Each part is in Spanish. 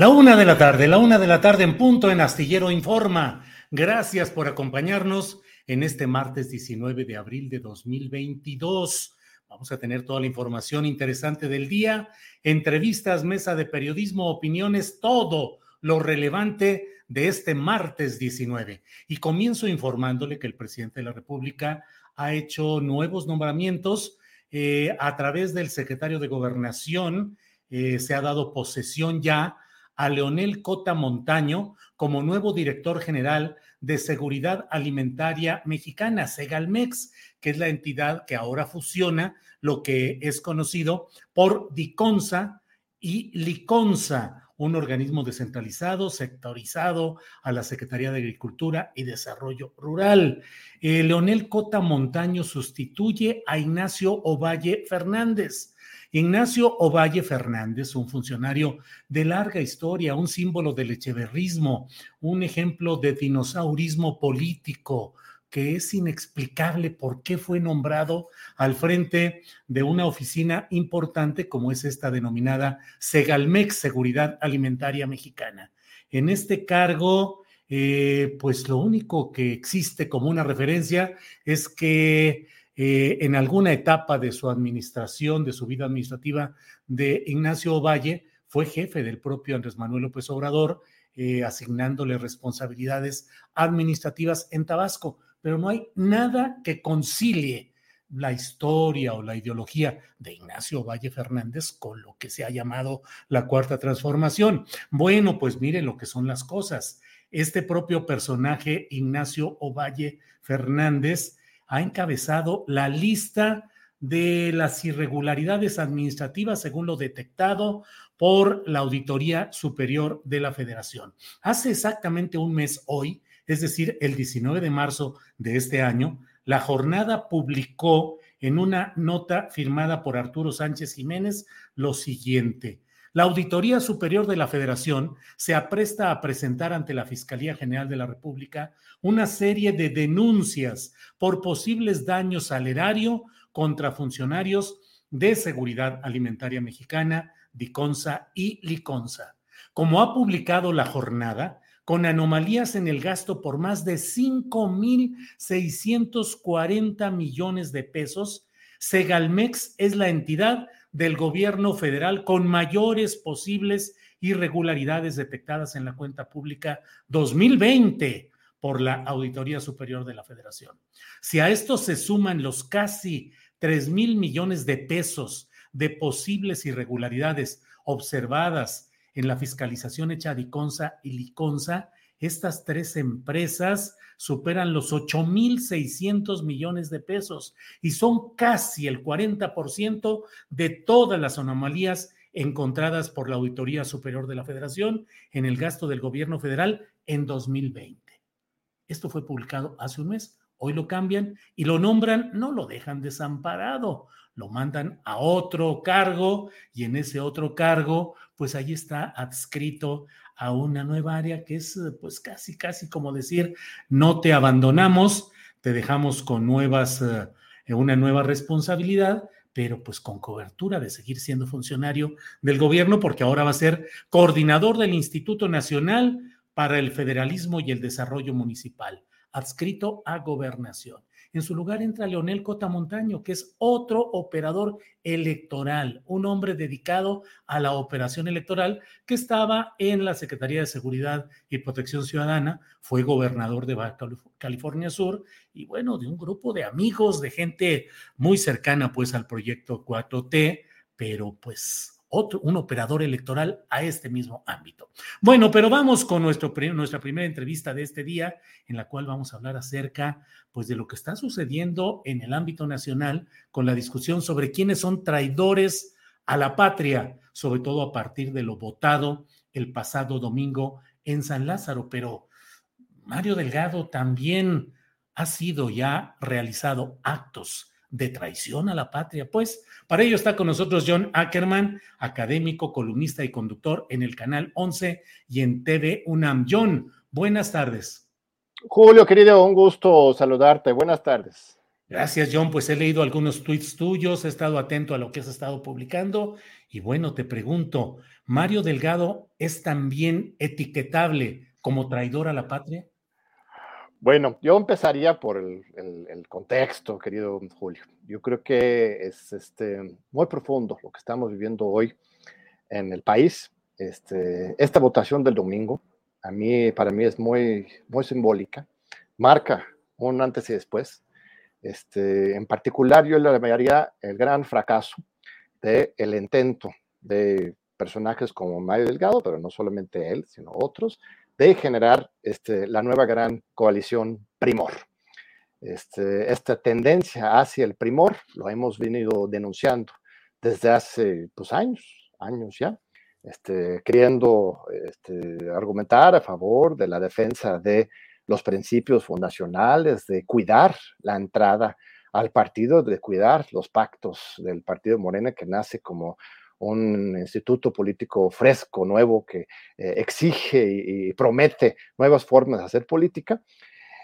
La una de la tarde, la una de la tarde en punto en Astillero Informa. Gracias por acompañarnos en este martes 19 de abril de 2022. Vamos a tener toda la información interesante del día, entrevistas, mesa de periodismo, opiniones, todo lo relevante de este martes 19. Y comienzo informándole que el presidente de la República ha hecho nuevos nombramientos eh, a través del secretario de Gobernación. Eh, se ha dado posesión ya a Leonel Cota Montaño como nuevo director general de Seguridad Alimentaria Mexicana, Segalmex, que es la entidad que ahora fusiona lo que es conocido por DICONSA y LICONSA, un organismo descentralizado, sectorizado a la Secretaría de Agricultura y Desarrollo Rural. Eh, Leonel Cota Montaño sustituye a Ignacio Ovalle Fernández. Ignacio Ovalle Fernández, un funcionario de larga historia, un símbolo del echeverrismo, un ejemplo de dinosaurismo político, que es inexplicable por qué fue nombrado al frente de una oficina importante como es esta denominada Segalmex, Seguridad Alimentaria Mexicana. En este cargo, eh, pues lo único que existe como una referencia es que eh, en alguna etapa de su administración, de su vida administrativa de Ignacio Ovalle, fue jefe del propio Andrés Manuel López Obrador, eh, asignándole responsabilidades administrativas en Tabasco, pero no hay nada que concilie la historia o la ideología de Ignacio Valle Fernández con lo que se ha llamado la cuarta transformación. Bueno, pues miren lo que son las cosas. Este propio personaje, Ignacio Ovalle Fernández, ha encabezado la lista de las irregularidades administrativas según lo detectado por la Auditoría Superior de la Federación. Hace exactamente un mes hoy, es decir, el 19 de marzo de este año, la jornada publicó en una nota firmada por Arturo Sánchez Jiménez lo siguiente. La Auditoría Superior de la Federación se apresta a presentar ante la Fiscalía General de la República una serie de denuncias por posibles daños al erario contra funcionarios de Seguridad Alimentaria Mexicana, DICONSA y LICONSA. Como ha publicado la jornada, con anomalías en el gasto por más de 5.640 millones de pesos, Segalmex es la entidad del gobierno federal con mayores posibles irregularidades detectadas en la cuenta pública 2020 por la Auditoría Superior de la Federación. Si a esto se suman los casi 3 mil millones de pesos de posibles irregularidades observadas en la fiscalización hecha a Diconsa y Liconsa, estas tres empresas superan los 8.600 millones de pesos y son casi el 40% de todas las anomalías encontradas por la Auditoría Superior de la Federación en el gasto del gobierno federal en 2020. Esto fue publicado hace un mes. Hoy lo cambian y lo nombran, no lo dejan desamparado, lo mandan a otro cargo y en ese otro cargo, pues ahí está adscrito a una nueva área que es pues casi, casi como decir, no te abandonamos, te dejamos con nuevas, eh, una nueva responsabilidad, pero pues con cobertura de seguir siendo funcionario del gobierno, porque ahora va a ser coordinador del Instituto Nacional para el Federalismo y el Desarrollo Municipal, adscrito a gobernación. En su lugar entra Leonel Cotamontaño, que es otro operador electoral, un hombre dedicado a la operación electoral que estaba en la Secretaría de Seguridad y Protección Ciudadana, fue gobernador de California Sur y bueno, de un grupo de amigos, de gente muy cercana pues al proyecto 4T, pero pues otro, un operador electoral a este mismo ámbito. Bueno, pero vamos con nuestro, nuestra primera entrevista de este día, en la cual vamos a hablar acerca pues, de lo que está sucediendo en el ámbito nacional con la discusión sobre quiénes son traidores a la patria, sobre todo a partir de lo votado el pasado domingo en San Lázaro. Pero Mario Delgado también ha sido ya realizado actos de traición a la patria. Pues para ello está con nosotros John Ackerman, académico, columnista y conductor en el canal 11 y en TV UNAM. John, buenas tardes. Julio, querido, un gusto saludarte. Buenas tardes. Gracias, John. Pues he leído algunos tweets tuyos, he estado atento a lo que has estado publicando. Y bueno, te pregunto, ¿Mario Delgado es también etiquetable como traidor a la patria? Bueno, yo empezaría por el, contexto, querido Julio. Yo creo que es este, muy profundo lo que estamos viviendo hoy en el país. Este, esta votación del domingo, a mí, para mí es muy, muy simbólica, marca un antes y después. Este, en particular, yo le llamaría el gran fracaso del el intento de personajes como Mario Delgado, pero no solamente él, sino otros, de generar este, la nueva gran coalición primor. Este, esta tendencia hacia el primor lo hemos venido denunciando desde hace pues, años, años ya, este, queriendo este, argumentar a favor de la defensa de los principios fundacionales, de cuidar la entrada al partido, de cuidar los pactos del partido Morena que nace como un instituto político fresco, nuevo, que eh, exige y, promete nuevas formas de hacer política.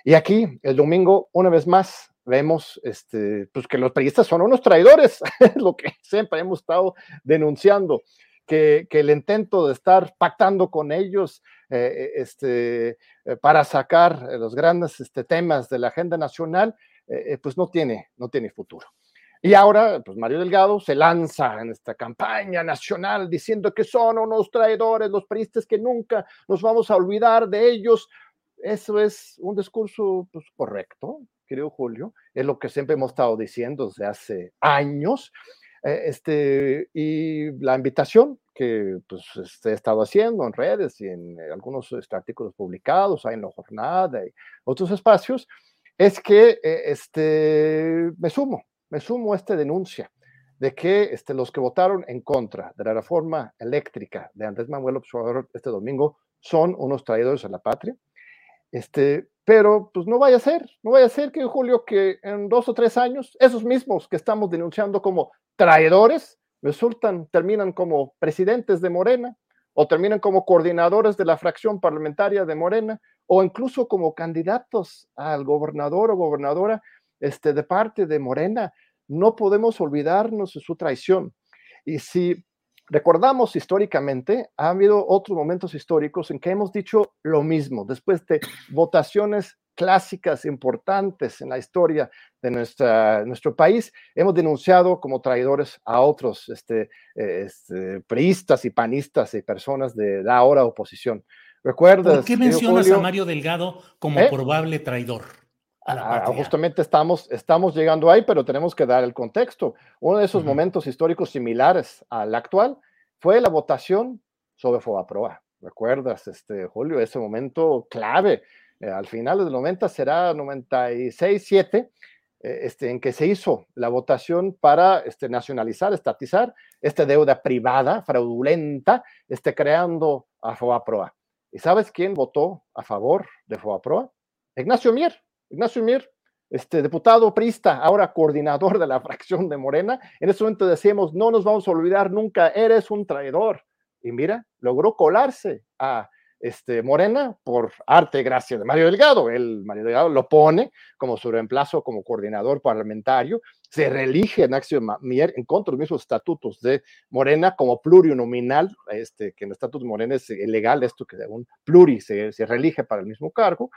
Y aquí, el domingo, una vez más, vemos este, pues que los periodistas son unos traidores, lo que siempre hemos estado denunciando, que, que el intento de estar pactando con ellos eh, este, eh, para sacar los grandes este, temas de la agenda nacional, pues no tiene, no tiene futuro. Y ahora, pues Mario Delgado se lanza en esta campaña nacional diciendo que son unos traidores, los periodistas que nunca nos vamos a olvidar de ellos. Eso es un discurso pues, correcto, querido Julio, es lo que siempre hemos estado diciendo desde hace años. Eh, este, y la invitación que pues, este, he estado haciendo en redes y en algunos este, artículos publicados, hay en la jornada y otros espacios, es que eh, este, me sumo me sumo a esta denuncia de que este, los que votaron en contra de la reforma eléctrica de Andrés Manuel Observador este domingo son unos traidores a la patria. Este, pero pues no vaya a ser, no vaya a ser que Julio que en dos o tres años esos mismos que estamos denunciando como traidores resultan, terminan como presidentes de Morena o terminan como coordinadores de la fracción parlamentaria de Morena o incluso como candidatos al gobernador o gobernadora este, de parte de Morena. No podemos olvidarnos de su traición. Y si recordamos históricamente, ha habido otros momentos históricos en que hemos dicho lo mismo, después de votaciones clásicas importantes en la historia de nuestra, nuestro país, hemos denunciado como traidores a otros este, este, priistas y panistas y personas de la ahora oposición. ¿Recuerdas? ¿Por qué mencionas a Mario Delgado como ¿Eh? probable traidor? Ah, justamente estamos, estamos llegando ahí, pero tenemos que dar el contexto. Uno de esos momentos históricos similares al actual fue la votación sobre FOBAPROA. ¿Recuerdas, este, Julio? Ese momento clave. Eh, al final del 90 será 96-7, eh, este, en que se hizo la votación para este, nacionalizar, estatizar esta deuda privada, fraudulenta, este, creando a FOBAPROA. ¿Y sabes quién votó a favor de FOBAPROA? Ignacio Mier Ignacio Mir, este diputado Prista, ahora coordinador de la fracción de Morena, en ese momento decíamos, no nos vamos a olvidar nunca, eres un traidor. Y mira, logró colarse a este, Morena por arte y gracia de Mario Delgado. El Mario Delgado lo pone como su reemplazo como coordinador parlamentario. Se reelige Naxio Mier en contra de los mismos estatutos de Morena como plurinominal, este, que en el estatuto de Morena es ilegal esto que de un pluri se, se reelige para el mismo cargo.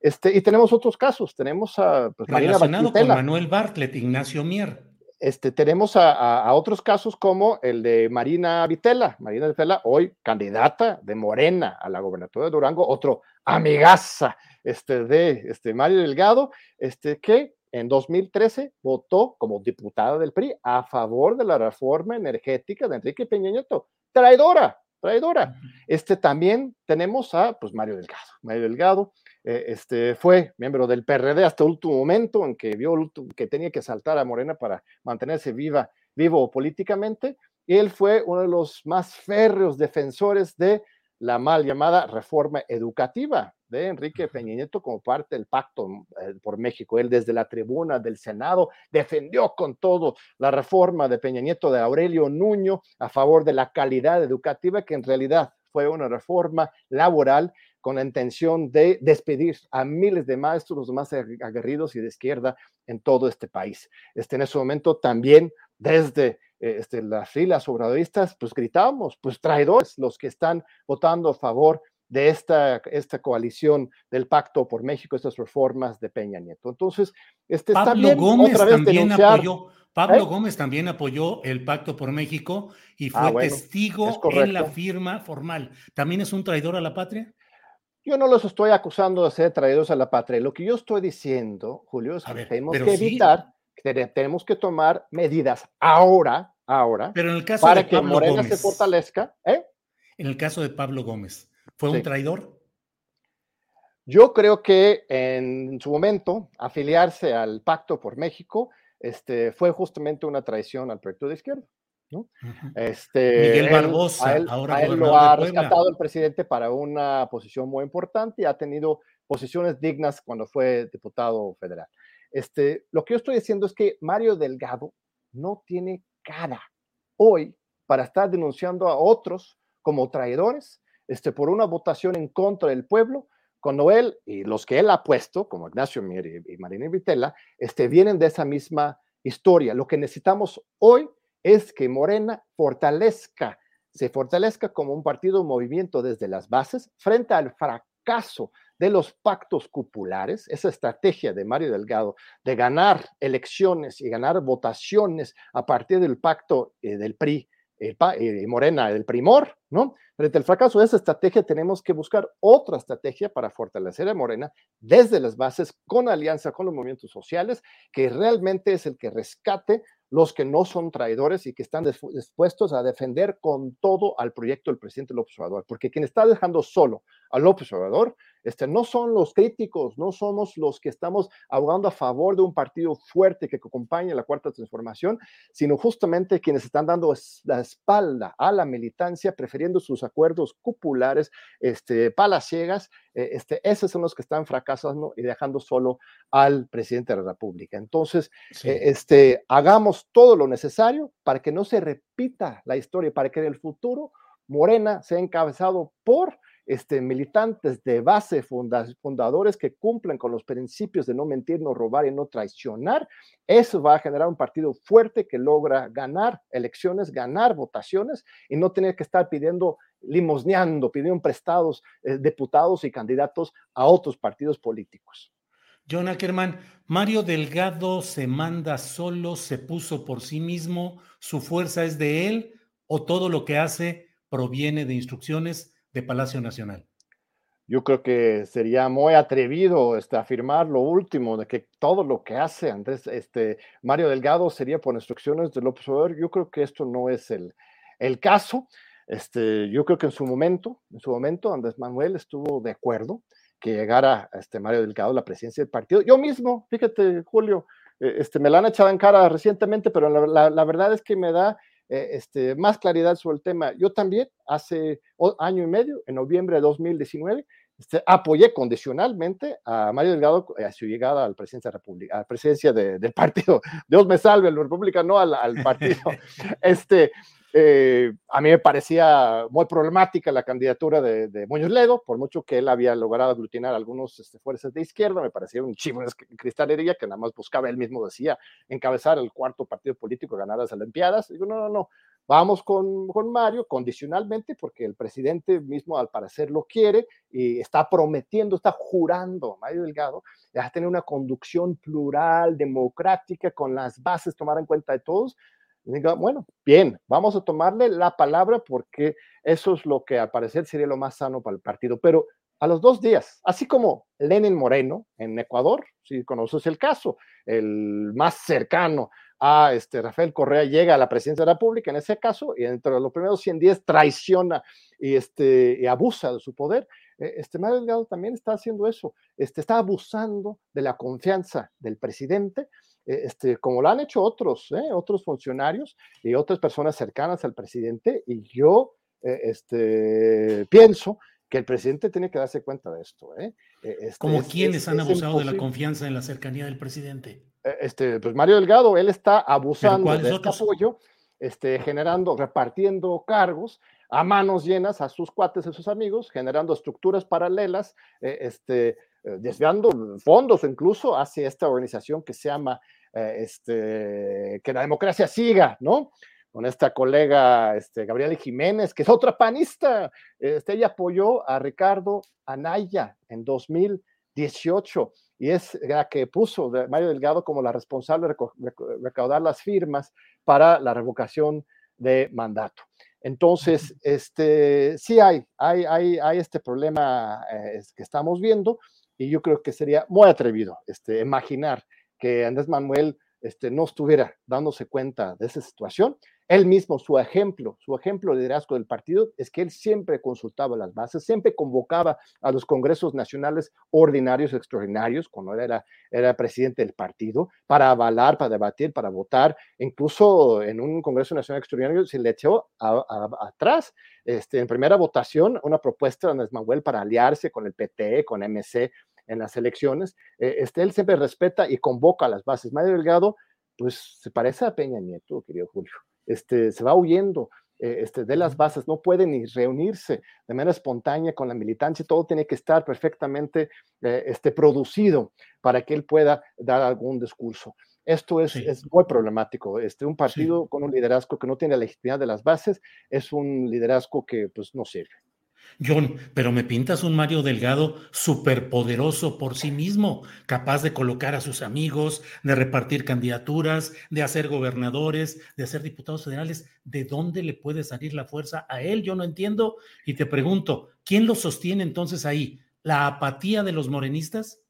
Este, y tenemos otros casos, tenemos a pues, Relacionado con Manuel Bartlett, Ignacio Mier. Este, tenemos a, a, otros casos como el de Marina Vitela. Marina Vitela, hoy candidata de Morena a la gobernatura de Durango, otro amigaza este, de este, Mario Delgado, este, que en 2013 votó como diputada del PRI a favor de la reforma energética de Enrique Peña Nieto. Traidora, traidora. Este, también tenemos a pues, Mario Delgado. Mario Delgado eh, este, fue miembro del PRD hasta el último momento en que vio que tenía que saltar a Morena para mantenerse viva, vivo políticamente. Y él fue uno de los más férreos defensores de la mal llamada reforma educativa de Enrique Peña Nieto como parte del pacto eh, por México. Él desde la tribuna del Senado defendió con todo la reforma de Peña Nieto de Aurelio Nuño a favor de la calidad educativa, que en realidad fue una reforma laboral con la intención de despedir a miles de maestros, los más aguerridos y de izquierda en todo este país. Este, en ese momento también desde este, las filas obradoristas, pues gritábamos, pues traidores los que están votando a favor de esta, esta coalición del Pacto por México, estas reformas de Peña Nieto. Entonces, este, Pablo está Gómez otra vez también apoyó. Pablo ¿Eh? Gómez también apoyó el Pacto por México y ah, fue testigo en la firma formal. ¿También es un traidor a la patria? Yo no los estoy acusando de ser traídos a la patria. Lo que yo estostoy diciendo, Julio, es que tenemos que evitar, tenemos que tomar medidas ahora, ahora, pero en el caso para de que Morena se fortalezca. ¿eh? En el caso de Pablo Gómez, ¿fue un traidor? Yo creo que en su momento afiliarse al Pacto por México este, fue justamente una traición al proyecto de izquierda. Este, Miguel Barbosa, a él, ahora lo ha rescatado el presidente para una posición muy importante y ha tenido posiciones dignas cuando fue diputado federal. Este, lo que yo estoy diciendo es que Mario Delgado no tiene cara hoy para estar denunciando a otros como traidores este, por una votación en contra del pueblo, cuando él y los que él ha puesto, como Ignacio Mier y, Marina Vitela, este, vienen de esa misma historia. Lo que necesitamos hoy es que Morena fortalezca, se fortalezca como un partido movimiento desde las bases frente al fracaso de los pactos cupulares, esa estrategia de Mario Delgado de ganar elecciones y ganar votaciones a partir del pacto eh, del PRI y Morena, del primor, ¿no? Frente al fracaso de esa estrategia tenemos que buscar otra estrategia para fortalecer a Morena desde las bases, con alianza con los movimientos sociales, que realmente es el que rescate los que no son traidores y que están dispuestos a defender con todo al proyecto del presidente López Obrador, porque quien está dejando solo a López Obrador este, no son los críticos, no somos los que estamos abogando a favor de un partido fuerte que acompañe la cuarta transformación, sino justamente quienes están dando la espalda a la militancia, prefiriendo sus acuerdos cupulares, este, palaciegas, eh, este, esos son los que están fracasando y dejando solo al presidente de la República. Entonces, eh, este, hagamos todo lo necesario para que no se repita la historia, para que en el futuro Morena sea encabezado por este, militantes de base, fundadores que cumplen con los principios de no mentir, no robar y no traicionar, eso va a generar un partido fuerte que logra ganar elecciones, ganar votaciones y no tener que estar pidiendo, limosneando, pidiendo prestados eh, diputados y candidatos a otros partidos políticos. John Ackerman, Mario Delgado se manda solo, se puso por sí mismo, su fuerza es de él o todo lo que hace proviene de instrucciones Palacio Nacional. Yo creo que sería muy atrevido este, afirmar lo último, de que todo lo que hace Andrés, este, Mario Delgado sería por instrucciones de López Obrador. Yo creo que esto no es el, el caso. Este, yo creo que en su momento, en su momento, Andrés Manuel estuvo de acuerdo que llegara este Mario Delgado a la presidencia del partido. Yo mismo, fíjate, Julio, eh, este, me la han echado en cara recientemente, pero la, la verdad es que me da eh, este, más claridad sobre el tema. Yo también, hace año y medio, en noviembre de 2019, este, apoyé condicionalmente a Mario Delgado a su llegada a la presidencia, República, a la presidencia del partido. Dios me salve, la República, no al, al partido. este, eh, a mí me parecía muy problemática la candidatura de, de, Muñoz Ledo, por mucho que él había logrado aglutinar algunos este, fuerzas de izquierda, me parecía un chivo de cristalería que nada más buscaba, él mismo decía, encabezar el cuarto partido político, ganar las Olimpiadas. Digo, no, no, no, vamos con, con Mario condicionalmente, porque el presidente mismo al parecer lo quiere y está prometiendo, está jurando, Mario Delgado, a tener una conducción plural, democrática, con las bases, tomar en cuenta de todos bueno, bien, vamos a tomarle la palabra porque eso es lo que al parecer sería lo más sano para el partido. Pero a los dos días, así como Lenin Moreno en Ecuador, si conoces el caso, el más cercano este, Rafael Correa llega a la presidencia de la República en ese caso y entre los primeros 100 días traiciona y, este, abusa de su poder. Eh, este Mario Delgado también está haciendo eso, este, está abusando de la confianza del presidente eh, este, como lo han hecho otros, ¿eh? otros funcionarios y otras personas cercanas al presidente, y yo este, pienso que el presidente tiene que darse cuenta de esto. Este, ¿Como quienes han abusado de la confianza en la cercanía del presidente? Este, pues Mario Delgado, él está abusando de este apoyo, este, generando, repartiendo cargos a manos llenas a sus cuates, a sus amigos, generando estructuras paralelas, este, desviando fondos incluso hacia esta organización que se llama eh, este, que la democracia siga, ¿no? Con esta colega este, Gabriela Jiménez, que es otra panista. Este, ella apoyó a Ricardo Anaya en 2018 y es la que puso a Mario Delgado como la responsable de recaudar las firmas para la revocación de mandato. Entonces, este, sí hay, hay, hay, hay este problema eh, que estamos viendo y yo creo que sería muy atrevido este, imaginar que Andrés Manuel este, no estuviera dándose cuenta de esa situación. Él mismo, su ejemplo, su ejemplo de liderazgo del partido es que él siempre consultaba las bases, siempre convocaba a los congresos nacionales ordinarios, extraordinarios, cuando era, era presidente del partido, para avalar, para debatir, para votar. Incluso en un congreso nacional extraordinario se le echó atrás, este, en primera votación, una propuesta de Andrés Manuel para aliarse con el PT, con MC, en las elecciones, eh, este, él siempre respeta y convoca a las bases. Mario Delgado, pues se parece a Peña Nieto, querido Julio. Este, se va huyendo eh, este, de las bases, no puede ni reunirse de manera espontánea con la militancia, todo tiene que estar perfectamente eh, este, producido para que él pueda dar algún discurso. Esto es, es muy problemático. Este, un partido con un liderazgo que no tiene la legitimidad de las bases es un liderazgo que pues, no sirve. John, pero me pintas un Mario Delgado superpoderoso por sí mismo, capaz de colocar a sus amigos, de repartir candidaturas, de hacer gobernadores, de hacer diputados federales. ¿De dónde le puede salir la fuerza a él? Yo no entiendo. Y te pregunto, ¿quién lo sostiene entonces ahí? ¿La apatía de los morenistas?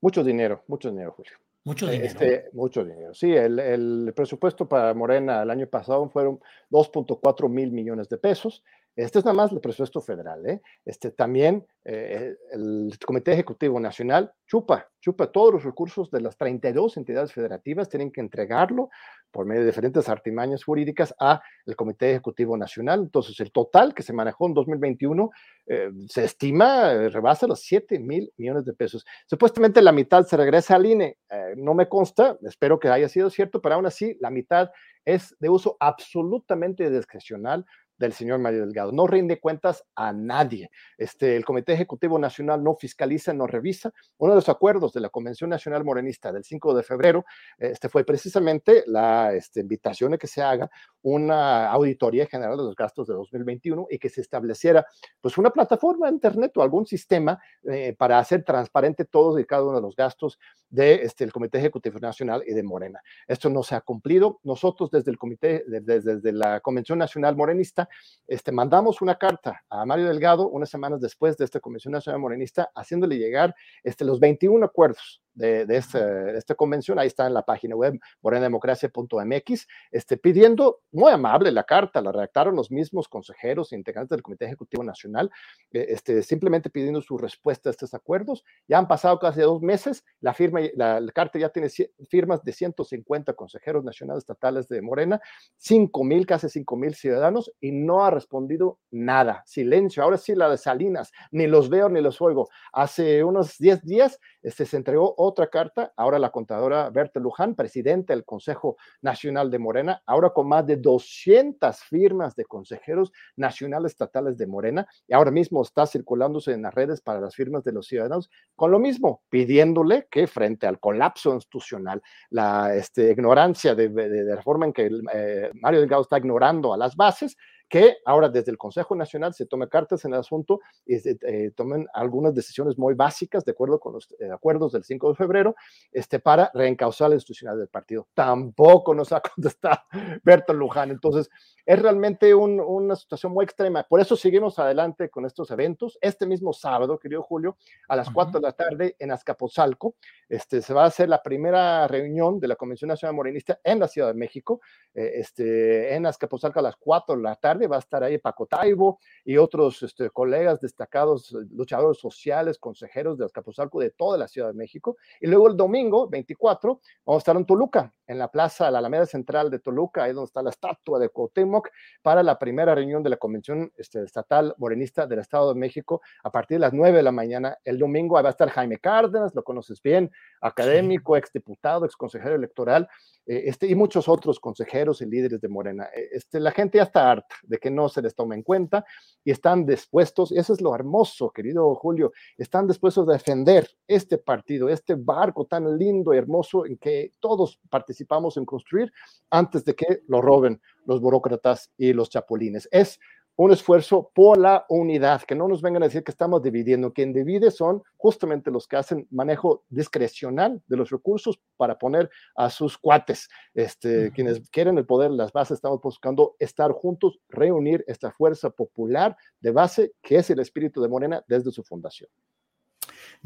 Mucho dinero, mucho dinero, Julio. Mucho dinero. Este, mucho dinero. Sí, el, el, presupuesto para Morena el año pasado fueron 2.4 mil millones de pesos. Este es nada más el presupuesto federal. ¿eh? Este, también eh, el Comité Ejecutivo Nacional chupa, chupa todos los recursos de las 32 entidades federativas, tienen que entregarlo por medio de diferentes artimañas jurídicas a el Comité Ejecutivo Nacional. Entonces, el total que se manejó en 2021 eh, se estima, eh, rebasa los 7 mil millones de pesos. Supuestamente la mitad se regresa al INE. No me consta, espero que haya sido cierto, pero aún así la mitad es de uso absolutamente discrecional del señor Mario Delgado. No rinde cuentas a nadie. Este, el Comité Ejecutivo Nacional no fiscaliza, no revisa. Uno de los acuerdos de la Convención Nacional Morenista del 5 de febrero este, fue precisamente la este, invitación a que se haga una auditoría general de los gastos de 2021 y que se estableciera pues una plataforma de internet o algún sistema eh, para hacer transparente todos y cada uno de los gastos de, este, el Comité Ejecutivo Nacional y de Morena. Esto no se ha cumplido. Nosotros desde el Comité, desde, desde la Convención Nacional Morenista, este, mandamos una carta a Mario Delgado unas semanas después de esta Convención Nacional Morenista, haciéndole llegar este, los 21 acuerdos de, este, esta convención, ahí está en la página web morenademocracia.mx, este, pidiendo, muy amable la carta, la redactaron los mismos consejeros e integrantes del Comité Ejecutivo Nacional, eh, este, simplemente pidiendo su respuesta a estos acuerdos. Ya han pasado casi dos meses, la, firma, la, la carta ya tiene firmas de 150 consejeros nacionales estatales de Morena, 5 mil, casi 5 mil ciudadanos, y no ha respondido nada. Silencio. Ahora sí, la de Salinas, ni los veo ni los oigo. Hace unos 10 días este, se entregó otra carta, ahora la contadora Berta Luján, presidenta del Consejo Nacional de Morena, ahora con más de 200 firmas de consejeros nacionales estatales de Morena, y ahora mismo está circulándose en las redes para las firmas de los ciudadanos, con lo mismo, pidiéndole que frente al colapso institucional, la este, ignorancia de, la forma en que eh, Mario Delgado está ignorando a las bases, que ahora desde el Consejo Nacional se tome cartas en el asunto y eh, tomen algunas decisiones muy básicas de acuerdo con los eh, acuerdos del 5 de febrero este, para reencauzar la institucional del partido. Tampoco nos ha contestado Berto Luján. Entonces, es realmente una situación muy extrema. Por eso seguimos adelante con estos eventos. Este mismo sábado, querido Julio, a las 4 de la tarde en Azcapotzalco, este, se va a hacer la primera reunión de la Convención Nacional Morenista en la Ciudad de México. Eh, este, en Azcapotzalco a las 4 de la tarde va a estar ahí Paco Taibo y otros este, colegas destacados, luchadores sociales, consejeros de Azcapotzalco de toda la Ciudad de México. Y luego el domingo 24 vamos a estar en Toluca, en la plaza, la Alameda Central de Toluca, ahí donde está la estatua de Cuauhtémoc, para la primera reunión de la Convención este, Estatal Morenista del Estado de México a partir de las 9 de la mañana. El domingo va a estar Jaime Cárdenas, lo conoces bien, académico, exdiputado, exconsejero electoral, eh, este, y muchos otros consejeros y líderes de Morena. Eh, este, la gente ya está harta de que no se les tome en cuenta y están dispuestos, y eso es lo hermoso, querido Julio, están dispuestos a defender este partido, este barco tan lindo y hermoso en que todos participamos en construir antes de que lo roben los burócratas y los chapulines. Es un esfuerzo por la unidad, que no nos vengan a decir que estamos dividiendo. Quien divide son justamente los que hacen manejo discrecional de los recursos para poner a sus cuates. Este, Quienes quieren el poder, las bases, estamos buscando estar juntos, reunir esta fuerza popular de base que es el espíritu de Morena desde su fundación.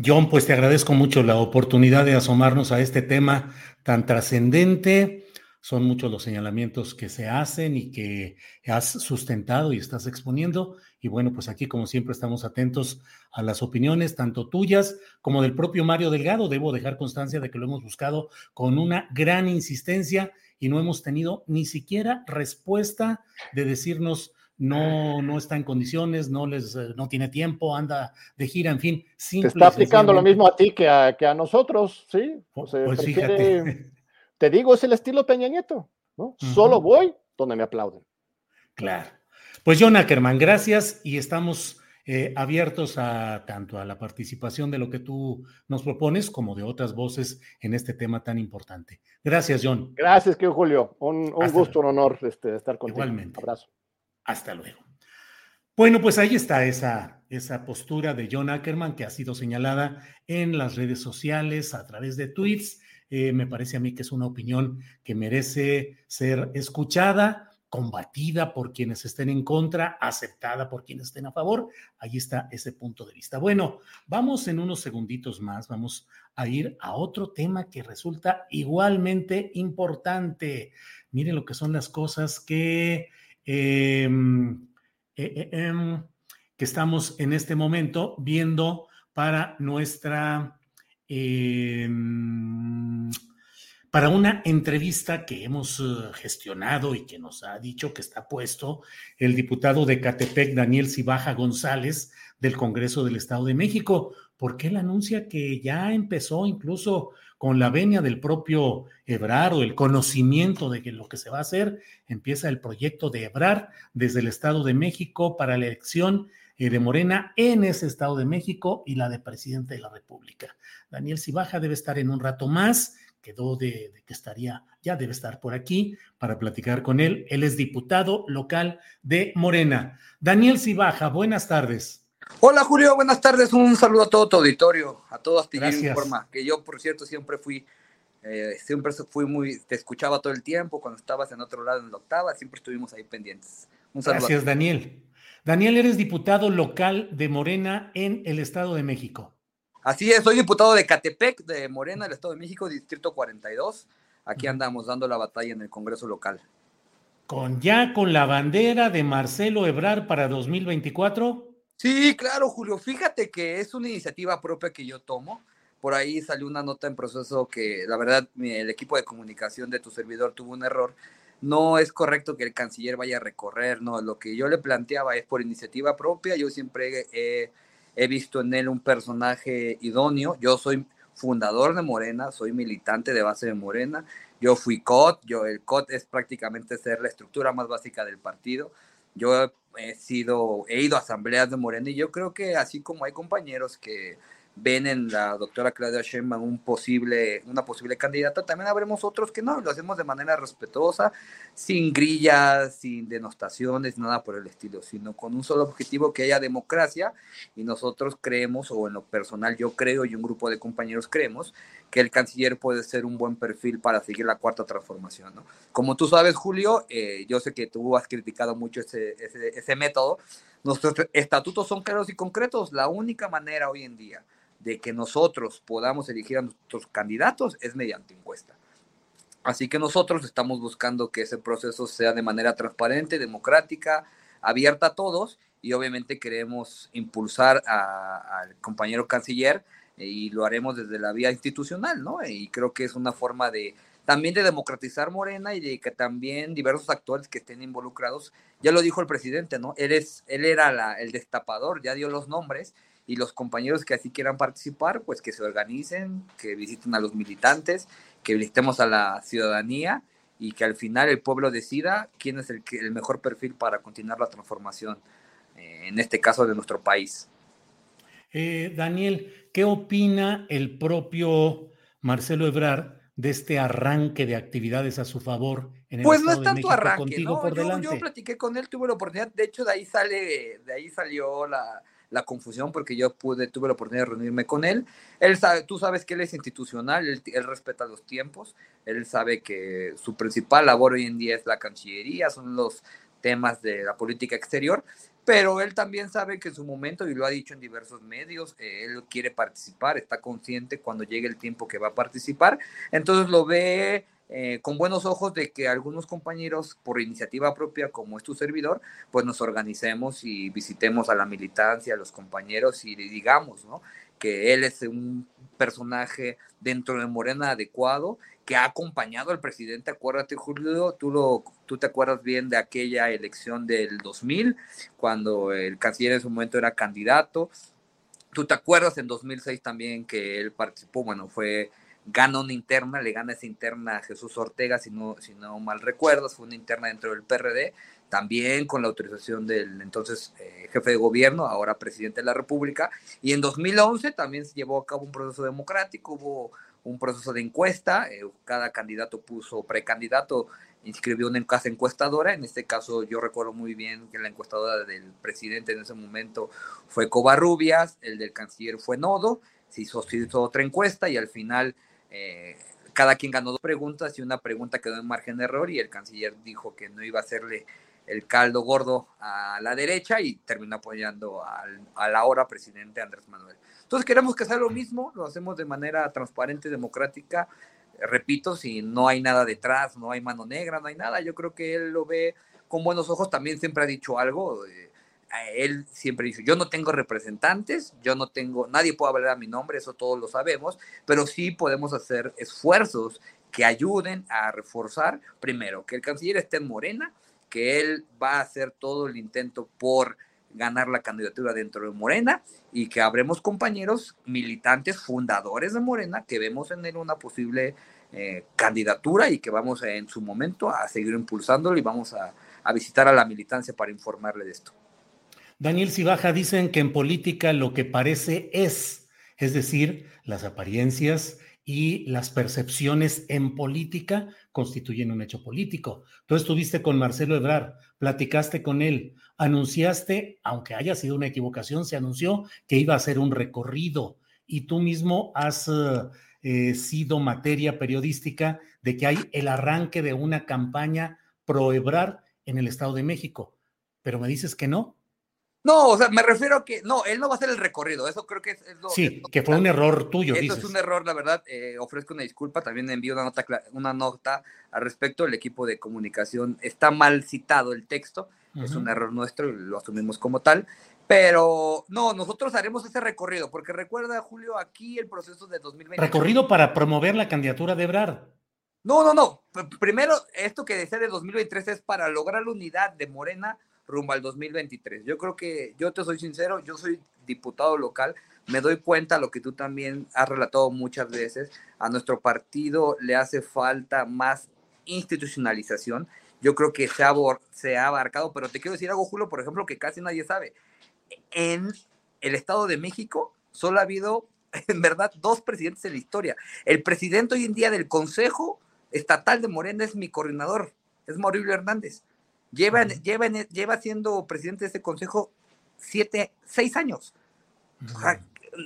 John, pues te agradezco mucho la oportunidad de asomarnos a este tema tan trascendente son muchos los señalamientos que se hacen y que has sustentado y estás exponiendo. Y bueno, pues aquí como siempre estamos atentos a las opiniones, tanto tuyas como del propio Mario Delgado. Debo dejar constancia de que lo hemos buscado con una gran insistencia y no hemos tenido ni siquiera respuesta de decirnos no, no está en condiciones, no les, eh, no tiene tiempo, anda de gira, en fin. Te está aplicando lo mismo a ti que a, que a nosotros, ¿sí? pues fíjate. Te digo, es el estilo Peña Nieto, ¿no? Solo voy donde me aplauden. Claro. Pues John Ackerman, gracias y estamos eh, abiertos a tanto a la participación de lo que tú nos propones como de otras voces en este tema tan importante. Gracias, John. Gracias, que Julio. Un, gusto, un honor este, estar contigo. Igualmente. Un abrazo. Hasta luego. Bueno, pues ahí está esa, esa postura de John Ackerman que ha sido señalada en las redes sociales a través de tweets eh, me parece a mí que es una opinión que merece ser escuchada, combatida por quienes estén en contra, aceptada por quienes estén a favor. Ahí está ese punto de vista. Bueno, vamos en unos segunditos más, vamos a ir a otro tema que resulta igualmente importante. Miren lo que son las cosas que, em, eh, eh, em, que estamos en este momento viendo para nuestra Em, para una entrevista que hemos eh, gestionado y que nos ha dicho que está puesto el diputado de Catepec, Daniel Cibaja González, del Congreso del Estado de México, porque él anuncia que ya empezó incluso con la venia del propio Ebrar o el conocimiento de que lo que se va a hacer, empieza el proyecto de Ebrar desde el Estado de México para la elección de Morena en ese Estado de México y la de presidente de la República. Daniel Cibaja debe estar en un rato más, quedó de, que estaría, ya debe estar por aquí para platicar con él. Él es diputado local de Morena. Daniel Cibaja, buenas tardes. Hola Julio, buenas tardes. Un saludo a todo tu auditorio, a todos Astillero Informa, que yo por cierto siempre fui, eh, siempre fui muy, te escuchaba todo el tiempo cuando estabas en otro lado en la octava, siempre estuvimos ahí pendientes. Un saludo. Gracias Daniel. Daniel, eres diputado local de Morena en el Estado de México. Así es, soy diputado de Catepec, de Morena, del Estado de México, Distrito 42. Aquí andamos dando la batalla en el Congreso local. ¿Con ya con la bandera de Marcelo Ebrar para 2024? Sí, claro, Julio. Fíjate que es una iniciativa propia que yo tomo. Por ahí salió una nota en proceso que la verdad el equipo de comunicación de tu servidor tuvo un error. No es correcto que el canciller vaya a recorrer, no. Lo que yo le planteaba es por iniciativa propia. Yo siempre he, visto en él un personaje idóneo. Yo soy fundador de Morena, soy militante de base de Morena. Yo fui COT, yo, el COT es prácticamente ser la estructura más básica del partido. Yo he sido, he ido a asambleas de Morena y yo creo que así como hay compañeros que ven en la doctora Claudia Sheinbaum un posible, una posible candidata, también habremos otros que no, lo hacemos de manera respetuosa, sin grillas, sin denostaciones, nada por el estilo, sino con un solo objetivo, que haya democracia, y nosotros creemos, o en lo personal yo creo y un grupo de compañeros creemos, que el canciller puede ser un buen perfil para seguir la cuarta transformación. ¿no? Como tú sabes, Julio, eh, yo sé que tú has criticado mucho ese, ese, ese método, nuestros estatutos son claros y concretos, la única manera hoy en día de que nosotros podamos elegir a nuestros candidatos es mediante encuesta. Así que nosotros estamos buscando que ese proceso sea de manera transparente, democrática, abierta a todos y obviamente queremos impulsar al compañero canciller eh, y lo haremos desde la vía institucional, ¿no? Y creo que es una forma de también de democratizar Morena y de que también diversos actores que estén involucrados, ya lo dijo el presidente, ¿no? Él, es, él era el destapador, ya dio los nombres y los compañeros que así quieran participar, pues que se organicen, que visiten a los militantes, que visitemos a la ciudadanía y que al final el pueblo decida quién es el, el mejor perfil para continuar la transformación, eh, en este caso de nuestro país. Eh, Daniel, ¿qué opina el propio Marcelo Ebrard de este arranque de actividades a su favor en el pues no es tanto arranque, ¿no? yo, yo, platiqué con él, tuve la oportunidad, de hecho de ahí sale, de ahí salió la, la confusión porque yo pude, tuve la oportunidad de reunirme con él. Él sabe, tú sabes que él es institucional, él, respeta los tiempos, él sabe que su principal labor hoy en día es la Cancillería, son los temas de la política exterior, pero él también sabe que en su momento, y lo ha dicho en diversos medios, eh, él quiere participar, está consciente cuando llegue el tiempo que va a participar, entonces lo ve eh, con buenos ojos de que algunos compañeros, por iniciativa propia, como es tu servidor, pues nos organicemos y visitemos a la militancia, a los compañeros y digamos, ¿no? Que él es un personaje dentro de Morena adecuado, que ha acompañado al presidente, acuérdate Julio, tú, lo, tú te acuerdas bien de aquella elección del 2000, cuando el canciller en su momento era candidato, tú te acuerdas en 2006 también que él participó, bueno, fue gana una interna, le gana esa interna a Jesús Ortega, si no, si no mal recuerdas, fue una interna dentro del PRD, también con la autorización del entonces eh, jefe de gobierno, ahora presidente de la República, y en 2011 también se llevó a cabo un proceso democrático, hubo un proceso de encuesta, eh, cada candidato puso precandidato, inscribió una casa encuestadora, en este caso yo recuerdo muy bien que la encuestadora del presidente en ese momento fue Covarrubias, el del canciller fue Nodo, se hizo, se hizo otra encuesta y al final eh, cada quien ganó dos preguntas y una pregunta quedó en margen de error y el canciller dijo que no iba a hacerle el caldo gordo a la derecha y terminó apoyando al, al ahora presidente Andrés Manuel. Entonces queremos que sea lo mismo, lo hacemos de manera transparente, democrática. Repito, si no hay nada detrás, no hay mano negra, no hay nada, yo creo que él lo ve con buenos ojos. También siempre ha dicho algo. Eh, él siempre dice, yo no tengo representantes, yo no tengo, nadie puede hablar a mi nombre, eso todos lo sabemos, pero sí podemos hacer esfuerzos que ayuden a reforzar, primero, que el canciller esté en Morena, que él va a hacer todo el intento por ganar la candidatura dentro de Morena y que habremos compañeros militantes fundadores de Morena que vemos en él una posible eh, candidatura y que vamos en su momento a seguir impulsándolo y vamos a, a visitar a la militancia para informarle de esto. Daniel Cibaja dicen que en política lo que parece es, es decir, las apariencias y las percepciones en política constituyen un hecho político. Tú estuviste con Marcelo Ebrard, platicaste con él, anunciaste, aunque haya sido una equivocación, se anunció que iba a hacer un recorrido y tú mismo has eh, sido materia periodística de que hay el arranque de una campaña pro Ebrard en el Estado de México. Pero me dices que no, No, o sea, me refiero a que no, él no va a hacer el recorrido, eso creo que es, lo, Sí, que fue un error tuyo. Eso es un error, la verdad, eh, ofrezco una disculpa, también envío una nota, una nota al respecto, el equipo de comunicación está mal citado el texto, es un error nuestro y lo asumimos como tal, pero no, nosotros haremos ese recorrido, porque recuerda, Julio, aquí el proceso de 2020. Recorrido para promover la candidatura de Ebrard. No, no, no. Primero, esto que decía de 2023 es para lograr la unidad de Morena rumbo al 2023. Yo creo que, yo te soy sincero, yo soy diputado local, me doy cuenta lo que tú también has relatado muchas veces, a nuestro partido le hace falta más institucionalización. Yo creo que se ha, se ha abarcado, pero te quiero decir algo, Julio, por ejemplo, que casi nadie sabe. En el Estado de México solo ha habido, en verdad, dos presidentes en la historia. El presidente hoy en día del Consejo Estatal de Morena es mi coordinador, es Mauricio Hernández. Lleva, lleva, lleva siendo presidente de este consejo siete, seis años.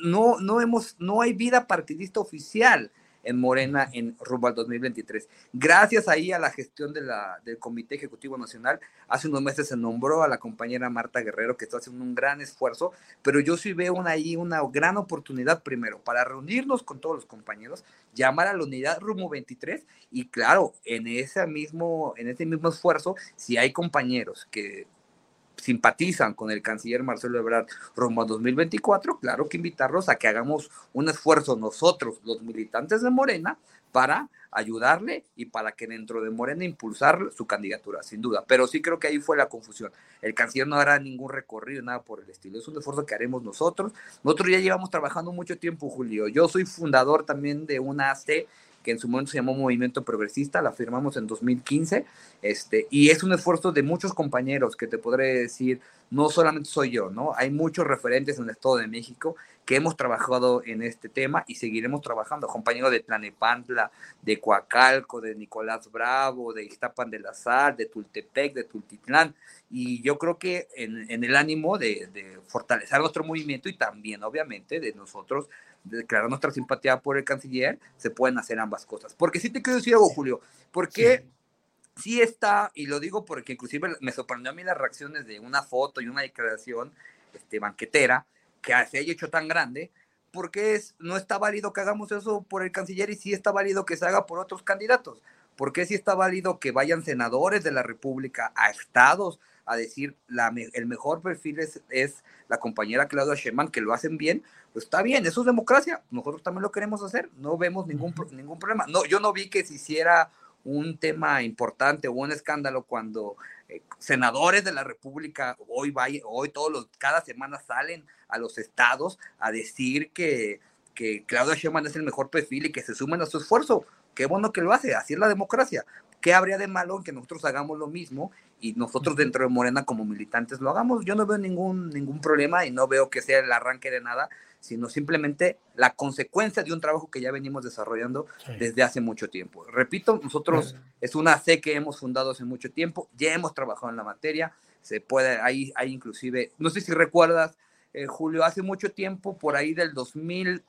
no, no, hemos, no hay vida partidista oficial en Morena en rumbo al 2023. Gracias ahí a la gestión de la, del Comité Ejecutivo Nacional, hace unos meses se nombró a la compañera Marta Guerrero, que está haciendo un gran esfuerzo, pero yo sí veo ahí una gran oportunidad primero para reunirnos con todos los compañeros, llamar a la unidad rumbo 23 y claro, en ese mismo, en ese mismo esfuerzo, si hay compañeros que simpatizan con el canciller Marcelo Ebrard rumbo a 2024, claro que invitarlos a que hagamos un esfuerzo nosotros, los militantes de Morena, para ayudarle y para que dentro de Morena impulsar su candidatura, sin duda. Pero sí creo que ahí fue la confusión. El canciller no hará ningún recorrido, nada por el estilo. Es un esfuerzo que haremos nosotros. Nosotros ya llevamos trabajando mucho tiempo, Julio. Yo soy fundador también de una AC que en su momento se llamó Movimiento Progresista, la firmamos en 2015, este, y es un esfuerzo de muchos compañeros que te podré decir, no solamente soy yo, ¿no? Hay muchos referentes en el Estado de México que hemos trabajado en este tema y seguiremos trabajando, compañeros de Tlanepantla, de Coacalco, de Nicolás Bravo, de Iztapan de la Sal, de Tultepec, de Tultitlán, y yo creo que en, en el ánimo de, fortalecer nuestro movimiento y también, obviamente, de nosotros declarar nuestra simpatía por el canciller, se pueden hacer ambas cosas. Porque sí te quiero decir algo, Julio, porque sí. está, y lo digo porque inclusive me sorprendió a mí las reacciones de una foto y una declaración este, banquetera que se haya hecho tan grande, porque es, no está válido que hagamos eso por el canciller y sí está válido que se haga por otros candidatos. ¿Por qué sí está válido que vayan senadores de la República a estados a decir la, el mejor perfil es, es la compañera Claudia Sheinbaum, que lo hacen bien? Pues está bien, eso es democracia, nosotros también lo queremos hacer, no vemos ningún, ningún problema. No, yo no vi que se hiciera un tema importante o un escándalo cuando eh, senadores de la República hoy, vaya, hoy todos los, cada semana salen a los estados a decir que, que Claudia Sheinbaum es el mejor perfil y que se sumen a su esfuerzo. Qué bueno que lo hace, así es la democracia. ¿Qué habría de malo en que nosotros hagamos lo mismo y nosotros dentro de Morena como militantes lo hagamos? Yo no veo ningún, ningún problema y no veo que sea el arranque de nada sino simplemente la consecuencia de un trabajo que ya venimos desarrollando desde hace mucho tiempo. Repito, nosotros es una C que hemos fundado hace mucho tiempo, ya hemos trabajado en la materia, se puede, ahí hay inclusive, no sé si recuerdas, eh, Julio, hace mucho tiempo, por ahí del 2010,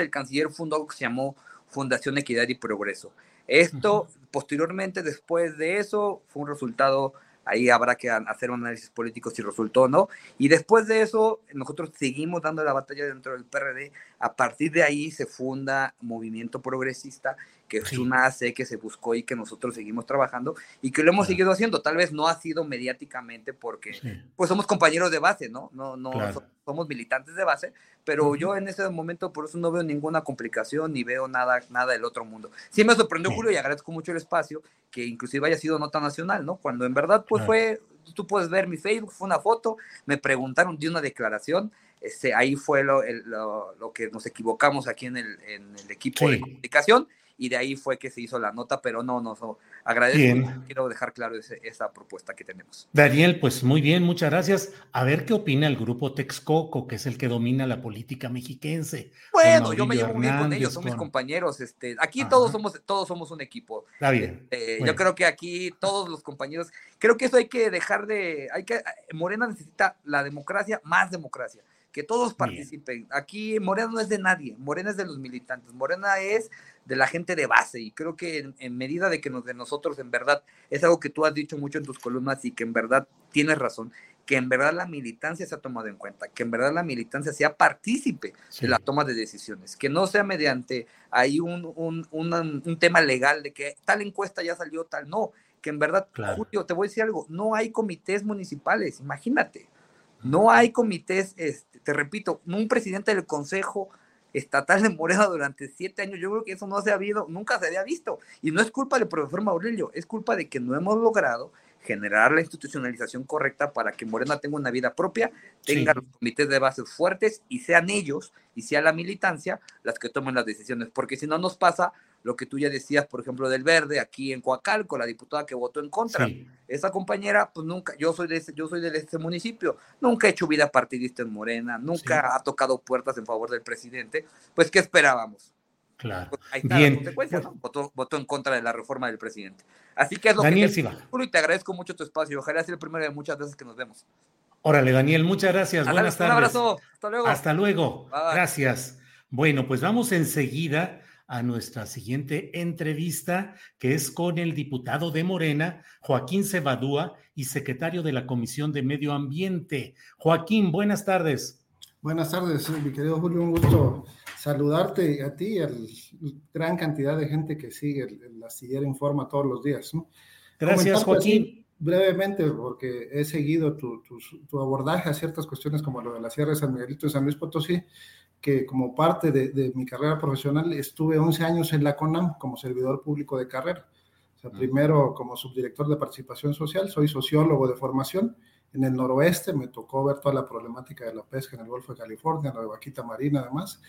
el canciller fundó algo que se llamó Fundación Equidad y Progreso. Esto, posteriormente, después de eso, fue un resultado ahí habrá que hacer un análisis político si resultó o no. Y después de eso, nosotros seguimos dando la batalla dentro del PRD. A partir de ahí se funda Movimiento Progresista, que es una AC que se buscó y que nosotros seguimos trabajando y que lo hemos seguido haciendo. Tal vez no ha sido mediáticamente porque pues somos compañeros de base, ¿no? No, no somos militantes de base, pero yo en ese momento por eso no veo ninguna complicación ni veo nada, nada del otro mundo. Sí me sorprendió Julio y agradezco mucho el espacio que inclusive haya sido nota nacional, ¿no? Cuando en verdad pues fue, tú puedes ver mi Facebook, fue una foto, me preguntaron de una declaración, este, ahí fue lo, lo, que nos equivocamos aquí en el, en el equipo de comunicación y de ahí fue que se hizo la nota, pero no, no, no agradezco, quiero dejar claro esa propuesta que tenemos. Daniel, pues muy bien, muchas gracias. A ver qué opina el grupo Texcoco, que es el que domina la política mexiquense. Bueno, yo me llevo muy bien con ellos, son mis compañeros. Este, aquí todos somos, todos somos un equipo. Está bien. Este, yo creo que aquí todos los compañeros, creo que eso hay que dejar de, hay que, Morena necesita la democracia, más democracia que todos participen. Aquí Morena no es de nadie, Morena es de los militantes, Morena es de la gente de base y creo que en, medida de que nos, de nosotros en verdad es algo que tú has dicho mucho en tus columnas y que en verdad tienes razón, que en verdad la militancia se ha tomado en cuenta, que en verdad la militancia sea partícipe de la toma de decisiones, que no sea mediante ahí un, un, un, tema legal de que tal encuesta ya salió, tal, no, que en verdad, Julio, te voy a decir algo, no hay comités municipales, imagínate, no hay comités, este, te repito, un presidente del consejo estatal de Morena durante siete años, yo creo que eso no se ha habido, nunca se había visto, y no es culpa del profesor Maurelio, es culpa de que no hemos logrado generar la institucionalización correcta para que Morena tenga una vida propia, tenga los comités de bases fuertes y sean ellos y sea la militancia las que tomen las decisiones, porque si no nos pasa lo que tú ya decías, por ejemplo, del Verde aquí en Coacalco, la diputada que votó en contra. Esa compañera, pues nunca, yo soy de ese, yo soy de este municipio, nunca ha hecho vida partidista en Morena, nunca ha tocado puertas en favor del presidente, pues ¿qué esperábamos? Claro. Pues, ahí está Bien. la consecuencia, ¿no? Votó, votó, en contra de la reforma del presidente. Así que es lo Daniel que te, y te agradezco mucho tu espacio. Ojalá sea el primero de muchas veces que nos vemos. Órale, Daniel, muchas gracias. Buenas tardes. Un abrazo. Hasta luego. Hasta luego. Gracias. Bueno, pues vamos enseguida a nuestra siguiente entrevista, que es con el diputado de Morena, Joaquín Cebadúa, y secretario de la Comisión de Medio Ambiente. Joaquín, buenas tardes. Buenas tardes, mi querido Julio, un gusto saludarte a ti y a la gran cantidad de gente que sigue el, Astillero Informa todos los días. Gracias, Joaquín. Brevemente, porque he seguido tu, tu, abordaje a ciertas cuestiones como lo de la Sierra de San Miguelito de San Luis Potosí, que como parte de, de, mi carrera profesional estuve 11 años en la CONAM como servidor público de carrera. O sea, primero como subdirector de participación social, soy sociólogo de formación. En el noroeste me tocó ver toda la problemática de la pesca en el Golfo de California, la de Vaquita Marina además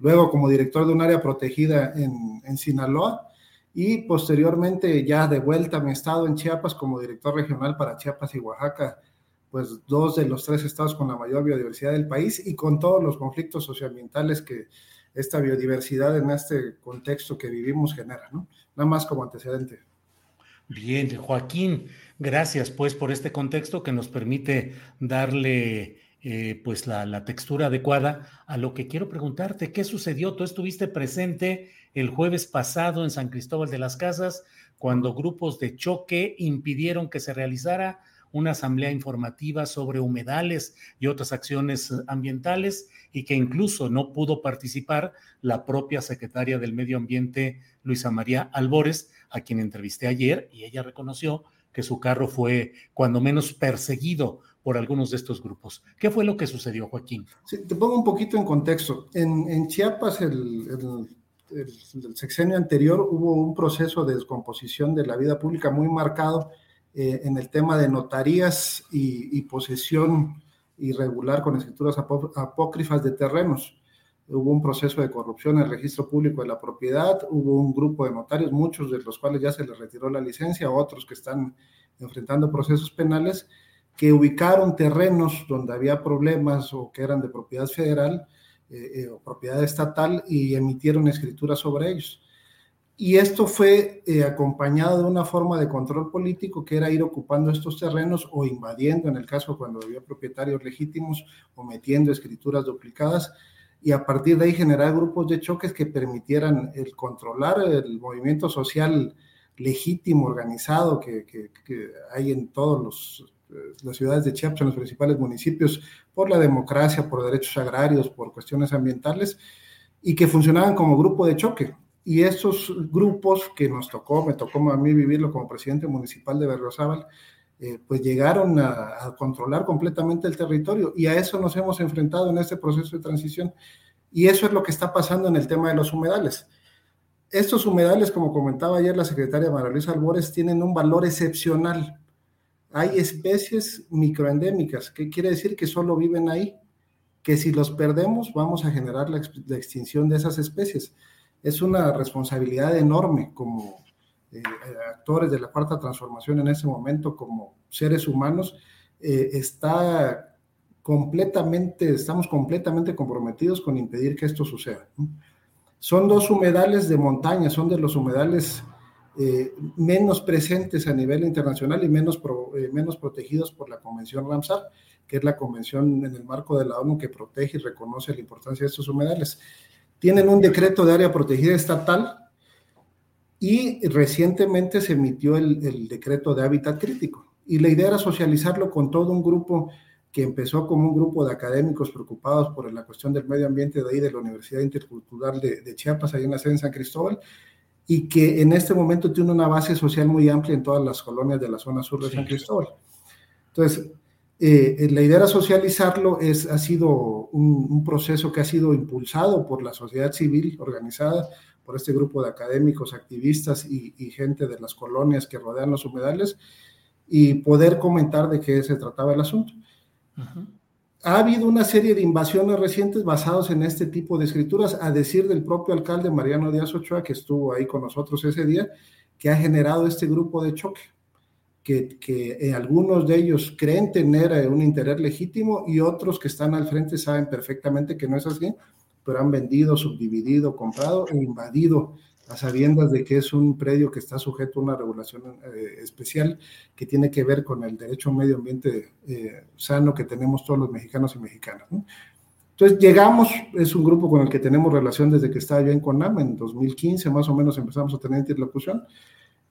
luego como director de un área protegida en, en Sinaloa y posteriormente ya de vuelta a mi estado en Chiapas como director regional para Chiapas y Oaxaca, pues dos de los tres estados con la mayor biodiversidad del país y con todos los conflictos socioambientales que esta biodiversidad en este contexto que vivimos genera, ¿no? Nada más como antecedente. Bien, Joaquín, gracias pues por este contexto que nos permite darle eh, pues la, textura adecuada a lo que quiero preguntarte. ¿Qué sucedió? Tú estuviste presente el jueves pasado en San Cristóbal de las Casas cuando grupos de choque impidieron que se realizara una asamblea informativa sobre humedales y otras acciones ambientales y que incluso no pudo participar la propia secretaria del Medio Ambiente, Luisa María Albores, a quien entrevisté ayer y ella reconoció que su carro fue cuando menos perseguido por algunos de estos grupos. ¿Qué fue lo que sucedió, Joaquín? Sí, te pongo un poquito en contexto. En, Chiapas, el, sexenio anterior, hubo un proceso de descomposición de la vida pública muy marcado eh, en el tema de notarías y, posesión irregular con escrituras apócrifas de terrenos. Hubo un proceso de corrupción en el registro público de la propiedad, hubo un grupo de notarios, muchos de los cuales ya se les retiró la licencia, otros que están enfrentando procesos penales, que ubicaron terrenos donde había problemas o que eran de propiedad federal eh, eh, o propiedad estatal y emitieron escrituras sobre ellos. Y esto fue eh, acompañado de una forma de control político que era ir ocupando estos terrenos o invadiendo, en el caso cuando había propietarios legítimos, o metiendo escrituras duplicadas, y a partir de ahí generar grupos de choques que permitieran el controlar el movimiento social legítimo, organizado que, que, que hay en todos los las ciudades de Chiapas, en los principales municipios, por la democracia, por derechos agrarios, por cuestiones ambientales, y que funcionaban como grupo de choque. Y esos grupos que nos tocó, me tocó a mí vivirlo como presidente municipal de Berriozábal, eh, pues llegaron a, a, controlar completamente el territorio y a eso nos hemos enfrentado en este proceso de transición. Y eso es lo que está pasando en el tema de los humedales. Estos humedales, como comentaba ayer la secretaria María Luisa Albores, tienen un valor excepcional hay especies microendémicas, que quiere decir que solo viven ahí, que si los perdemos vamos a generar la, extinción de esas especies. Es una responsabilidad enorme como eh, actores de la cuarta transformación en ese momento, como seres humanos, eh, está completamente, estamos completamente comprometidos con impedir que esto suceda. Son dos humedales de montaña, son de los humedales eh, menos presentes a nivel internacional y menos, eh, menos protegidos por la Convención Ramsar, que es la convención en el marco de la ONU que protege y reconoce la importancia de estos humedales. Tienen un decreto de área protegida estatal y recientemente se emitió el, el decreto de hábitat crítico. Y la idea era socializarlo con todo un grupo que empezó como un grupo de académicos preocupados por la cuestión del medio ambiente de ahí de la Universidad Intercultural de, Chiapas, ahí en la sede de San Cristóbal, y que en este momento tiene una base social muy amplia en todas las colonias de la zona sur de San Cristóbal. Entonces, eh, la idea era socializarlo, es, ha sido un, proceso que ha sido impulsado por la sociedad civil organizada, por este grupo de académicos, activistas y, gente de las colonias que rodean los humedales, y poder comentar de qué se trataba el asunto. Ha habido una serie de invasiones recientes basadas en este tipo de escrituras, a decir del propio alcalde Mariano Díaz Ochoa, que estuvo ahí con nosotros ese día, que ha generado este grupo de choque que, eh, algunos de ellos creen tener eh, un interés legítimo y otros que están al frente saben perfectamente que no es así, pero han vendido, subdividido, comprado e invadido a sabiendas de que es un predio que está sujeto a una regulación eh, especial que tiene que ver con el derecho a medio ambiente sano que tenemos todos los mexicanos y mexicanas. Entonces llegamos, es un grupo con el que tenemos relación desde que estaba yo en CONAM, en 2015 más o menos empezamos a tener interlocución.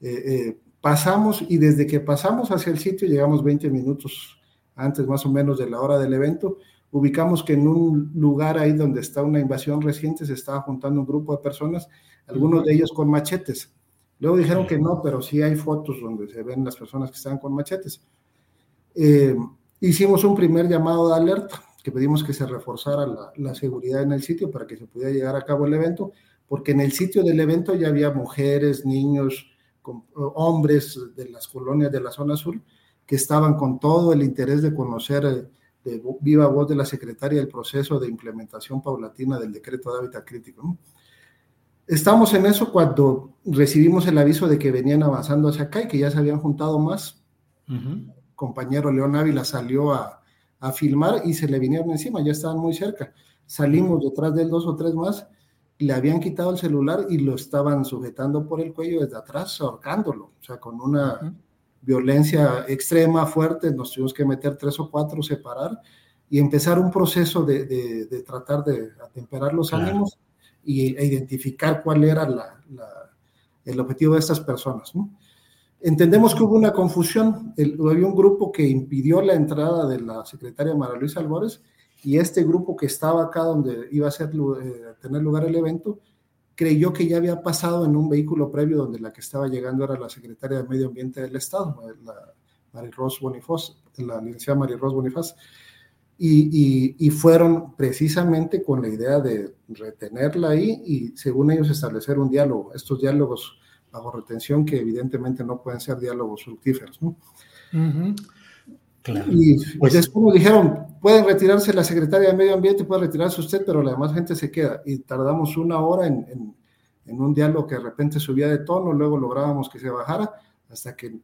Eh, Pasamos y desde que pasamos hacia el sitio, llegamos 20 minutos antes más o menos de la hora del evento, ubicamos que en un lugar ahí donde está una invasión reciente se estaba juntando un grupo de personas, algunos de ellos con machetes. Luego dijeron que no, pero sí hay fotos donde se ven las personas que estaban con machetes. Eh, hicimos un primer llamado de alerta, que pedimos que se reforzara la, la, seguridad en el sitio para que se pudiera llegar a cabo el evento, porque en el sitio del evento ya había mujeres, niños, hombres de las colonias de la zona sur que estaban con todo el interés de conocer eh, de viva voz de la secretaria el proceso de implementación paulatina del decreto de hábitat crítico. Estamos en eso cuando recibimos el aviso de que venían avanzando hacia acá y que ya se habían juntado más. Compañero León Ávila salió a, a filmar y se le vinieron encima, ya estaban muy cerca. Salimos detrás de él dos o tres más le habían quitado el celular y lo estaban sujetando por el cuello desde atrás, ahorcándolo, o sea, con una violencia extrema, fuerte, nos tuvimos que meter tres o cuatro, separar y empezar un proceso de, tratar de atemperar los ánimos y, e identificar cuál era el objetivo de estas personas. Entendemos que hubo una confusión, había un grupo que impidió la entrada de la secretaria María Luisa Álvarez y este grupo que estaba acá donde iba a ser, eh, tener lugar el evento, creyó que ya había pasado en un vehículo previo donde la que estaba llegando era la secretaria de Medio Ambiente del Estado, la Marie-Rose Bonifaz, la licenciada Marie-Rose Bonifaz, y, y, fueron precisamente con la idea de retenerla ahí y según ellos establecer un diálogo, estos diálogos bajo retención que evidentemente no pueden ser diálogos fructíferos. ¿no? Y pues, después dijeron, pueden retirarse la secretaria de Medio Ambiente, puede retirarse usted, pero la demás gente se queda. Y tardamos una hora en, en, un diálogo que de repente subía de tono, luego lográbamos que se bajara, hasta que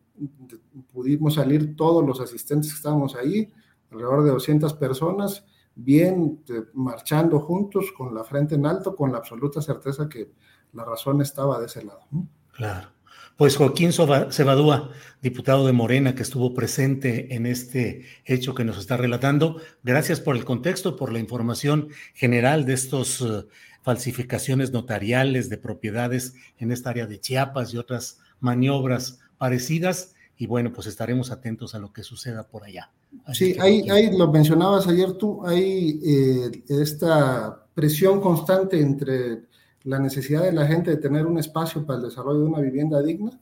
pudimos salir todos los asistentes que estábamos ahí, alrededor de 200 personas, bien marchando juntos, con la frente en alto, con la absoluta certeza que la razón estaba de ese lado. Claro. Pues Joaquín Cebadúa, diputado de Morena, que estuvo presente en este hecho que nos está relatando, gracias por el contexto, por la información general de estas eh, falsificaciones notariales de propiedades en esta área de Chiapas y otras maniobras parecidas. Y bueno, pues estaremos atentos a lo que suceda por allá. sí, ahí, ahí, lo mencionabas ayer tú, hay eh, esta presión constante entre la necesidad de la gente de tener un espacio para el desarrollo de una vivienda digna,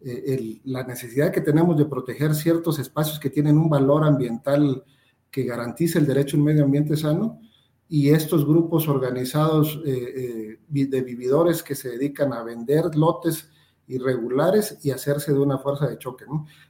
eh, la necesidad que tenemos de proteger ciertos espacios que tienen un valor ambiental que garantice el derecho a un medio ambiente sano, y estos grupos organizados eh, eh, de vividores que se dedican a vender lotes irregulares y hacerse de una fuerza de choque.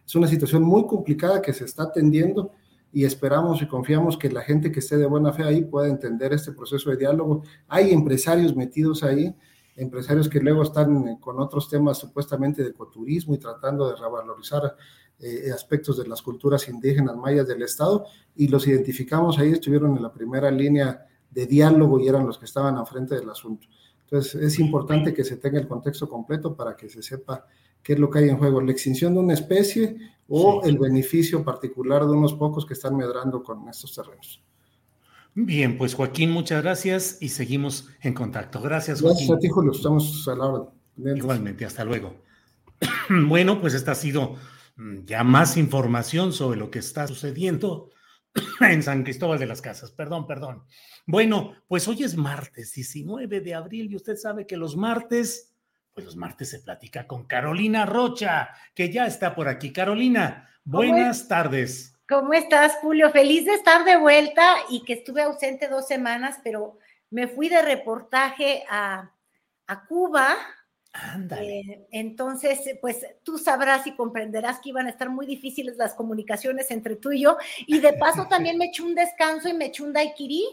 Es una situación muy complicada que se está atendiendo y esperamos y confiamos que la gente que esté de buena fe ahí pueda entender este proceso de diálogo. Hay empresarios metidos ahí, empresarios que luego están eh, con otros temas supuestamente de ecoturismo y tratando de revalorizar eh, aspectos de las culturas indígenas mayas del Estado y los identificamos ahí, estuvieron en la primera línea de diálogo y eran los que estaban al frente del asunto. Entonces es importante que se tenga el contexto completo para que se sepa qué es lo que hay en juego, la extinción de una especie o el beneficio particular de unos pocos que están medrando con estos terrenos. Bien, pues Joaquín, muchas gracias y seguimos en contacto. Gracias, Joaquín. Gracias a ti, Julio, estamos a la hora. Igualmente, hasta luego. bueno, pues esta ha sido mm, ya más información sobre lo que está sucediendo en San Cristóbal de las Casas. Perdón, perdón. Bueno, pues hoy es martes 19 de abril y usted sabe que los martes, pues los martes se platica con Carolina Rocha, que ya está por aquí. Carolina, buenas tardes. ¿Cómo estás, Julio? Feliz de estar de vuelta y que estuve ausente dos semanas, pero me fui de reportaje a, a Cuba eh, entonces, pues tú sabrás y comprenderás que iban a estar muy difíciles las comunicaciones entre tú y yo. Y de paso también me eché un descanso y me eché un daiquiri.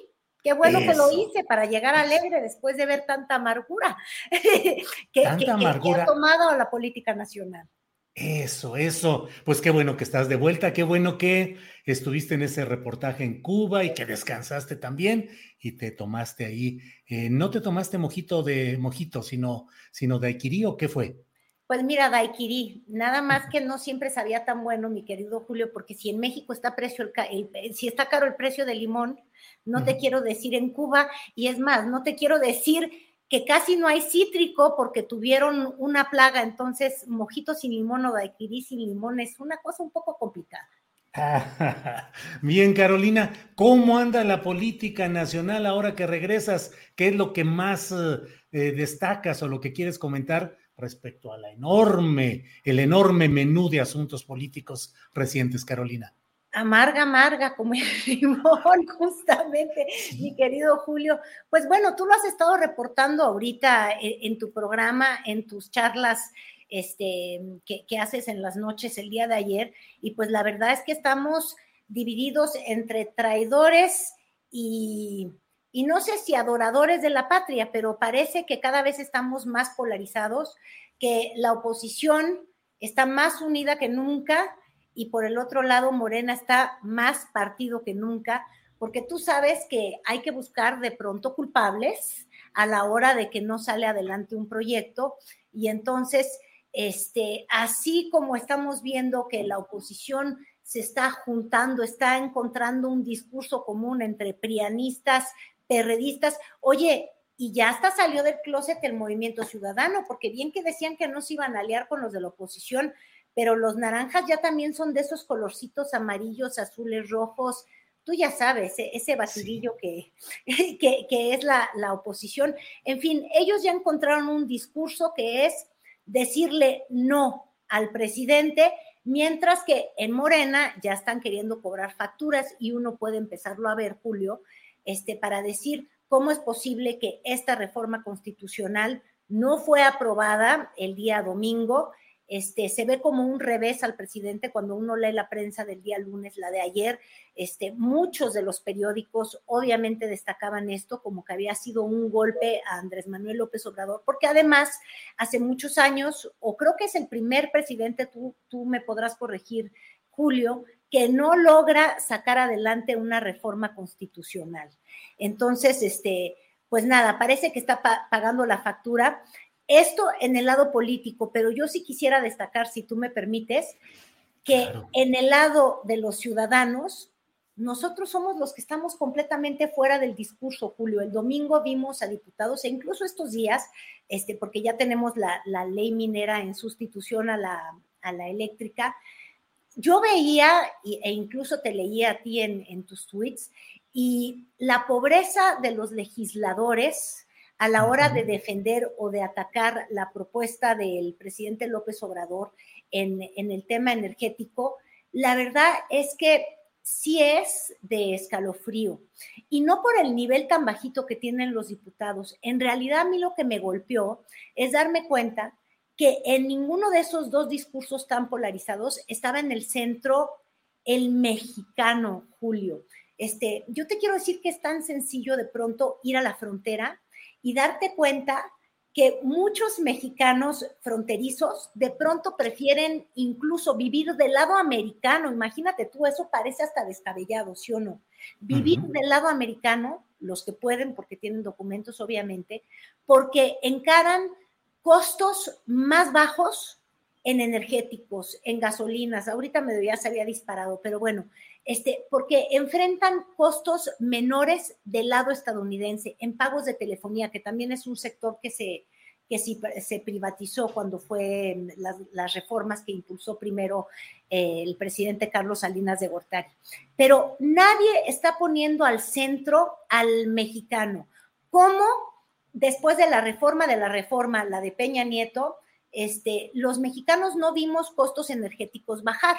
Qué bueno que lo hice para llegar alegre después de ver tanta amargura que, tanta amargura. que ha tomado la política nacional. Eso, eso. Pues qué bueno que estás de vuelta, qué bueno que estuviste en ese reportaje en Cuba y que descansaste también y te tomaste ahí, eh, no te tomaste mojito de mojito, sino, sino daiquiri o qué fue? Pues mira, daiquiri, nada más que no siempre sabía tan bueno, mi querido Julio, porque si en México está precio el, si está caro el precio del limón, no te quiero decir en Cuba, y es más, no te quiero decir que casi no hay cítrico porque tuvieron una plaga, entonces mojito sin limón o daiquiri sin limón es una cosa un poco complicada. Bien, Carolina, ¿cómo anda la política nacional ahora que regresas? ¿Qué es lo que más eh, eh, destacas o lo que quieres comentar respecto a la enorme, el enorme menú de asuntos políticos recientes, Carolina? amarga, amarga, como el limón, justamente, mi querido Julio. Pues bueno, tú lo has estado reportando ahorita en, tu programa, en tus charlas este, que, haces en las noches el día de ayer, y pues la verdad es que estamos divididos entre traidores y, y no sé si adoradores de la patria, pero parece que cada vez estamos más polarizados, que la oposición está más unida que nunca y por el otro lado Morena está más partido que nunca, porque tú sabes que hay que buscar de pronto culpables a la hora de que no sale adelante un proyecto. Y entonces este así como estamos viendo que la oposición se está juntando, está encontrando un discurso común entre prianistas, perredistas. Oye, y ya hasta salió del closet el movimiento ciudadano, porque bien que decían que no se iban a aliar con los de la oposición, pero los naranjas ya también son de esos colorcitos amarillos, azules, rojos. Tú ya sabes, e-, ese batidillo que, que, es la, la oposición. En fin, ellos ya encontraron un discurso que es decirle no al presidente, mientras que en Morena ya están queriendo cobrar facturas y uno puede empezarlo a ver, Julio, este, para decir cómo es posible que esta reforma constitucional no fue aprobada el día domingo este, se ve como un revés al presidente cuando uno lee la prensa del día lunes, la de ayer. Este, muchos de los periódicos obviamente destacaban esto como que había sido un golpe a Andrés Manuel López Obrador, porque además hace muchos años, o creo que es el primer presidente, tú, tú me podrás corregir, Julio, que no logra sacar adelante una reforma constitucional. Entonces, este, pues nada, parece que está pagando la factura. Esto en el lado político, pero yo sí quisiera destacar, si tú me permites, que en el lado de los ciudadanos, nosotros somos los que estamos completamente fuera del discurso, Julio. El domingo vimos a diputados e incluso estos días, este, porque ya tenemos la, ley minera en sustitución a la, eléctrica, yo veía e incluso te leía a ti en, en tus tweets y la pobreza de los legisladores a la hora de defender o de atacar la propuesta del presidente López Obrador en, el tema energético, la verdad es que sí es de escalofrío. Y no por el nivel tan bajito que tienen los diputados. En realidad a mí lo que me golpeó es darme cuenta que en ninguno de esos dos discursos tan polarizados estaba en el centro el mexicano, Julio. Este, yo te quiero decir que es tan sencillo de pronto ir a la frontera y darte cuenta que muchos mexicanos fronterizos de pronto prefieren incluso vivir del lado americano. Imagínate tú, eso parece hasta descabellado, ¿sí o no? Vivir del lado americano, los que pueden, porque tienen documentos, obviamente, porque encaran costos más bajos en energéticos, en gasolinas. Ahorita me ya se había disparado, pero bueno, este, porque enfrentan costos menores del lado estadounidense en pagos de telefonía, que también es un sector que se, que se privatizó cuando fue las, reformas que impulsó primero eh, el presidente Carlos Salinas de Gortari. Pero nadie está poniendo al centro al mexicano. ¿Cómo después de la reforma de la reforma, la de Peña Nieto, este, los mexicanos no vimos costos energéticos bajar,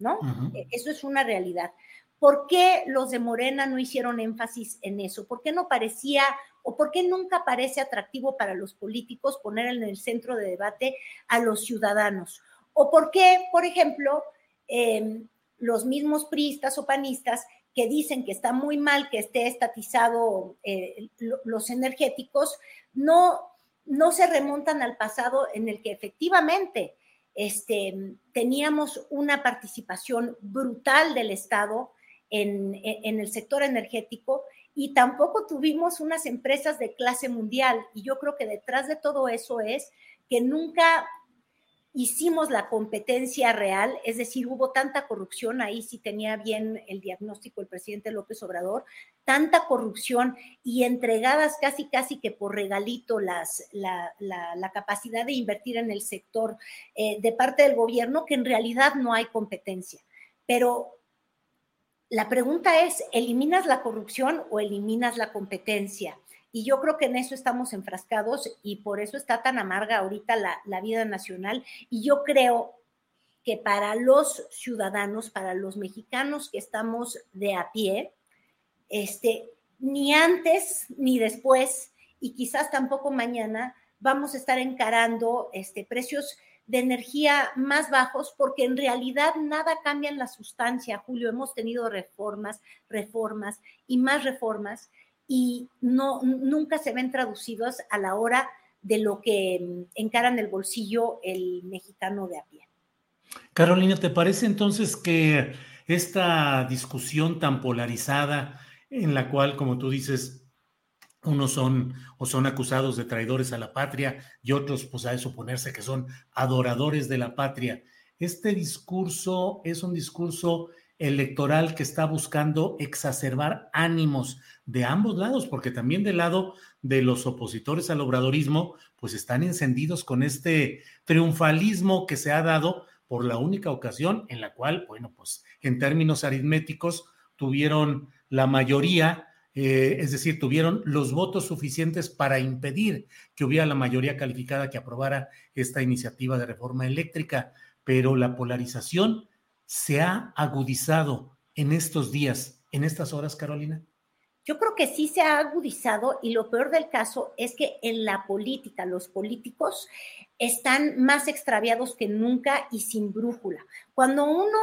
¿no? E, eso es una realidad. ¿Por qué los de Morena no hicieron énfasis en eso? ¿Por qué no parecía o por qué nunca parece atractivo para los políticos poner en el centro de debate a los ciudadanos? ¿O por qué, por ejemplo, em, los mismos priistas o panistas que dicen que está muy mal que esté estatizado eh, los energéticos, no, no se remontan al pasado en el que efectivamente este, teníamos una participación brutal del Estado en, el sector energético y tampoco tuvimos unas empresas de clase mundial. Y yo creo que detrás de todo eso es que nunca hicimos la competencia real, es decir, hubo tanta corrupción, ahí sí tenía bien el diagnóstico el presidente López Obrador, tanta corrupción y entregadas casi, casi que por regalito las, la, capacidad de invertir en el sector eh, de parte del gobierno, que en realidad no hay competencia. Pero la pregunta es, ¿eliminas la corrupción o eliminas la competencia? Y yo creo que en eso estamos enfrascados y por eso está tan amarga ahorita la, vida nacional. Y yo creo que para los ciudadanos, para los mexicanos que estamos de a pie, este, ni antes ni después, y quizás tampoco mañana, vamos a estar encarando este, precios de energía más bajos, porque en realidad nada cambia en la sustancia, Julio. Hemos tenido reformas, reformas y más reformas, y no, nunca se ven traducidos a la hora de lo que mm, encaran el bolsillo el mexicano de a pie. Carolina, ¿te parece entonces que esta discusión tan polarizada, en la cual, como tú dices, unos son o son acusados de traidores a la patria y otros, pues, a suponerse que son adoradores de la patria. Este discurso es un discurso electoral que está buscando exacerbar ánimos de ambos lados, porque también del lado de los opositores al obradorismo, pues están encendidos con este triunfalismo que se ha dado por la única ocasión en la cual, bueno, pues en términos aritméticos tuvieron la mayoría eh, es decir, tuvieron los votos suficientes para impedir que hubiera la mayoría calificada que aprobara esta iniciativa de reforma eléctrica, pero la polarización se ha agudizado en estos días, en estas horas, Carolina. Yo creo que sí se ha agudizado y lo peor del caso es que en la política los políticos están más extraviados que nunca y sin brújula. Cuando uno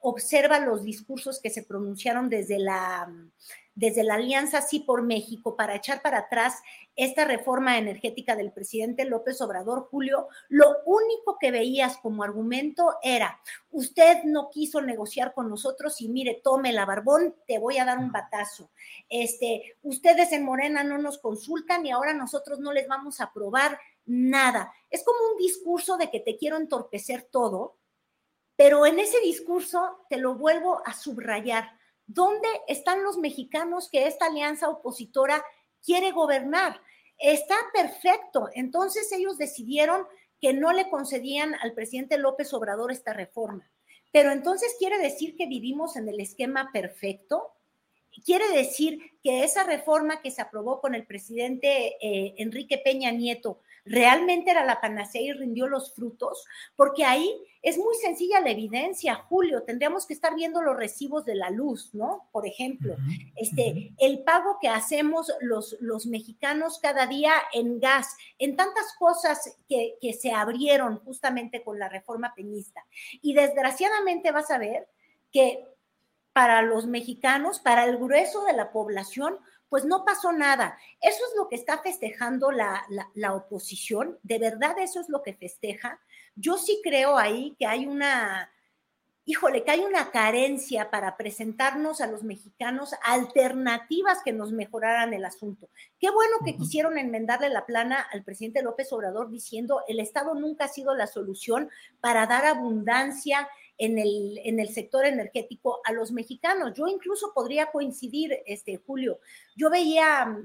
observa los discursos que se pronunciaron desde la desde la Alianza Sí por México para echar para atrás esta reforma energética del presidente López Obrador, Julio, lo único que veías como argumento era, usted no quiso negociar con nosotros y mire, tome la barbón, te voy a dar un batazo. Este, ustedes en Morena no nos consultan y ahora nosotros no les vamos a aprobar nada. Es como un discurso de que te quiero entorpecer todo, pero en ese discurso te lo vuelvo a subrayar ¿Dónde están los mexicanos que esta alianza opositora quiere gobernar? Está perfecto. Entonces ellos decidieron que no le concedían al presidente López Obrador esta reforma. Pero entonces quiere decir que vivimos en el esquema perfecto. Quiere decir que esa reforma que se aprobó con el presidente eh, Enrique Peña Nieto realmente era la panacea y rindió los frutos, porque ahí es muy sencilla la evidencia, Julio, tendríamos que estar viendo los recibos de la luz, ¿no? Por ejemplo, este, el pago que hacemos los, los mexicanos cada día en gas, en tantas cosas que, que se abrieron justamente con la reforma peñista. Y desgraciadamente vas a ver que para los mexicanos, para el grueso de la población, pues no pasó nada. Eso es lo que está festejando la, oposición, de verdad eso es lo que festeja. Yo sí creo ahí que hay una, híjole, que hay una carencia para presentarnos a los mexicanos alternativas que nos mejoraran el asunto. Qué bueno que quisieron enmendarle la plana al presidente López Obrador diciendo el Estado nunca ha sido la solución para dar abundancia en el, en el sector energético a los mexicanos. Yo incluso podría coincidir, este, Julio, yo veía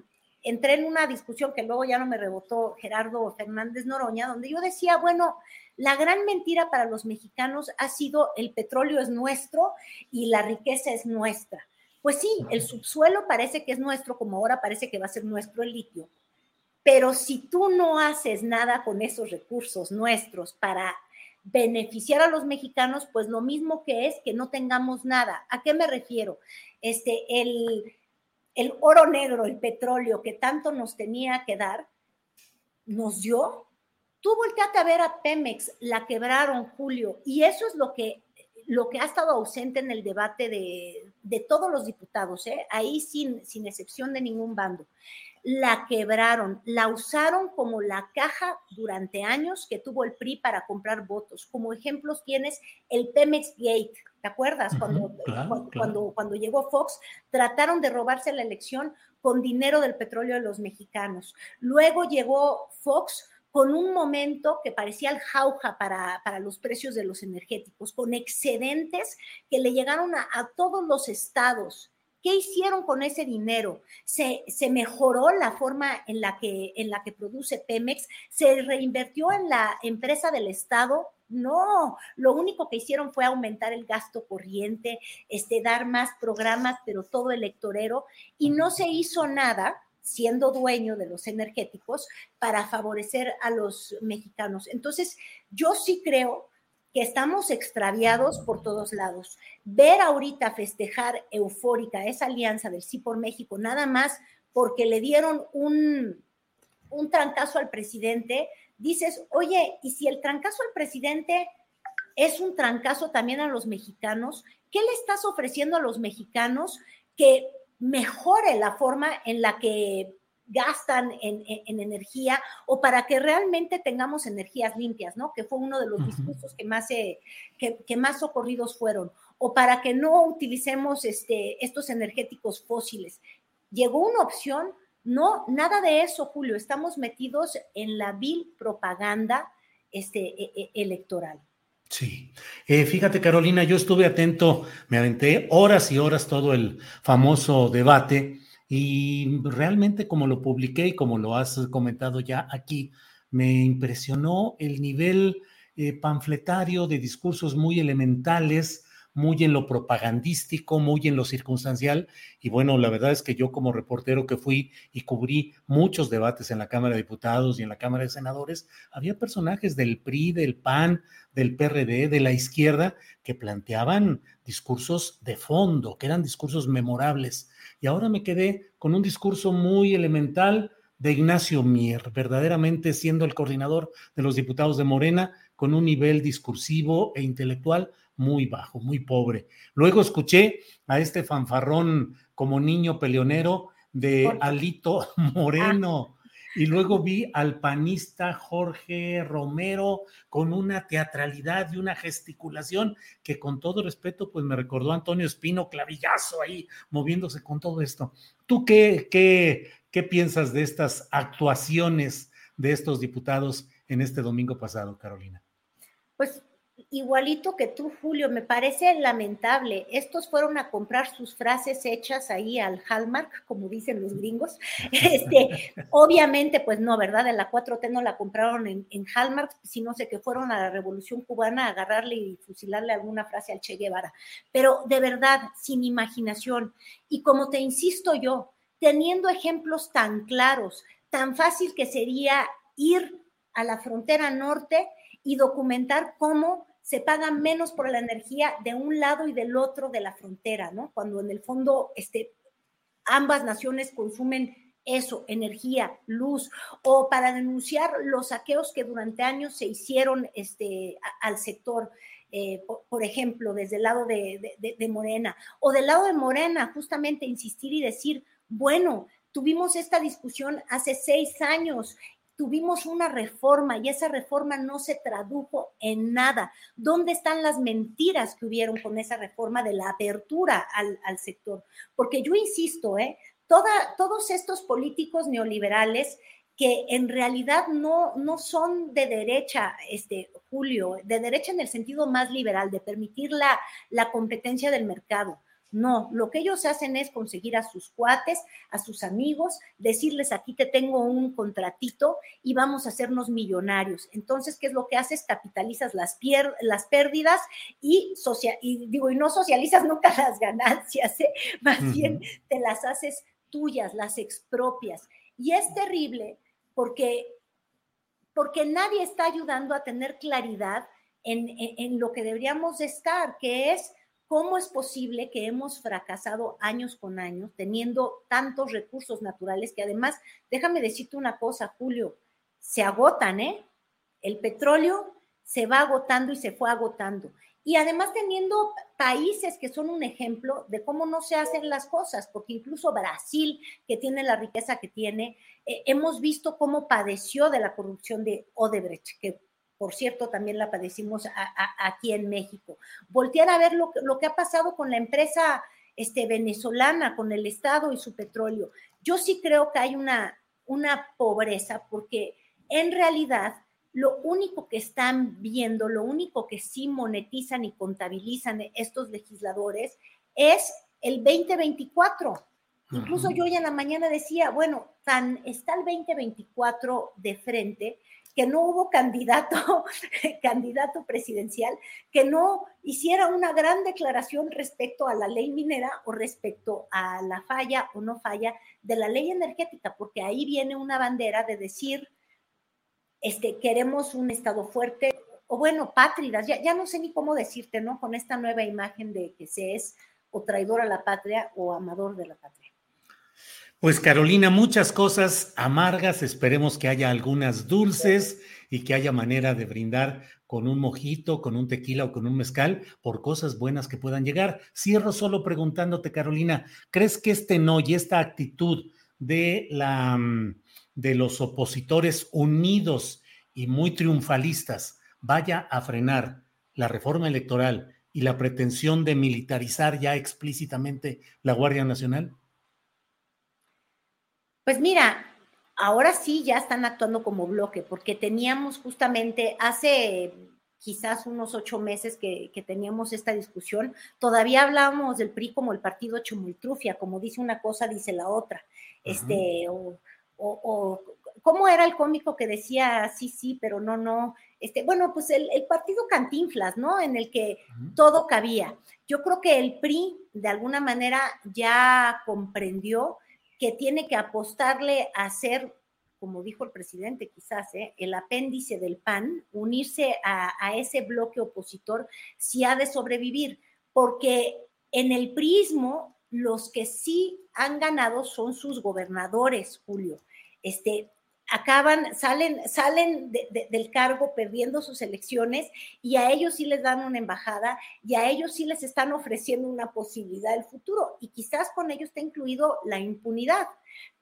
entré en una discusión que luego ya no me rebotó Gerardo Fernández Noroña, donde yo decía, bueno, la gran mentira para los mexicanos ha sido el petróleo es nuestro y la riqueza es nuestra. Pues sí, el subsuelo parece que es nuestro, como ahora parece que va a ser nuestro el litio, pero si tú no haces nada con esos recursos nuestros para beneficiar a los mexicanos, pues lo mismo que es que no tengamos nada. ¿A qué me refiero? Este, el, el oro negro, el petróleo que tanto nos tenía que dar, nos dio. Tú volteate a ver a Pemex, la quebraron, Julio, y eso es lo que, lo que ha estado ausente en el debate de, de todos los diputados, ¿eh? ahí sin, sin excepción de ningún bando la quebraron, la usaron como la caja durante años que tuvo el PRI para comprar votos. Como ejemplos tienes el Pemex Gate, ¿te acuerdas? Cuando, cuando, cuando llegó Fox, trataron de robarse la elección con dinero del petróleo de los mexicanos. Luego llegó Fox con un momento que parecía el jauja para, para, los precios de los energéticos, con excedentes que le llegaron a, a todos los estados ¿Qué hicieron con ese dinero? ¿Se, se mejoró la forma en la, que, en la que produce Pemex? ¿Se reinvirtió en la empresa del Estado? No, lo único que hicieron fue aumentar el gasto corriente, este, dar más programas, pero todo electorero, y no se hizo nada siendo dueño de los energéticos para favorecer a los mexicanos. Entonces, yo sí creo que estamos extraviados por todos lados. Ver ahorita festejar eufórica esa alianza del Sí por México, nada más porque le dieron un, un trancazo al presidente, dices, oye, ¿y si el trancazo al presidente es un trancazo también a los mexicanos? ¿Qué le estás ofreciendo a los mexicanos que mejore la forma en la que gastan en, energía o para que realmente tengamos energías limpias, ¿no? Que fue uno de los discursos que más, que, más socorridos fueron, o para que no utilicemos este, estos energéticos fósiles. Llegó una opción, no, nada de eso, Julio, estamos metidos en la vil propaganda este, e, e, electoral. Sí. Eh, fíjate, Carolina, yo estuve atento, me aventé horas y horas todo el famoso debate y realmente como lo publiqué y como lo has comentado ya aquí, me impresionó el nivel eh, panfletario de discursos muy elementales, muy en lo propagandístico, muy en lo circunstancial. Y bueno, la verdad es que yo como reportero que fui y cubrí muchos debates en la Cámara de Diputados y en la Cámara de Senadores, había personajes del PRI, del PAN, del PRD, de la izquierda, que planteaban discursos de fondo, que eran discursos memorables. Y ahora me quedé con un discurso muy elemental de Ignacio Mier, verdaderamente siendo el coordinador de los diputados de Morena, con un nivel discursivo e intelectual muy bajo, muy pobre. Luego escuché a este fanfarrón como niño peleonero de Alito Moreno. Y luego vi al panista Jorge Romero con una teatralidad y una gesticulación que con todo respeto, pues me recordó a Antonio Espino, clavillazo ahí, moviéndose con todo esto. ¿Tú qué, qué, qué piensas de estas actuaciones de estos diputados en este domingo pasado, Carolina? Pues igualito que tú, Julio, me parece lamentable. Estos fueron a comprar sus frases hechas ahí al Hallmark, como dicen los gringos. Este, obviamente, pues no, ¿verdad? De la 4T no la compraron en, en Hallmark, sino sé que fueron a la Revolución Cubana a agarrarle y fusilarle alguna frase al Che Guevara. Pero de verdad, sin imaginación. Y como te insisto yo, teniendo ejemplos tan claros, tan fácil que sería ir a la frontera norte y documentar cómo se paga menos por la energía de un lado y del otro de la frontera, ¿no? Cuando en el fondo este, ambas naciones consumen eso, energía, luz, o para denunciar los saqueos que durante años se hicieron este, al sector. Eh, por, ejemplo, desde el lado de, de, Morena, o del lado de Morena, justamente insistir y decir, bueno, tuvimos esta discusión hace seis años tuvimos una reforma y esa reforma no se tradujo en nada. ¿Dónde están las mentiras que hubieron con esa reforma de la apertura al, sector? Porque yo insisto, ¿eh? Toda, todos estos políticos neoliberales que en realidad no, no son de derecha, este, Julio, de derecha en el sentido más liberal, de permitir la, la competencia del mercado. No, lo que ellos hacen es conseguir a sus cuates, a sus amigos, decirles aquí te tengo un contratito y vamos a hacernos millonarios. Entonces, ¿qué es lo que haces? Capitalizas las, las pérdidas y, y digo, y no socializas nunca las ganancias, ¿eh? más bien te las haces tuyas, las expropias. Y es terrible porque, porque nadie está ayudando a tener claridad en, en lo que deberíamos estar, que es ¿Cómo es posible que hemos fracasado años con años teniendo tantos recursos naturales que además, déjame decirte una cosa, Julio, se agotan, ¿eh? El petróleo se va agotando y se fue agotando. Y además teniendo países que son un ejemplo de cómo no se hacen las cosas, porque incluso Brasil, que tiene la riqueza que tiene, eh, hemos visto cómo padeció de la corrupción de Odebrecht, que por cierto, también la padecimos aquí en México. Voltear a ver lo, que ha pasado con la empresa este, venezolana, con el Estado y su petróleo. Yo sí creo que hay una, una pobreza porque en realidad lo único que están viendo, lo único que sí monetizan y contabilizan estos legisladores es el 2024. Incluso yo hoy en la mañana decía, bueno, tan está el 2024 de frente que no hubo candidato, candidato presidencial, que no hiciera una gran declaración respecto a la ley minera o respecto a la falla o no falla de la ley energética, porque ahí viene una bandera de decir, este, queremos un Estado fuerte, o bueno, pátridas, ya, ya no sé ni cómo decirte, ¿no? Con esta nueva imagen de que se es o traidor a la patria o amador de la patria. Pues Carolina, muchas cosas amargas, esperemos que haya algunas dulces y que haya manera de brindar con un mojito, con un tequila o con un mezcal por cosas buenas que puedan llegar. Cierro solo preguntándote, Carolina, ¿crees que este no y esta actitud de la mm, de los opositores unidos y muy triunfalistas vaya a frenar la reforma electoral y la pretensión de militarizar ya explícitamente la Guardia Nacional? Pues mira, ahora sí ya están actuando como bloque, porque teníamos justamente hace quizás unos ocho meses que, teníamos esta discusión, todavía hablábamos del PRI como el partido chumultrufia, como dice una cosa, dice la otra. Este, o, o, ¿cómo era el cómico que decía sí, sí, pero no, no? Este, bueno, pues el, partido Cantinflas, ¿no? En el que todo cabía. Yo creo que el PRI, de alguna manera, ya comprendió que tiene que apostarle a ser, como dijo el presidente quizás, ¿eh? el apéndice del PAN, unirse a, ese bloque opositor si ha de sobrevivir, porque en el prismo los que sí han ganado son sus gobernadores, Julio. Este, acaban, salen, salen del cargo perdiendo sus elecciones y a ellos sí les dan una embajada y a ellos sí les están ofreciendo una posibilidad del futuro y quizás con ello está incluido la impunidad.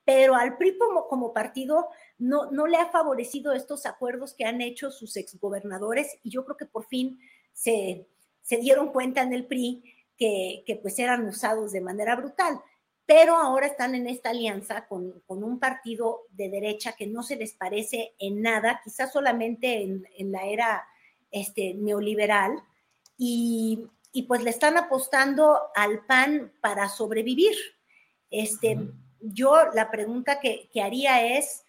Pero al PRI como, partido no, no le ha favorecido estos acuerdos que han hecho sus exgobernadores y yo creo que por fin se, se dieron cuenta en el PRI que, que pues eran usados de manera brutal pero ahora están en esta alianza con, un partido de derecha que no se les parece en nada, quizás solamente en, la era este, neoliberal, y, pues le están apostando al PAN para sobrevivir. Este, yo la pregunta que, que haría es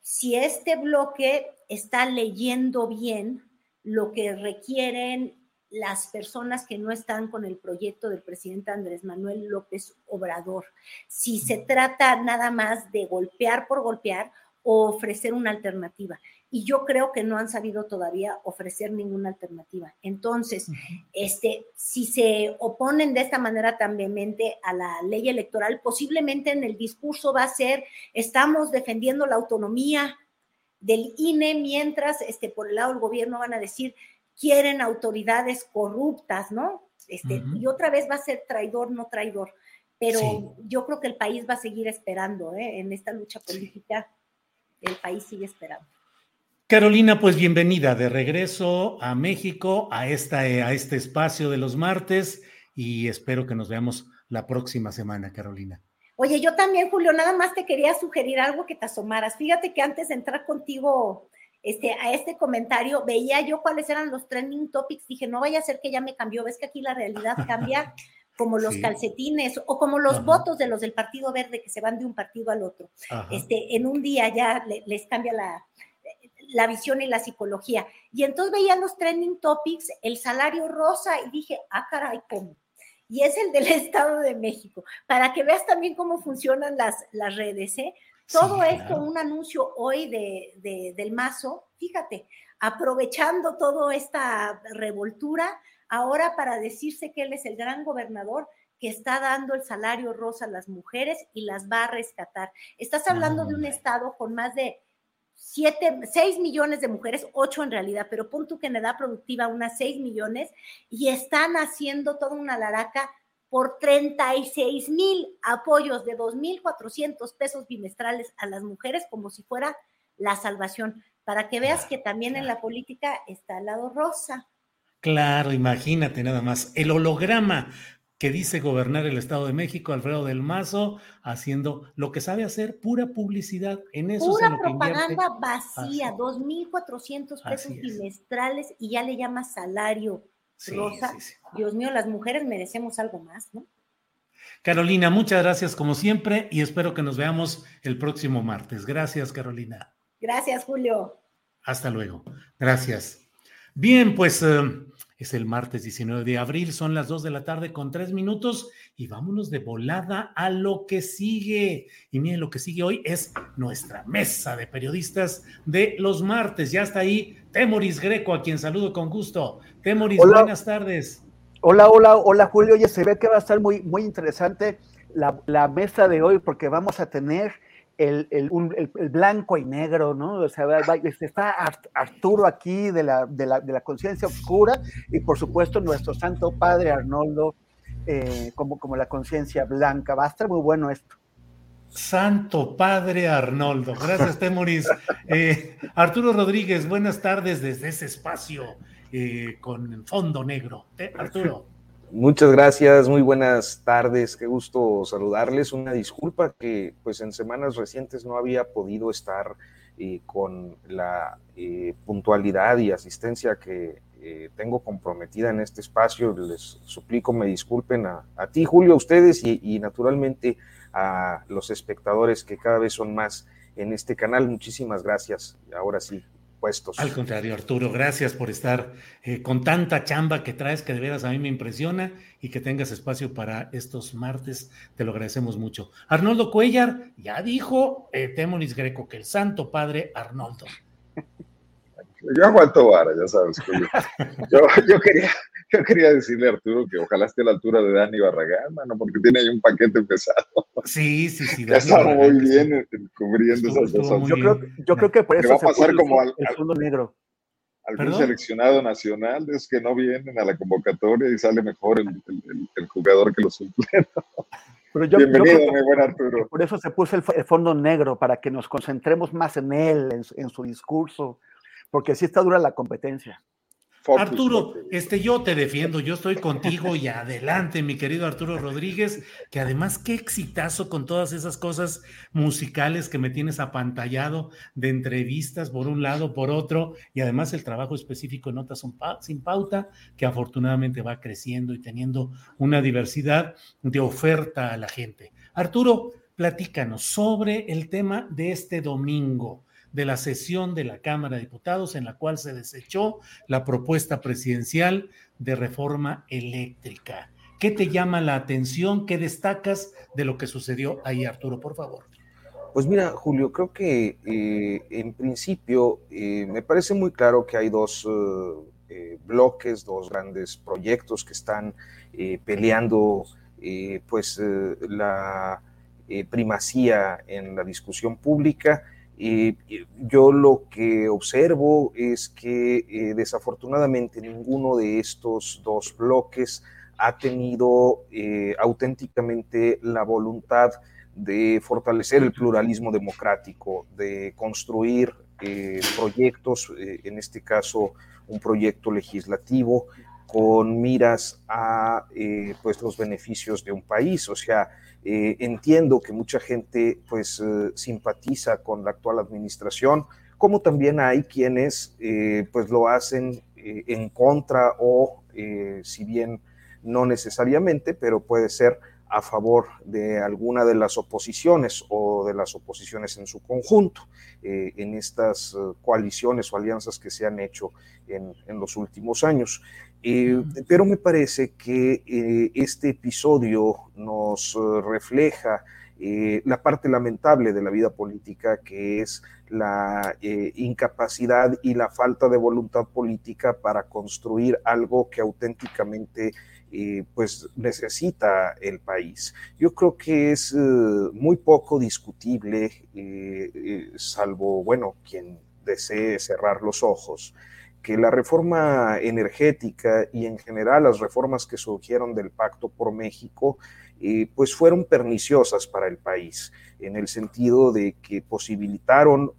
si este bloque está leyendo bien lo que requieren las personas que no están con el proyecto del presidente Andrés Manuel López Obrador. Si se trata nada más de golpear por golpear o ofrecer una alternativa. Y yo creo que no han sabido todavía ofrecer ninguna alternativa. Entonces, este, si se oponen de esta manera tan vehemente a la ley electoral, posiblemente en el discurso va a ser, estamos defendiendo la autonomía del INE, mientras este, por el lado del gobierno van a decir, quieren autoridades corruptas, ¿no? Este, Y otra vez va a ser traidor, no traidor. Pero yo creo que el país va a seguir esperando, ¿eh? En esta lucha política, el país sigue esperando. Carolina, pues bienvenida de regreso a México, a, esta, a este espacio de los martes y espero que nos veamos la próxima semana, Carolina. Oye, yo también, Julio, nada más te quería sugerir algo que te asomaras. Fíjate que antes de entrar contigo este, a este comentario, veía yo cuáles eran los trending topics, dije, no vaya a ser que ya me cambió, ves que aquí la realidad cambia como los calcetines o como los votos de los del Partido Verde que se van de un partido al otro. Este, en un día ya les cambia la, la visión y la psicología. Y entonces veía los trending topics, el salario rosa, y dije, ah, caray, ¿cómo? Y es el del Estado de México, para que veas también cómo funcionan las, las redes, ¿eh? Todo esto, un anuncio hoy de, del mazo, fíjate, aprovechando toda esta revoltura, ahora para decirse que él es el gran gobernador que está dando el salario rosa a las mujeres y las va a rescatar. Estás hablando de un estado con más de 7, 6 millones de mujeres, 8 en realidad, pero punto que en edad productiva unas 6 millones y están haciendo toda una laraca por 36 mil apoyos de 2.400 pesos bimestrales a las mujeres como si fuera la salvación, para que veas que también en la política está al lado rosa. Claro, imagínate nada más. El holograma que dice gobernar el Estado de México, Alfredo del Mazo, haciendo lo que sabe hacer, pura publicidad. En eso pura propaganda vacía, 2.400 pesos bimestrales y ya le llama salario. Rosa, Dios mío, las mujeres merecemos algo más, ¿no? Carolina, muchas gracias como siempre y espero que nos veamos el próximo martes. Gracias, Carolina. Gracias, Julio. Hasta luego. Gracias. Bien, pues eh, es el martes 19 de abril, son las 2 de la tarde con 3 minutos y vámonos de volada a lo que sigue. Y miren, lo que sigue hoy es nuestra mesa de periodistas de los martes. Ya está ahí Temoris Greco, a quien saludo con gusto. Temoris, buenas tardes. Hola, hola, hola Julio. Oye, se ve que va a estar muy, muy interesante la, la mesa de hoy porque vamos a tener el, el, el, blanco y negro, ¿no? O sea, este, está Arturo aquí de la, de la, de la conciencia oscura y por supuesto nuestro santo padre Arnoldo eh, como, como la conciencia blanca. Va a estar muy bueno esto. Santo Padre Arnoldo. Gracias, Temoris. Eh, Arturo Rodríguez, buenas tardes desde ese espacio eh, con fondo negro. Arturo. Muchas gracias, muy buenas tardes, qué gusto saludarles. Una disculpa que pues en semanas recientes no había podido estar eh, con la eh, puntualidad y asistencia que eh, tengo comprometida en este espacio. Les suplico me disculpen a, ti, Julio, a ustedes y, y naturalmente a los espectadores que cada vez son más en este canal. Muchísimas gracias. Ahora sí, al contrario, Arturo, gracias por estar eh, con tanta chamba que traes, que de veras a mí me impresiona y que tengas espacio para estos martes. Te lo agradecemos mucho. Arnoldo Cuellar ya dijo eh, Greco que el Santo Padre Arnoldo. Yo aguanto vara, ya sabes. Yo, yo, quería, yo quería decirle a Arturo que ojalá esté a la altura de Dani Barragán, mano, porque tiene ahí un paquete pesado. Sí, sí, sí. Ya está muy bien cubriendo esas cosas. Yo creo, yo creo que por eso va a pasar como al, al, negro. Algún seleccionado nacional es que no vienen a la convocatoria y sale mejor el, el, jugador que lo suple. Bienvenido, mi buen Arturo. Por eso se puso el, fondo negro, para que nos concentremos más en él, en, en su discurso, porque así está dura la competencia. Arturo, este, yo te defiendo, yo estoy contigo y adelante, mi querido Arturo Rodríguez, que además qué exitazo con todas esas cosas musicales que me tienes apantallado de entrevistas por un lado, por otro, y además el trabajo específico en Notas sin Pauta, que afortunadamente va creciendo y teniendo una diversidad de oferta a la gente. Arturo, platícanos sobre el tema de este domingo de la sesión de la Cámara de Diputados en la cual se desechó la propuesta presidencial de reforma eléctrica. ¿Qué te llama la atención? ¿Qué destacas de lo que sucedió ahí, Arturo, por favor? Pues mira, Julio, creo que eh, en principio eh, me parece muy claro que hay dos eh, bloques, dos grandes proyectos que están peleando pues la primacía en la discusión pública yo lo que observo es que eh, desafortunadamente ninguno de estos dos bloques ha tenido eh, auténticamente la voluntad de fortalecer el pluralismo democrático, de construir eh, proyectos, en este caso un proyecto legislativo con miras a pues los beneficios de un país. O sea, eh, entiendo que mucha gente pues eh, simpatiza con la actual administración, como también hay quienes eh, pues lo hacen en contra o si bien no necesariamente, pero puede ser a favor de alguna de las oposiciones o de las oposiciones en su conjunto en estas coaliciones o alianzas que se han hecho en, los últimos años. Eh, pero me parece que este episodio nos refleja la parte lamentable de la vida política, que es la incapacidad y la falta de voluntad política para construir algo que auténticamente pues necesita el país. Yo creo que es eh, muy poco discutible, eh, eh, salvo, bueno, quien desee cerrar los ojos, que la reforma energética y en general las reformas que surgieron del Pacto por México, pues fueron perniciosas para el país, en el sentido de que posibilitaron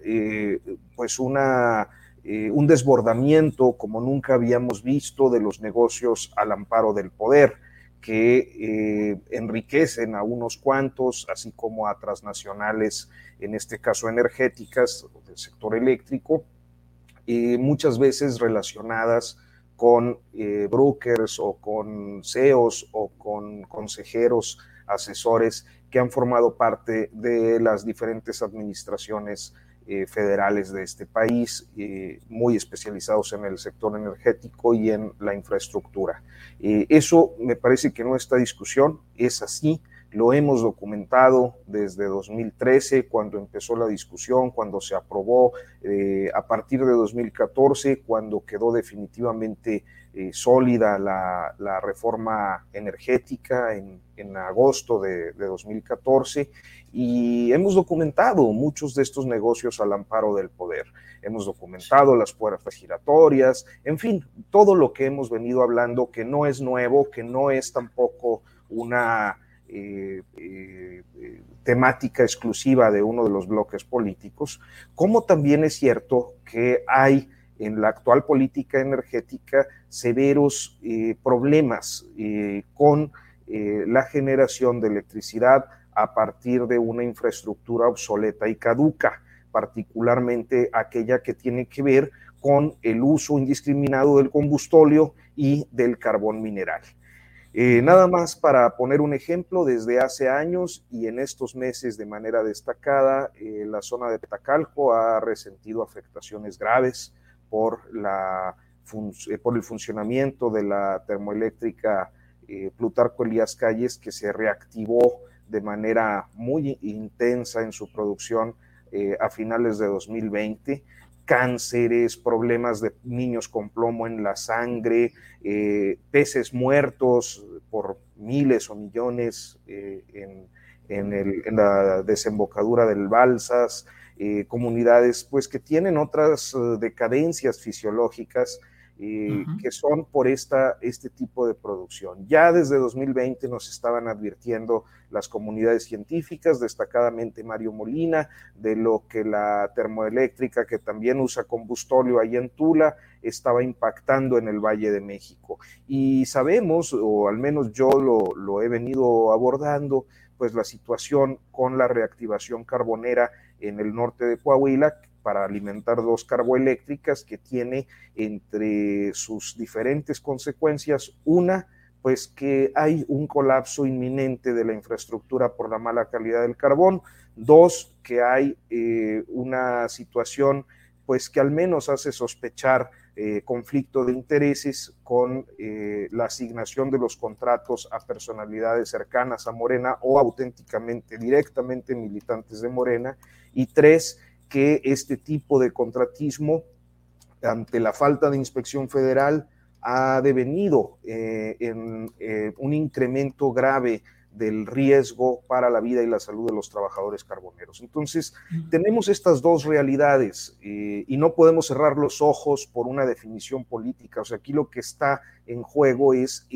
pues una eh, un desbordamiento como nunca habíamos visto de los negocios al amparo del poder, que eh, enriquecen a unos cuantos, así como a transnacionales, en este caso energéticas, del sector eléctrico, y muchas veces relacionadas con eh, brokers o con CEOs o con consejeros, asesores que han formado parte de las diferentes administraciones eh, federales de este país, eh, muy especializados en el sector energético y en la infraestructura. Eh, eso me parece que no está discusión, es así, lo hemos documentado desde 2013, cuando empezó la discusión, cuando se aprobó, a partir de 2014, cuando quedó definitivamente sólida la, reforma energética en, agosto de, de 2014 y hemos documentado muchos de estos negocios al amparo del poder. Hemos documentado las puertas giratorias, en fin, todo lo que hemos venido hablando que no es nuevo, que no es tampoco una eh, eh, temática exclusiva de uno de los bloques políticos, como también es cierto que hay en la actual política energética severos eh, problemas con la generación de electricidad a partir de una infraestructura obsoleta y caduca, particularmente aquella que tiene que ver con el uso indiscriminado del combustóleo y del carbón mineral. Eh, nada más para poner un ejemplo, desde hace años y en estos meses de manera destacada, eh, la zona de Petacalco ha resentido afectaciones graves por, eh, el funcionamiento de la termoeléctrica Plutarco Elías Calles que se reactivó de manera muy intensa en su producción a finales de 2020 cánceres, problemas de niños con plomo en la sangre, eh, peces muertos por miles o millones eh, en, la desembocadura del Balsas, comunidades pues que tienen otras decadencias fisiológicas que son por esta, este tipo de producción. Ya desde 2020 nos estaban advirtiendo las comunidades científicas, destacadamente Mario Molina, de lo que la termoeléctrica, que también usa combustóleo ahí en Tula, estaba impactando en el Valle de México. Y sabemos, o al menos yo lo, lo he venido abordando, pues la situación con la reactivación carbonera en el norte de Coahuila, para alimentar dos carboeléctricas que tiene entre sus diferentes consecuencias una, pues que hay un colapso inminente de la infraestructura por la mala calidad del carbón, dos, que hay eh, una situación pues que al menos hace sospechar eh, conflicto de intereses con eh, la asignación de los contratos a personalidades cercanas a Morena o auténticamente, directamente militantes de Morena. Y tres, que este tipo de contratismo, ante la falta de inspección federal, ha devenido eh, en eh, un incremento grave del riesgo para la vida y la salud de los trabajadores carboneros. Entonces, tenemos estas dos realidades eh, y no podemos cerrar los ojos por una definición política. O sea, aquí lo que está en juego es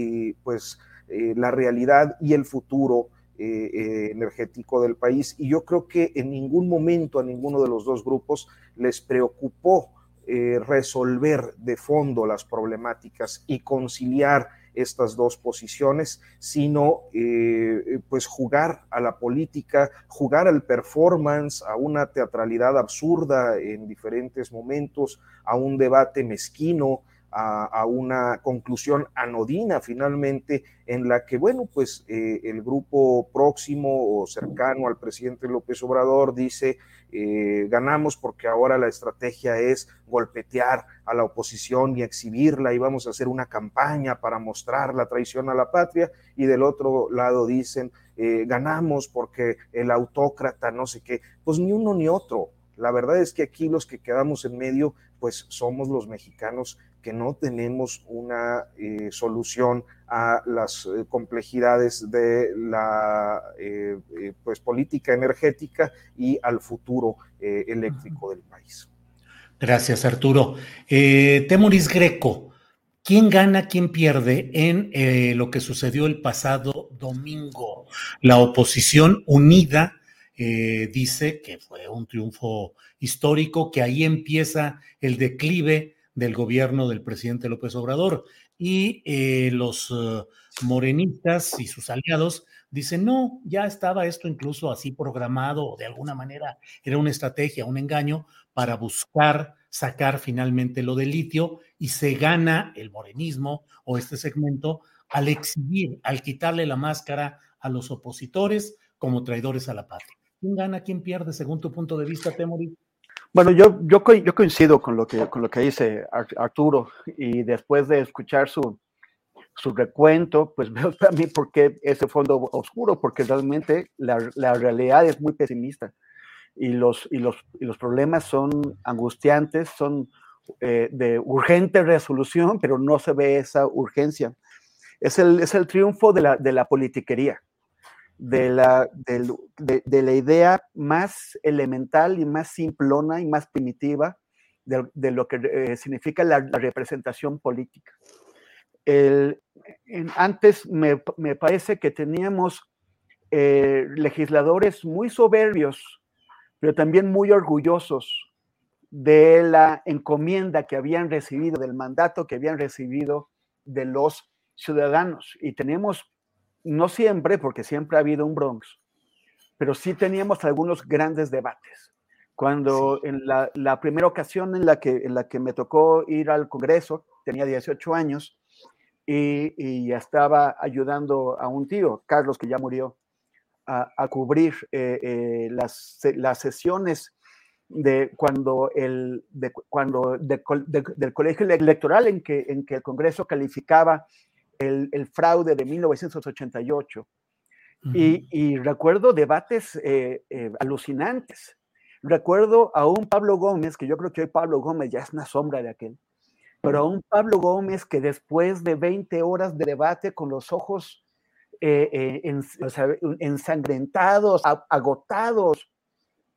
pues la realidad y el futuro eh, eh, energético del país. Y yo creo que en ningún momento a ninguno de los dos grupos les preocupó eh, resolver de fondo las problemáticas y conciliar estas dos posiciones, sino pues jugar a la política, jugar al performance, a una teatralidad absurda en diferentes momentos, a un debate mezquino, a, una conclusión anodina finalmente en la que, bueno, pues eh, el grupo próximo o cercano al presidente López Obrador dice, eh, ganamos porque ahora la estrategia es golpetear a la oposición y exhibirla y vamos a hacer una campaña para mostrar la traición a la patria y del otro lado dicen, eh, ganamos porque el autócrata, no sé qué, pues ni uno ni otro. La verdad es que aquí los que quedamos en medio, pues somos los mexicanos que no tenemos una eh, solución a las eh, complejidades de la eh, pues, política energética y al futuro eléctrico del país. Gracias, Arturo. Temoris Greco, ¿quién gana, quién pierde en lo que sucedió el pasado domingo? La oposición unida dice que fue un triunfo histórico, que ahí empieza el declive del gobierno del presidente López Obrador. Y eh, los eh, morenistas y sus aliados dicen, no, ya estaba esto incluso así programado, de alguna manera era una estrategia, un engaño para buscar sacar finalmente lo del litio y se gana el morenismo o este segmento al exhibir, al quitarle la máscara a los opositores como traidores a la patria. ¿Quién gana, quién pierde según tu punto de vista, Temoris? Bueno, yo, yo, yo coincido con lo, que, con lo que dice Arturo y después de escuchar su, su recuento, pues veo también por qué ese fondo oscuro, porque realmente la, la realidad es muy pesimista y los, y los, y los problemas son angustiantes, son eh, de urgente resolución, pero no se ve esa urgencia. Es el, es el triunfo de la, de la politiquería de la, de, la idea más elemental y más simplona y más primitiva de, lo que eh, significa la, representación política. antes me, parece que teníamos eh, legisladores muy soberbios, pero también muy orgullosos de la encomienda que habían recibido, del mandato que habían recibido de los ciudadanos. Y tenemos no siempre, porque siempre ha habido un Bronx, pero sí teníamos algunos grandes debates. Cuando en la, primera ocasión en la, que, en la que me tocó ir al Congreso, tenía 18 años y, y estaba ayudando a un tío, Carlos, que ya murió, a, cubrir eh, eh, las, las sesiones de cuando el de, cuando del colegio electoral en que, en que el Congreso calificaba el, fraude de 1988. y, recuerdo debates eh, eh, alucinantes. Recuerdo a un Pablo Gómez, que yo creo que hoy Pablo Gómez ya es una sombra de aquel, pero a un Pablo Gómez que después de 20 horas de debate con los ojos eh, ensangrentados, agotados,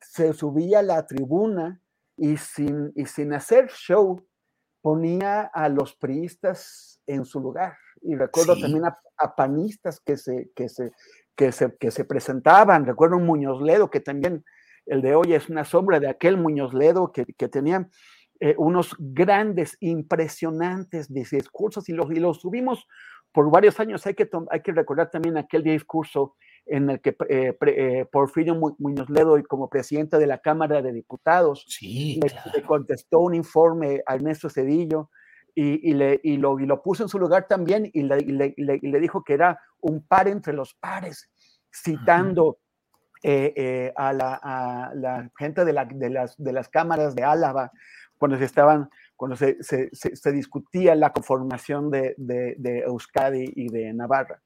se subía a la tribuna y sin, y sin hacer show ponía a los priistas en su lugar y recuerdo también a, panistas que se, que, se, que, se, que se presentaban. Recuerdo un Muñoz Ledo, que también el de hoy es una sombra de aquel Muñoz Ledo que, que tenían eh, unos grandes, impresionantes discursos y los, y los tuvimos por varios años. Hay que, hay que recordar también aquel discurso en el que eh, eh, Porfirio Muñoz Ledo, como presidente de la Cámara de Diputados, sí, le, contestó un informe a Ernesto Cedillo y, le, y, lo, y, lo, puso en su lugar también y le, le, dijo que era un par entre los pares, citando eh, eh, a, la, a, la, gente de, la, de, las, de las cámaras de Álava cuando se estaban cuando se, se, se, discutía la conformación de, de, Euskadi y de Navarra.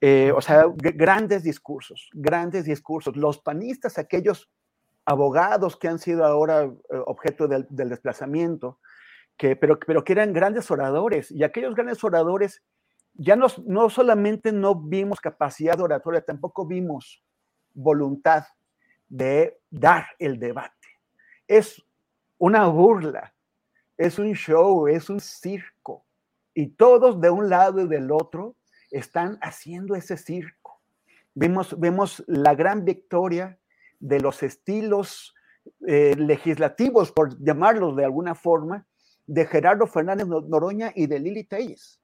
Eh, o sea, grandes discursos, grandes discursos. Los panistas, aquellos abogados que han sido ahora objeto del, del desplazamiento, pero, pero que eran grandes oradores. Y aquellos grandes oradores, ya no, no solamente no vimos capacidad de oratoria, tampoco vimos voluntad de dar el debate. Es una burla, es un show, es un circo. Y todos de un lado y del otro están haciendo ese circo. Vemos, vemos la gran victoria de los estilos eh, legislativos, por llamarlos de alguna forma, de Gerardo Fernández Noroña y de Lili Telles.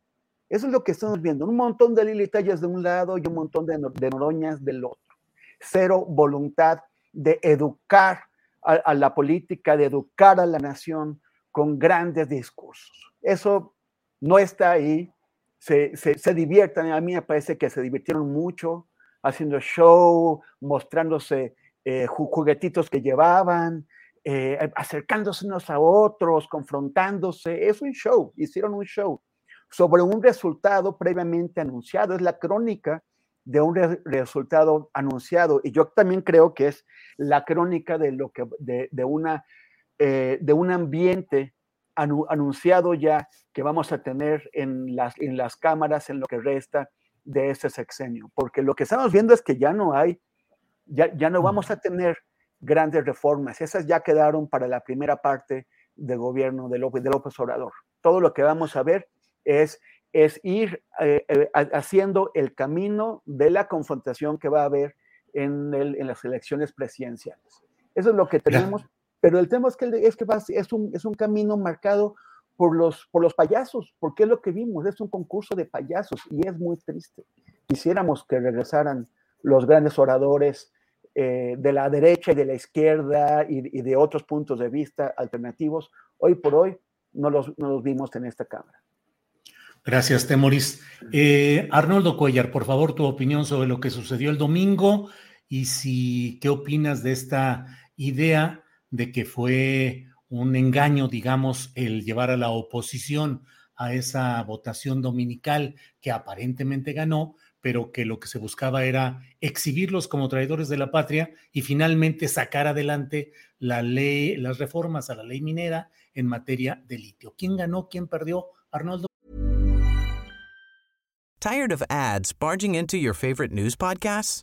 Eso es lo que estamos viendo, un montón de Lili Telles de un lado y un montón de, Noroñas del otro. Cero voluntad de educar a, la política, de educar a la nación con grandes discursos. Eso no está ahí, se, se, diviertan, a mí me parece que se divirtieron mucho haciendo show, mostrándose eh, juguetitos que llevaban, eh, acercándose unos a otros, confrontándose. Es un show, hicieron un show sobre un resultado previamente anunciado. Es la crónica de un resultado anunciado. Y yo también creo que es la crónica de, lo que, de, de una, eh, de un ambiente anunciado ya que vamos a tener en las, en las cámaras en lo que resta de ese sexenio. Porque lo que estamos viendo es que ya no hay, ya, ya no vamos a tener grandes reformas. Esas ya quedaron para la primera parte del gobierno de López, de López Obrador. Todo lo que vamos a ver es, es ir eh, eh, haciendo el camino de la confrontación que va a haber en, el, en, las elecciones presidenciales. Eso es lo que tenemos, pero el tema es que, es, que es, un, es un camino marcado por los, por los payasos, porque es lo que vimos, es un concurso de payasos y es muy triste. Quisiéramos que regresaran los grandes oradores eh, de la derecha y de la izquierda y, y, de otros puntos de vista alternativos. Hoy por hoy no los, no los vimos en esta Cámara. Gracias, Temoris. Eh, Arnoldo Cuellar, por favor, tu opinión sobre lo que sucedió el domingo y si qué opinas de esta idea de que fue un engaño, digamos, el llevar a la oposición a esa votación dominical que aparentemente ganó, pero que lo que se buscaba era exhibirlos como traidores de la patria y finalmente sacar adelante la ley, las reformas a la ley minera en materia de litio. ¿Quién ganó? ¿Quién perdió? Arnoldo. Tired of ads barging into your favorite news podcasts?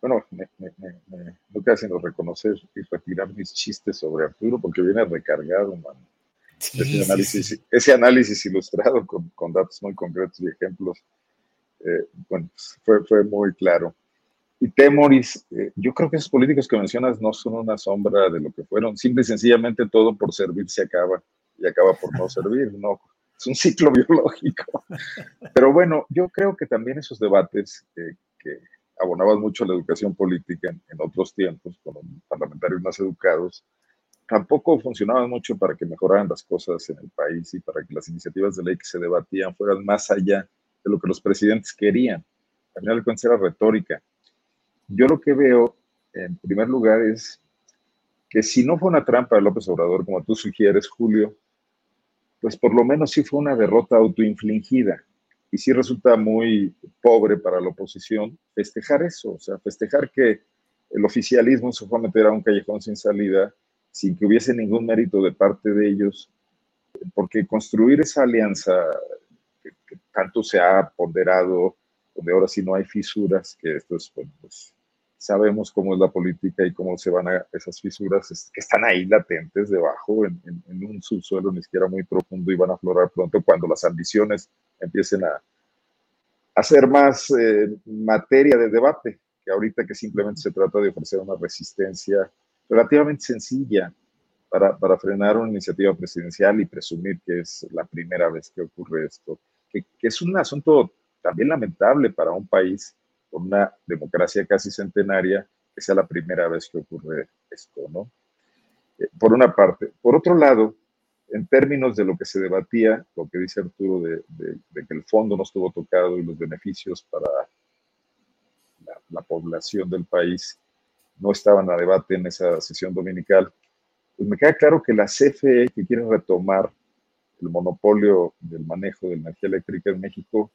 Bueno, me, me, me, no queda sino reconocer y retirar mis chistes sobre Arturo porque viene recargado, man. Sí, ese, análisis, sí, sí. ese, análisis, ilustrado con, con, datos muy concretos y ejemplos, eh, bueno, pues fue, fue, muy claro. Y Temoris, eh, yo creo que esos políticos que mencionas no son una sombra de lo que fueron, simple y sencillamente todo por servir se acaba y acaba por no servir, ¿no? Es un ciclo biológico. Pero bueno, yo creo que también esos debates eh, que abonaban mucho a la educación política en, otros tiempos, con parlamentarios más educados, tampoco funcionaban mucho para que mejoraran las cosas en el país y para que las iniciativas de ley que se debatían fueran más allá de lo que los presidentes querían. Al final de cuentas era retórica. Yo lo que veo, en primer lugar, es que si no fue una trampa de López Obrador, como tú sugieres, Julio, pues por lo menos sí fue una derrota autoinfligida y sí resulta muy pobre para la oposición festejar eso, o sea, festejar que el oficialismo se fue a meter a un callejón sin salida sin que hubiese ningún mérito de parte de ellos, porque construir esa alianza que, tanto se ha ponderado, donde ahora sí no hay fisuras, que esto es, pues sabemos cómo es la política y cómo se van a esas fisuras que están ahí latentes debajo, en, un subsuelo ni siquiera muy profundo y van a aflorar pronto cuando las ambiciones empiecen a, ser más eh, materia de debate, que ahorita que simplemente se trata de ofrecer una resistencia relativamente sencilla para, frenar una iniciativa presidencial y presumir que es la primera vez que ocurre esto, que es un asunto también lamentable para un país con una democracia casi centenaria, que sea la primera vez que ocurre esto, ¿no? Eh, por una parte. Por otro lado, en términos de lo que se debatía, lo que dice Arturo de, de, de que el fondo no estuvo tocado y los beneficios para la, la, población del país no estaban a debate en esa sesión dominical, pues me queda claro que la CFE, que quiere retomar el monopolio del manejo de energía eléctrica en México,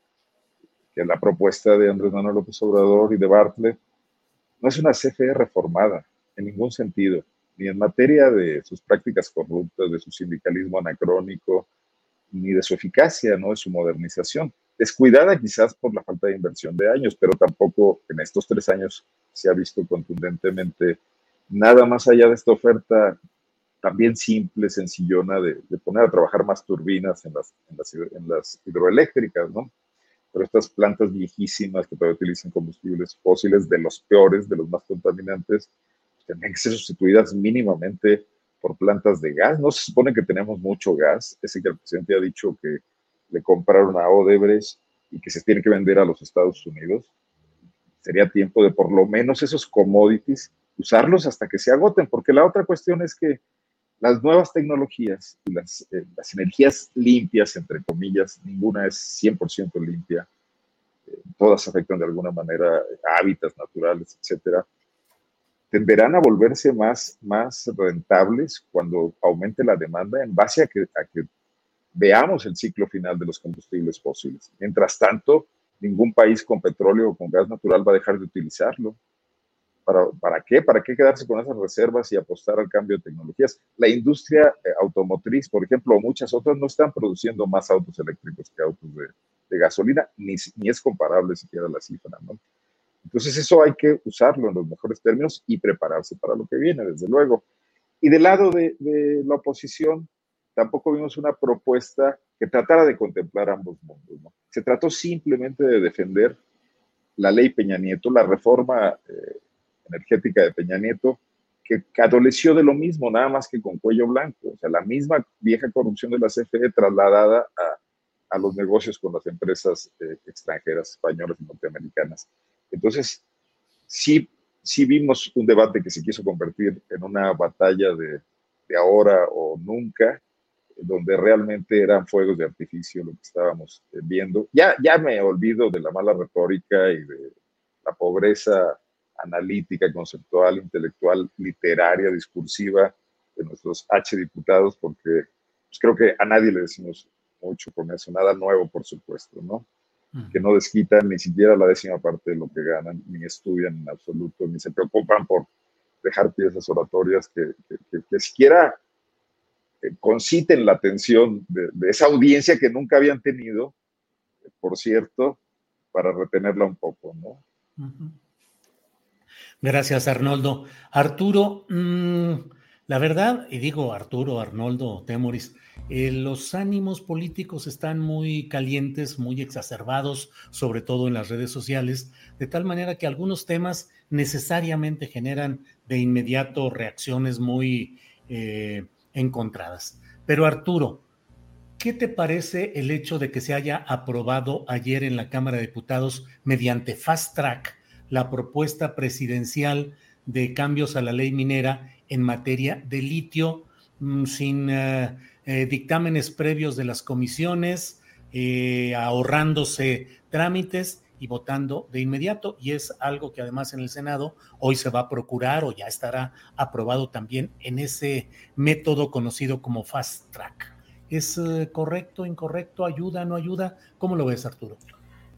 que la propuesta de Andrés Manuel López Obrador y de Bartlett no es una CFE reformada en ningún sentido, ni en materia de sus prácticas corruptas, de su sindicalismo anacrónico, ni de su eficacia, ¿no? de su modernización. Descuidada quizás por la falta de inversión de años, pero tampoco en estos tres años se ha visto contundentemente nada más allá de esta oferta también simple, sencillona, de, poner a trabajar más turbinas en las, en las, hidroeléctricas, ¿no? Pero estas plantas viejísimas que todavía utilizan combustibles fósiles, de los peores, de los más contaminantes, tendrían que ser sustituidas mínimamente por plantas de gas. No se supone que tenemos mucho gas, ese que el presidente ha dicho que le compraron a Odebrecht y que se tiene que vender a los Estados Unidos. Sería tiempo de por lo menos esos commodities usarlos hasta que se agoten, porque la otra cuestión es que las nuevas tecnologías y las, eh, las energías limpias, entre comillas, ninguna es 100% limpia, eh, todas afectan de alguna manera hábitats naturales, etcétera, tenderán a volverse más, más rentables cuando aumente la demanda en base a que, a que veamos el ciclo final de los combustibles fósiles. Mientras tanto, ningún país con petróleo o con gas natural va a dejar de utilizarlo. ¿Para, ¿Para qué? ¿Para qué quedarse con esas reservas y apostar al cambio de tecnologías? La industria eh, automotriz, por ejemplo, muchas otras, no están produciendo más autos eléctricos que autos de, de gasolina, ni, ni, es comparable siquiera la cifra, ¿no? Entonces eso hay que usarlo en los mejores términos y prepararse para lo que viene, desde luego. Y del lado de, de la oposición, tampoco vimos una propuesta que tratara de contemplar ambos mundos, ¿no? Se trató simplemente de defender la ley Peña Nieto, la reforma eh, energética de Peña Nieto, que, adoleció de lo mismo, nada más que con cuello blanco. O sea, la misma vieja corrupción de la CFE trasladada a, a los negocios con las empresas eh, extranjeras, españolas y norteamericanas. Entonces, sí, sí vimos un debate que se quiso convertir en una batalla de, de ahora o nunca, donde realmente eran fuegos de artificio lo que estábamos eh, viendo. Ya, ya me olvido de la mala retórica y de la pobreza analítica, conceptual, intelectual, literaria, discursiva de nuestros H diputados, porque pues, creo que a nadie le decimos mucho con eso, nada nuevo, por supuesto, ¿no? Que no desquitan ni siquiera la décima parte de lo que ganan, ni estudian en absoluto, ni se preocupan por dejar piezas oratorias que, que, siquiera eh, conciten la atención de, de, esa audiencia que nunca habían tenido, por cierto, para retenerla un poco, ¿no? Uh Gracias, Arnoldo. Arturo, mmm, la verdad, y digo Arturo, Arnoldo, Temoris, eh, los ánimos políticos están muy calientes, muy exacerbados, sobre todo en las redes sociales, de tal manera que algunos temas necesariamente generan de inmediato reacciones muy eh, encontradas. Pero Arturo, ¿qué te parece el hecho de que se haya aprobado ayer en la Cámara de Diputados mediante fast track? La propuesta presidencial de cambios a la ley minera en materia de litio mm, sin eh, eh, dictámenes previos de las comisiones, eh, ahorrándose trámites y votando de inmediato. Y es algo que además en el Senado hoy se va a procurar o ya estará aprobado también en ese método conocido como fast track. ¿Es correcto, incorrecto, ayuda, no ayuda? ¿Cómo lo ves, Arturo?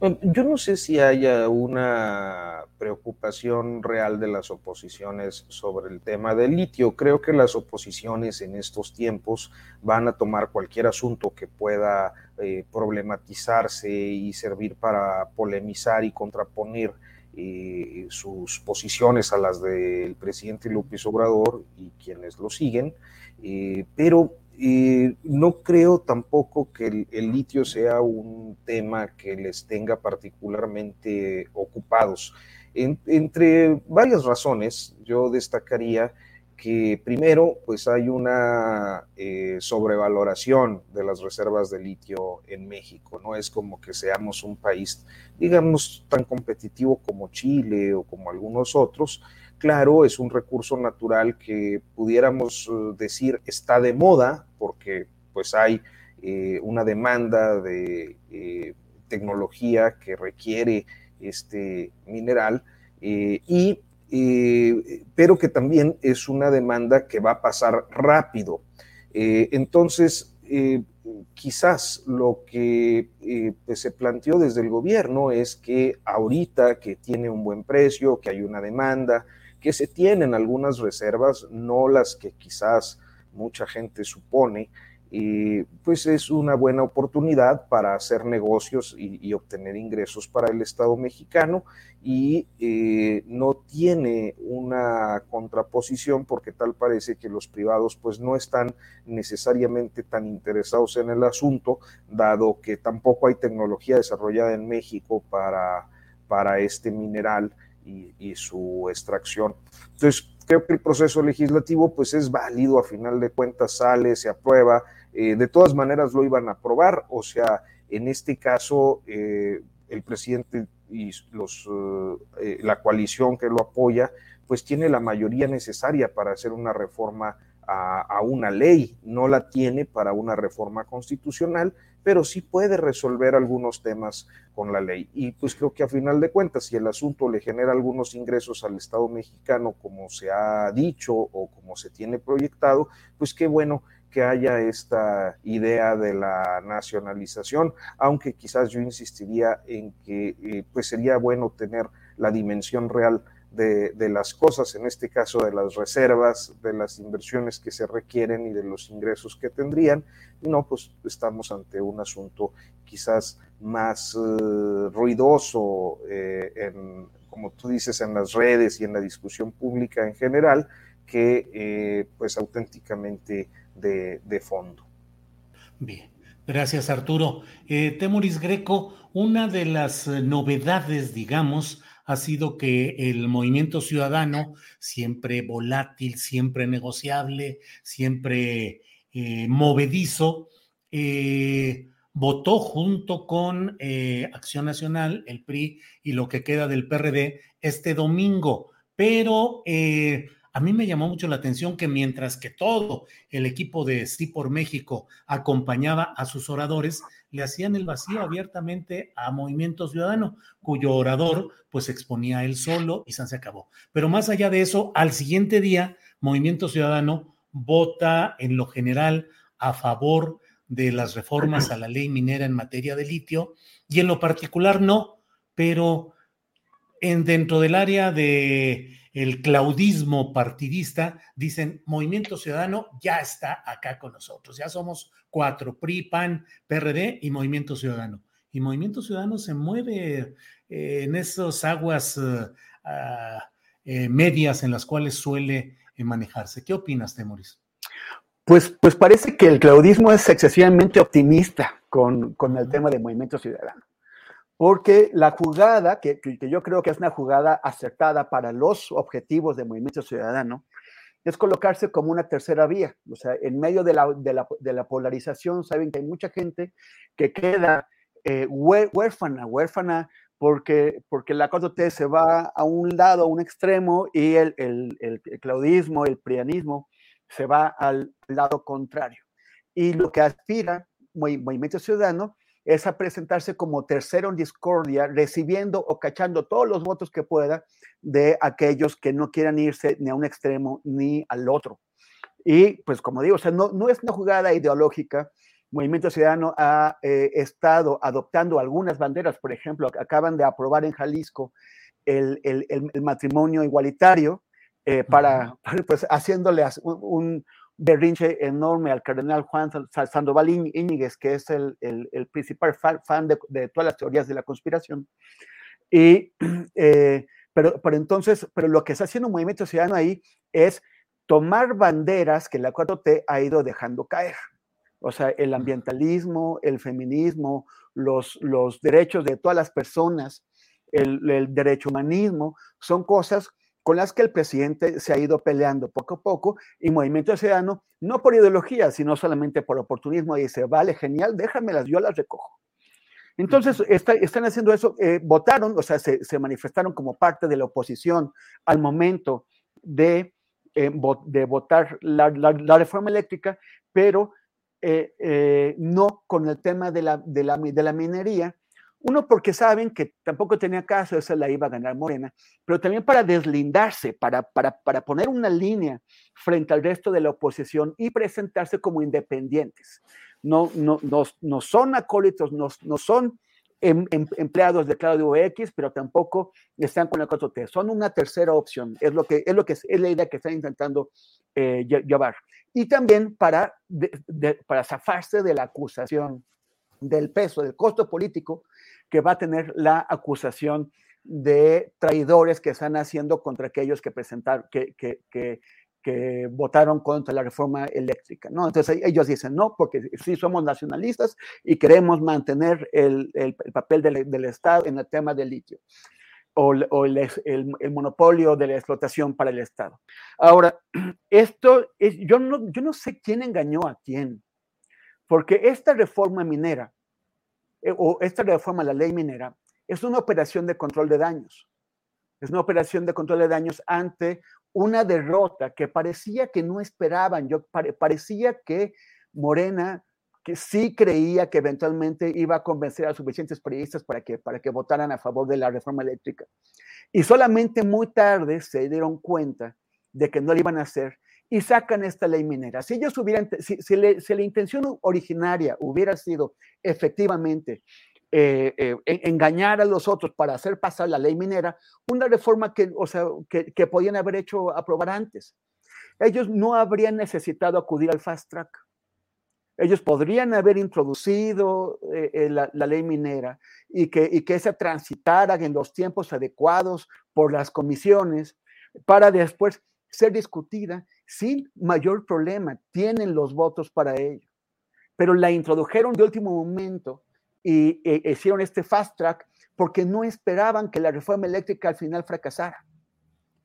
Yo no sé si haya una preocupación real de las oposiciones sobre el tema del litio. Creo que las oposiciones en estos tiempos van a tomar cualquier asunto que pueda eh, problematizarse y servir para polemizar y contraponer eh, sus posiciones a las del presidente López Obrador y quienes lo siguen. Eh, pero no creo tampoco que el, litio sea un tema que les tenga particularmente ocupados. entre varias razones, yo destacaría que primero, pues hay una eh, sobrevaloración de las reservas de litio en México. No es como que seamos un país, digamos, tan competitivo como Chile o como algunos otros, claro, es un recurso natural que pudiéramos eh, decir está de moda porque pues hay eh, una demanda de eh, tecnología que requiere este mineral y pero que también es una demanda que va a pasar rápido. entonces, quizás lo que pues, se planteó desde el gobierno es que ahorita que tiene un buen precio, que hay una demanda, que se tienen algunas reservas, no las que quizás mucha gente supone, pues es una buena oportunidad para hacer negocios y, obtener ingresos para el Estado mexicano y eh, no tiene una contraposición porque tal parece que los privados pues no están necesariamente tan interesados en el asunto, dado que tampoco hay tecnología desarrollada en México para, para este mineral y, su extracción. Entonces, creo que el proceso legislativo pues es válido, a final de cuentas sale, se aprueba, eh, de todas maneras lo iban a aprobar, o sea, en este caso eh, el presidente y los, eh, la coalición que lo apoya, pues tiene la mayoría necesaria para hacer una reforma a, una ley, no la tiene para una reforma constitucional, pero sí puede resolver algunos temas con la ley. Y pues creo que a final de cuentas, si el asunto le genera algunos ingresos al Estado mexicano, como se ha dicho o como se tiene proyectado, pues qué bueno que haya esta idea de la nacionalización, aunque quizás yo insistiría en que eh, pues sería bueno tener la dimensión real de, las cosas, en este caso de las reservas, de las inversiones que se requieren y de los ingresos que tendrían. No, pues estamos ante un asunto quizás más eh, ruidoso, eh, en, como tú dices, en las redes y en la discusión pública en general, que eh, pues auténticamente de, de, fondo. Bien, gracias Arturo. Temoris Greco, una de las novedades, digamos, ha sido que el movimiento ciudadano, siempre volátil, siempre negociable, siempre eh, movedizo, eh, votó junto con eh, Acción Nacional, el PRI y lo que queda del PRD este domingo. Pero a mí me llamó mucho la atención que mientras que todo el equipo de Sí por México acompañaba a sus oradores, le hacían el vacío abiertamente a Movimiento Ciudadano, cuyo orador pues exponía él solo y se acabó. Pero más allá de eso, al siguiente día, Movimiento Ciudadano vota en lo general a favor de las reformas a la ley minera en materia de litio y en lo particular no, pero en, dentro del área de el claudismo partidista, dicen, Movimiento Ciudadano ya está acá con nosotros, ya somos cuatro, PRI, PAN, PRD y Movimiento Ciudadano. Y Movimiento Ciudadano se mueve eh, en esas aguas eh, ah, eh, medias en las cuales suele manejarse. ¿Qué opinas, Temoris? Pues, pues parece que el claudismo es excesivamente optimista con, con el tema de Movimiento Ciudadano porque la jugada, que, yo creo que es una jugada acertada para los objetivos de Movimiento Ciudadano, es colocarse como una tercera vía. O sea, en medio de la, de la, polarización, saben que hay mucha gente que queda eh, huérfana, huérfana, porque, porque la 4T se va a un lado, a un extremo, y el, el, el, claudismo, el prianismo, se va al lado contrario. Y lo que aspira Movimiento Ciudadano es a presentarse como tercero en discordia, recibiendo o cachando todos los votos que pueda de aquellos que no quieran irse ni a un extremo ni al otro. Y pues como digo, o sea, no, no es una jugada ideológica. Movimiento Ciudadano ha eh, estado adoptando algunas banderas, por ejemplo, acaban de aprobar en Jalisco el, el, el matrimonio igualitario, eh, para, pues haciéndole un, berrinche enorme al cardenal Juan Sandoval Íñiguez, que es el, el, principal fan, de, de, todas las teorías de la conspiración. Y, eh, pero, pero entonces, pero lo que está haciendo un movimiento ciudadano ahí es tomar banderas que la 4T ha ido dejando caer. O sea, el ambientalismo, el feminismo, los, los derechos de todas las personas, el, el derecho humanismo, son cosas con las que el presidente se ha ido peleando poco a poco y Movimiento Ciudadano, no por ideología, sino solamente por oportunismo, dice, vale, genial, déjamelas, yo las recojo. Entonces, están haciendo eso, eh, votaron, o sea, se, manifestaron como parte de la oposición al momento de, eh, de votar la, reforma eléctrica, pero eh, no con el tema de la, de la, de la minería, Uno, porque saben que tampoco tenía caso, esa la iba a ganar Morena, pero también para deslindarse, para, para, para poner una línea frente al resto de la oposición y presentarse como independientes. No, no, no, no son acólitos, no, no son em, em, empleados de Claudio X, pero tampoco están con la 4T. Son una tercera opción, es, lo que, es, lo que, es la idea que están intentando eh, llevar. Y también para, para zafarse de la acusación del peso, del costo político que va a tener la acusación de traidores que están haciendo contra aquellos que presentaron, que, que, que, votaron contra la reforma eléctrica, ¿no? Entonces ellos dicen, no, porque sí somos nacionalistas y queremos mantener el, el, papel del, del, Estado en el tema del litio o, o el, el, monopolio de la explotación para el Estado. Ahora, esto, es, yo, no, yo no sé quién engañó a quién, porque esta reforma minera o esta reforma a la ley minera es una operación de control de daños. Es una operación de control de daños ante una derrota que parecía que no esperaban. Yo parecía que Morena que sí creía que eventualmente iba a convencer a suficientes periodistas para que, para que votaran a favor de la reforma eléctrica. Y solamente muy tarde se dieron cuenta de que no lo iban a hacer y sacan esta ley minera. Si ellos hubieran, si, si, la intención originaria hubiera sido efectivamente eh, eh, engañar a los otros para hacer pasar la ley minera, una reforma que, o sea, que, que podían haber hecho aprobar antes. Ellos no habrían necesitado acudir al fast track. Ellos podrían haber introducido eh, la, la, ley minera y que, y que se transitara en los tiempos adecuados por las comisiones para después ser discutida sin mayor problema, tienen los votos para ello. Pero la introdujeron de último momento y e, hicieron este fast track porque no esperaban que la reforma eléctrica al final fracasara.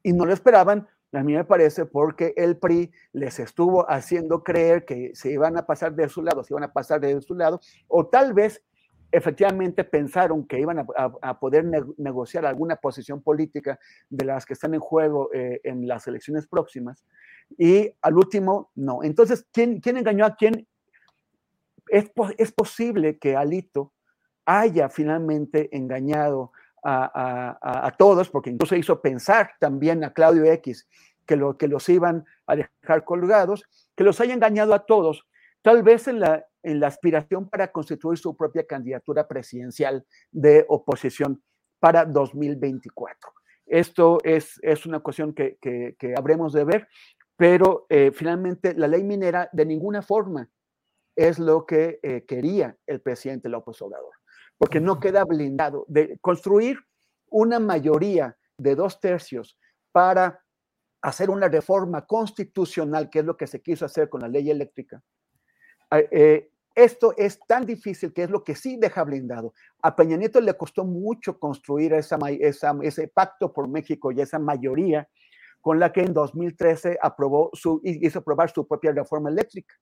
Y no lo esperaban, a mí me parece, porque el PRI les estuvo haciendo creer que se iban a pasar de su lado, se iban a pasar de su lado, o tal vez efectivamente pensaron que iban a, poder ne negociar alguna posición política de las que están en juego eh, en las elecciones próximas, y al último, no. Entonces, ¿quién, quién engañó a quién? Es, es, posible que Alito haya finalmente engañado a, a, a, todos, porque incluso hizo pensar también a Claudio X que, lo, que los iban a dejar colgados, que los haya engañado a todos, tal vez en la, en la aspiración para constituir su propia candidatura presidencial de oposición para 2024. Esto es, es una cuestión que, que, que habremos de ver, pero eh, finalmente la ley minera de ninguna forma es lo que eh, quería el presidente López Obrador, porque no queda blindado de construir una mayoría de dos tercios para hacer una reforma constitucional, que es lo que se quiso hacer con la ley eléctrica. Eh, esto es tan difícil que es lo que sí deja blindado. A Peña Nieto le costó mucho construir ese pacto por México y esa mayoría con la que en 2013 aprobó su, hizo aprobar su propia reforma eléctrica.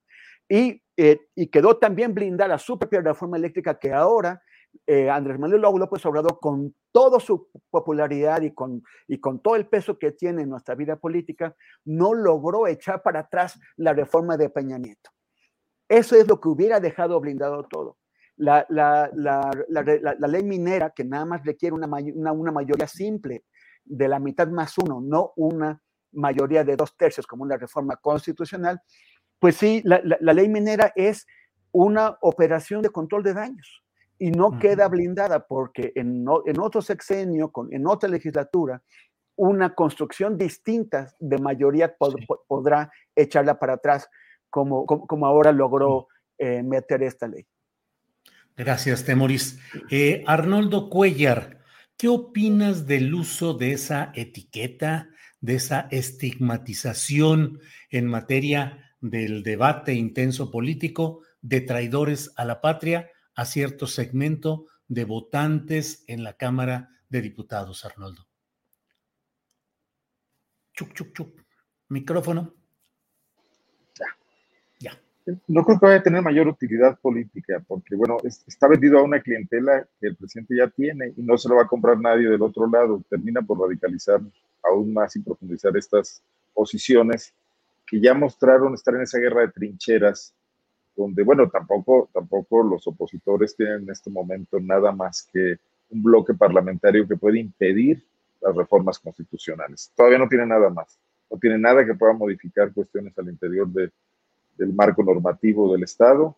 Y, eh, y quedó también blindada su propia reforma eléctrica que ahora eh, Andrés Manuel López Obrador, con toda su popularidad y con, y con todo el peso que tiene en nuestra vida política, no logró echar para atrás la reforma de Peña Nieto. Eso es lo que hubiera dejado blindado todo. La, la, la, la ley minera, que nada más requiere una, una, una mayoría simple de la mitad más uno, no una mayoría de dos tercios como una reforma constitucional, pues sí, la, ley minera es una operación de control de daños y no uh -huh. queda blindada porque en, en otro sexenio, con, en otra legislatura, una construcción distinta de mayoría pod, sí. podrá echarla para atrás como, como, como ahora logró eh, meter esta ley. Gracias, Temoris. Eh, Arnoldo Cuellar, ¿Qué opinas del uso de esa etiqueta, de esa estigmatización en materia del debate intenso político de traidores a la patria a cierto segmento de votantes en la Cámara de Diputados, Arnoldo? Chuc, chuc, chuc. Micrófono. No creo que vaya a tener mayor utilidad política, porque bueno, es, está vendido a una clientela que el presidente ya tiene y no se lo va a comprar nadie del otro lado. Termina por radicalizar aún más y profundizar estas posiciones que ya mostraron estar en esa guerra de trincheras donde, bueno, tampoco, tampoco los opositores tienen en este momento nada más que un bloque parlamentario que puede impedir las reformas constitucionales. Todavía no tiene nada más, no tiene nada que pueda modificar cuestiones al interior de, del marco normativo del Estado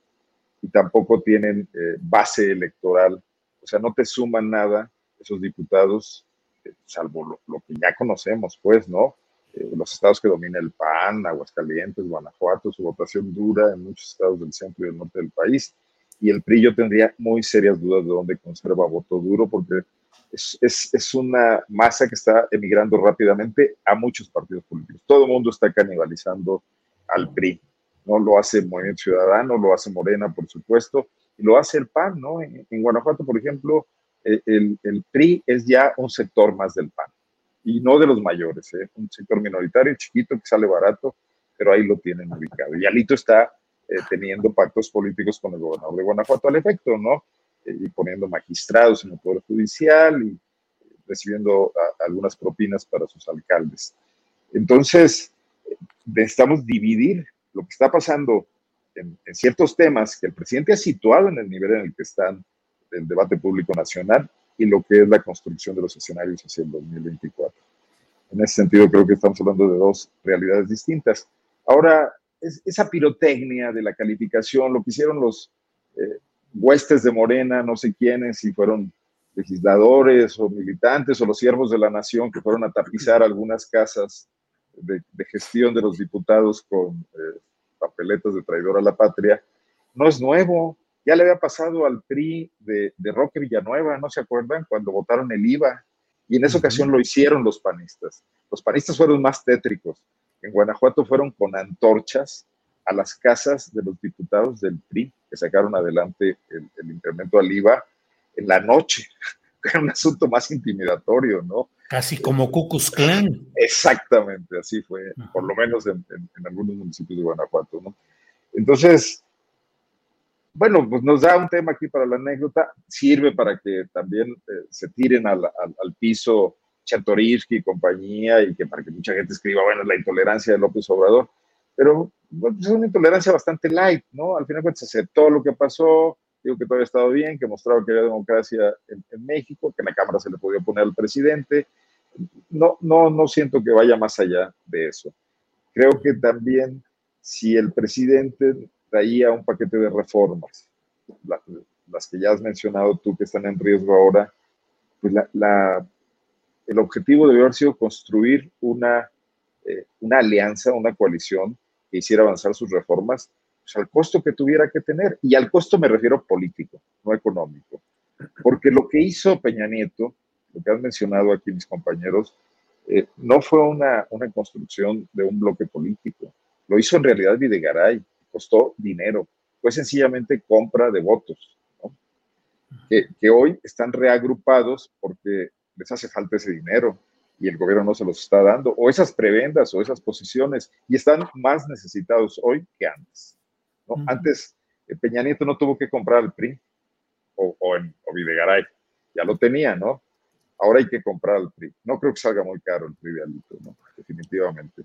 y tampoco tienen eh, base electoral, o sea, no te suman nada esos diputados, eh, salvo lo, que ya conocemos, pues, ¿no? Eh, los estados que domina el PAN, Aguascalientes, Guanajuato, su votación dura en muchos estados del centro y del norte del país. Y el PRI yo tendría muy serias dudas de dónde conserva voto duro, porque es, es, es, una masa que está emigrando rápidamente a muchos partidos políticos. Todo el mundo está canibalizando al PRI. No lo hace Movimiento Ciudadano, lo hace Morena, por supuesto, y lo hace el PAN, ¿no? En, Guanajuato, por ejemplo, eh, el, el, PRI es ya un sector más del PAN, y no de los mayores, ¿eh? un sector minoritario, chiquito, que sale barato, pero ahí lo tienen ubicado. Y Alito está eh, teniendo pactos políticos con el gobernador de Guanajuato al efecto, ¿no? y poniendo magistrados en el Poder Judicial y recibiendo algunas propinas para sus alcaldes. Entonces, necesitamos dividir lo que está pasando en, ciertos temas que el presidente ha situado en el nivel en el que están el debate público nacional y lo que es la construcción de los escenarios hacia el 2024. En ese sentido, creo que estamos hablando de dos realidades distintas. Ahora, esa pirotecnia de la calificación, lo que hicieron los eh, huestes de Morena, no sé quiénes, si fueron legisladores o militantes o los siervos de la nación que fueron a tapizar algunas casas de, gestión de los diputados con eh, papeletas de traidor a la patria, no es nuevo. Ya le había pasado al PRI de, de Roque Villanueva, ¿no se acuerdan? Cuando votaron el IVA. Y en esa ocasión lo hicieron los panistas. Los panistas fueron más tétricos. En Guanajuato fueron con antorchas a las casas de los diputados del PRI que sacaron adelante el, el incremento al IVA en la noche. Era un asunto más intimidatorio, ¿no? Casi como Cucus Clan. Exactamente, así fue, por lo menos en, algunos municipios de Guanajuato, ¿no? Entonces, bueno, pues nos da un tema aquí para la anécdota, sirve para que también eh, se tiren al, al, piso Chatoriski y compañía y que para que mucha gente escriba, bueno, la intolerancia de López Obrador, pero bueno, pues es una intolerancia bastante light, ¿no? Al final se aceptó lo que pasó, digo que todo había estado bien, que mostraba que había democracia en, México, que en la Cámara se le podía poner al presidente. No, no, no siento que vaya más allá de eso. Creo que también si el presidente traía un paquete de reformas, las que ya has mencionado tú que están en riesgo ahora, pues la, el objetivo debió haber sido construir una, eh, una alianza, una coalición que hiciera avanzar sus reformas al costo que tuviera que tener. Y al costo me refiero político, no económico. Porque lo que hizo Peña Nieto, lo que han mencionado aquí mis compañeros, eh, no fue una, una construcción de un bloque político. Lo hizo en realidad Videgaray, costó dinero. Fue sencillamente compra de votos, que, que hoy están reagrupados porque les hace falta ese dinero y el gobierno no se los está dando, o esas prebendas o esas posiciones, y están más necesitados hoy que antes. Antes eh, Peña Nieto no tuvo que comprar el PRI o, o, en, o Videgaray, ya lo tenía, ¿no? Ahora hay que comprar el PRI. No creo que salga muy caro el PRI de Alito, ¿no? Definitivamente.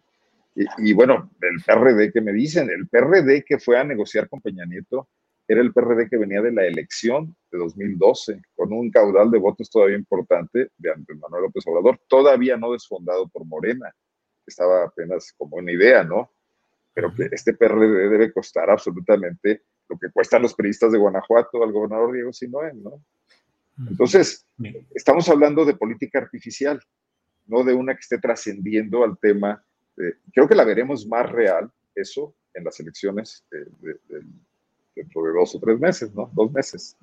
Y, bueno, el PRD que me dicen, el PRD que fue a negociar con Peña Nieto era el PRD que venía de la elección de 2012, con un caudal de votos todavía importante de Andrés Manuel López Obrador, todavía no desfondado por Morena, estaba apenas como una idea, ¿no? Pero este PRD debe costar absolutamente lo que cuestan los periodistas de Guanajuato al gobernador Diego Sinoé, ¿no? Entonces, estamos hablando de política artificial, no de una que esté trascendiendo al tema. creo que la veremos más real, eso, en las elecciones dentro de dos o tres meses, ¿no? Dos meses.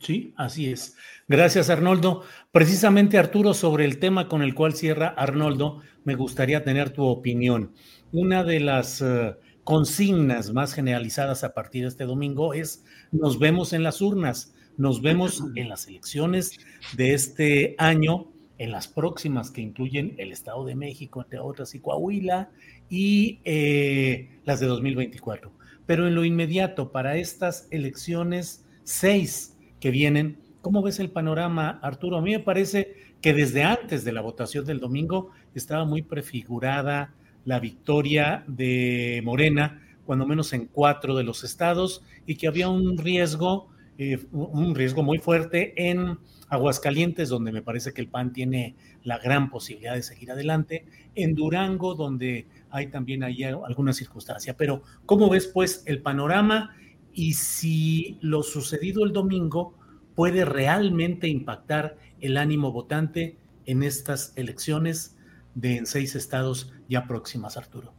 Sí, así es. Gracias, Arnoldo. Precisamente, Arturo, sobre el tema con el cual cierra Arnoldo, me gustaría tener tu opinión una de las eh, consignas más generalizadas a partir de este domingo es nos vemos en las urnas, nos vemos en las elecciones de este año, en las próximas que incluyen el Estado de México, entre otras, y Coahuila, y eh, las de 2024. Pero en lo inmediato, para estas elecciones seis que vienen, ¿cómo ves el panorama, Arturo? A mí me parece que desde antes de la votación del domingo estaba muy prefigurada la victoria de Morena cuando menos en cuatro de los estados, y que había un riesgo, eh, un riesgo muy fuerte en Aguascalientes, donde me parece que el PAN tiene la gran posibilidad de seguir adelante, en Durango, donde hay también ahí alguna circunstancia. Pero, ¿cómo ves pues el panorama y si lo sucedido el domingo puede realmente impactar el ánimo votante en estas elecciones de en seis estados ya próximas, Arturo?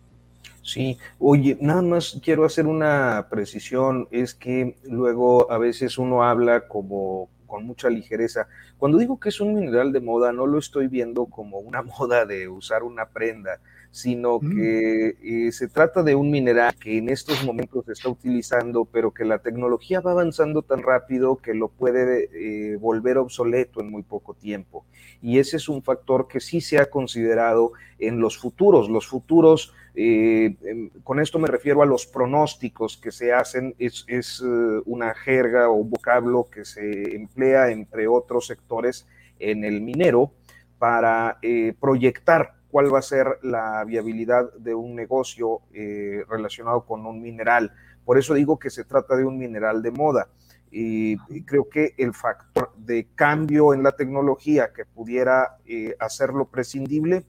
Sí, oye, nada más quiero hacer una precisión, es que luego a veces uno habla como con mucha ligereza. Cuando digo que es un mineral de moda, no lo estoy viendo como una moda de usar una prenda, sino mm. que eh, se trata de un mineral que en estos momentos se está utilizando, pero que la tecnología va avanzando tan rápido que lo puede eh, volver obsoleto en muy poco tiempo. Y ese es un factor que sí se ha considerado en los futuros. Los futuros, eh, em, con esto me refiero a los pronósticos que se hacen, es, es una jerga o vocablo que se emplea entre otros sectores en el minero para proyectar cuál va a ser la viabilidad de un negocio eh, relacionado con un mineral. Por eso digo que se trata de un mineral de moda. Y, creo que el factor de cambio en la tecnología que pudiera eh, hacerlo prescindible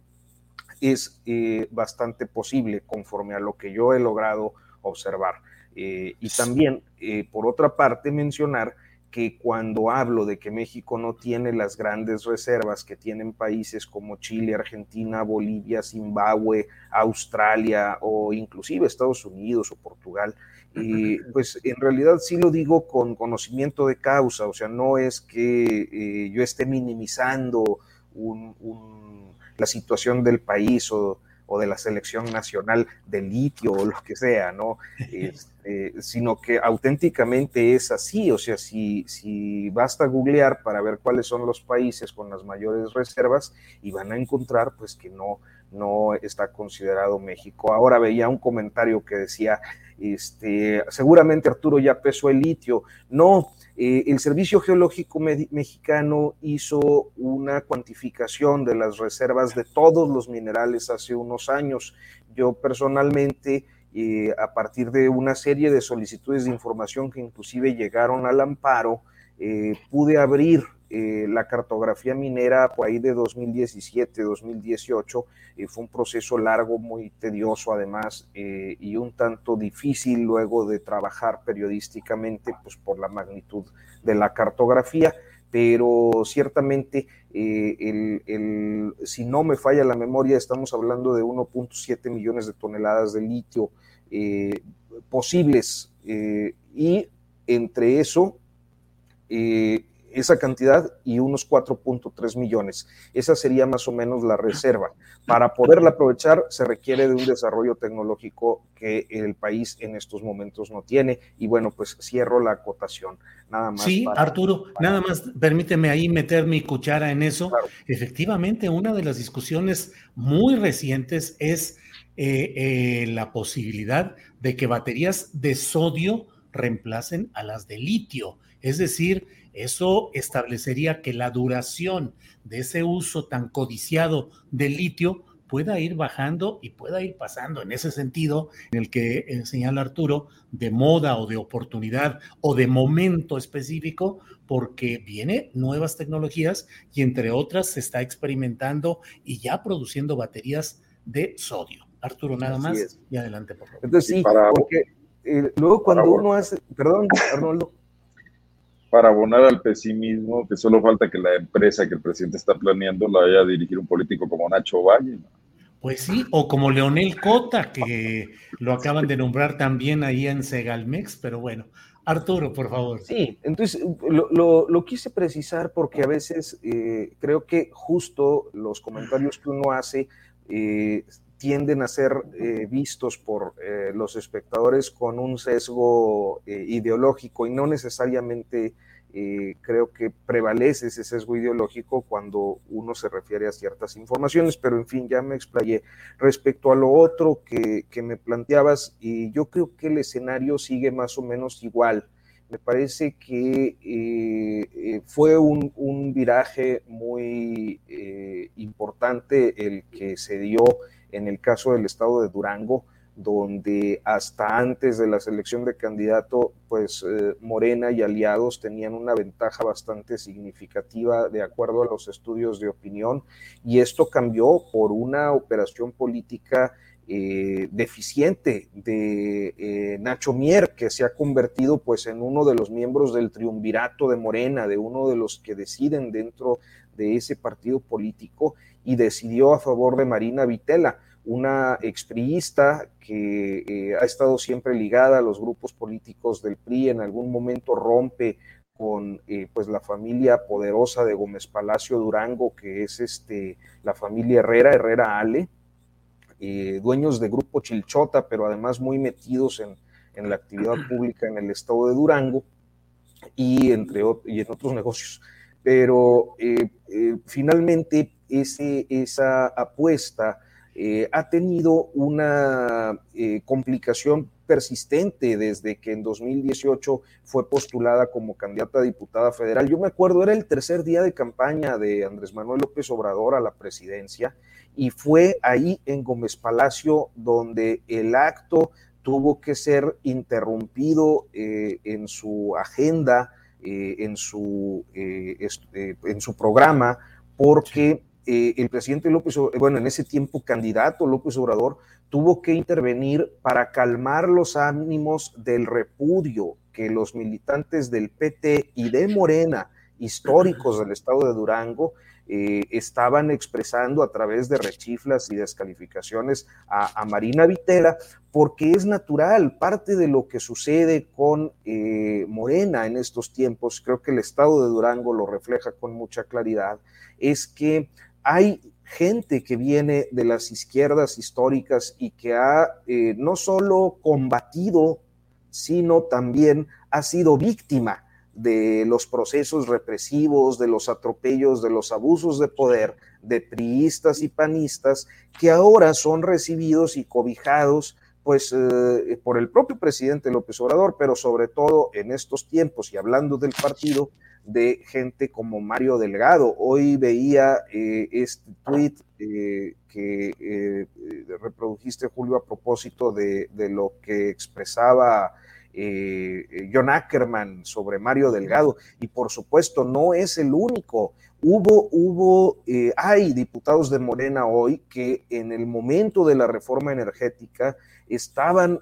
es eh, bastante posible conforme a lo que yo he logrado observar. y también, por otra parte, mencionar que cuando hablo de que México no tiene las grandes reservas que tienen países como Chile, Argentina, Bolivia, Zimbabue, Australia o inclusive Estados Unidos o Portugal, eh, pues en realidad sí lo digo con conocimiento de causa, o sea, no es que eh, yo esté minimizando la situación del país o, o de la selección nacional de litio o lo que sea, ¿no? Este, sino que auténticamente es así, o sea, si, si basta googlear para ver cuáles son los países con las mayores reservas y van a encontrar pues que no, no está considerado México. Ahora veía un comentario que decía, este, seguramente Arturo ya pesó el litio. No, eh, el Servicio Geológico Mexicano hizo una cuantificación de las reservas de todos los minerales hace unos años. Yo personalmente, eh, a partir de una serie de solicitudes de información que inclusive llegaron al amparo, eh, pude abrir eh, la cartografía minera por ahí de 2017, 2018, eh, fue un proceso largo, muy tedioso además, eh, y un tanto difícil luego de trabajar periodísticamente, pues por la magnitud de la cartografía, pero ciertamente, si no me falla la memoria, estamos hablando de 1.7 millones de toneladas de litio posibles, y entre eso, esa cantidad y unos 4.3 millones. Esa sería más o menos la reserva. Para poderla aprovechar se requiere de un desarrollo tecnológico que el país en estos momentos no tiene. Y bueno, pues cierro la acotación. Nada más. Sí, Arturo, nada más permíteme ahí meter mi cuchara en eso. Efectivamente, una de las discusiones muy recientes es eh, eh, la posibilidad de que baterías de sodio reemplacen a las de litio. Es decir, eso establecería que la duración de ese uso tan codiciado del litio pueda ir bajando y pueda ir pasando en ese sentido en el que eh, señala Arturo, de moda o de oportunidad o de momento específico, porque viene nuevas tecnologías y entre otras se está experimentando y ya produciendo baterías de sodio. Arturo, nada más y adelante, por favor. Entonces, sí, porque eh, luego cuando uno hace, perdón, Arnoldo para abonar al pesimismo, que solo falta que la empresa que el presidente está planeando la vaya a dirigir un político como Nacho Valle. Pues sí, o como Leonel Cota, que lo acaban de nombrar también ahí en Segalmex, pero bueno. Arturo, por favor. Sí, entonces lo, quise precisar porque a veces eh, creo que justo los comentarios que uno hace eh, tienden a ser eh, vistos por eh, los espectadores con un sesgo eh, ideológico y no necesariamente creo que prevalece ese sesgo ideológico cuando uno se refiere a ciertas informaciones, pero en fin, ya me explayé. Respecto a lo otro que, me planteabas, y yo creo que el escenario sigue más o menos igual. Me parece que fue un, un, viraje muy importante el que se dio en el caso del estado de Durango, donde hasta antes de la selección de candidato, pues eh, Morena y aliados tenían una ventaja bastante significativa de acuerdo a los estudios de opinión, y esto cambió por una operación política eh, deficiente de eh, Nacho Mier, que se ha convertido pues en uno de los miembros del triunvirato de Morena, de uno de los que deciden dentro de ese partido político y decidió a favor de Marina Vitela, una expriista que eh, ha estado siempre ligada a los grupos políticos del PRI, en algún momento rompe con pues la familia poderosa de Gómez Palacio Durango, que es este, la familia Herrera, Herrera Ale, eh, dueños de Grupo Chilchota, pero además muy metidos en, la actividad pública en el estado de Durango y, entre, y en otros negocios. Pero eh, eh, finalmente ese, esa apuesta ha tenido una complicación persistente desde que en 2018 fue postulada como candidata a diputada federal. Yo me acuerdo, era el tercer día de campaña de Andrés Manuel López Obrador a la presidencia y fue ahí en Gómez Palacio donde el acto tuvo que ser interrumpido eh, en su agenda, eh, en, su, eh, en su programa, porque el presidente López, bueno, en ese tiempo candidato López Obrador, tuvo que intervenir para calmar los ánimos del repudio que los militantes del PT y de Morena, históricos del estado de Durango, eh, estaban expresando a través de rechiflas y descalificaciones a, Marina Vitera, porque es natural, parte de lo que sucede con eh, Morena en estos tiempos, creo que el estado de Durango lo refleja con mucha claridad, es que hay gente que viene de las izquierdas históricas y que ha eh, no solo combatido, sino también ha sido víctima de los procesos represivos, de los atropellos, de los abusos de poder de priistas y panistas que ahora son recibidos y cobijados pues eh, por el propio presidente López Obrador, pero sobre todo en estos tiempos y hablando del partido de gente como Mario Delgado. Hoy veía eh, este tweet eh, que reprodujiste, Julio, a propósito de, de lo que expresaba eh, eh, John Ackerman, sobre Mario Delgado, y por supuesto no es el único. Hubo, hubo, eh, hay diputados de Morena hoy que en el momento de la reforma energética estaban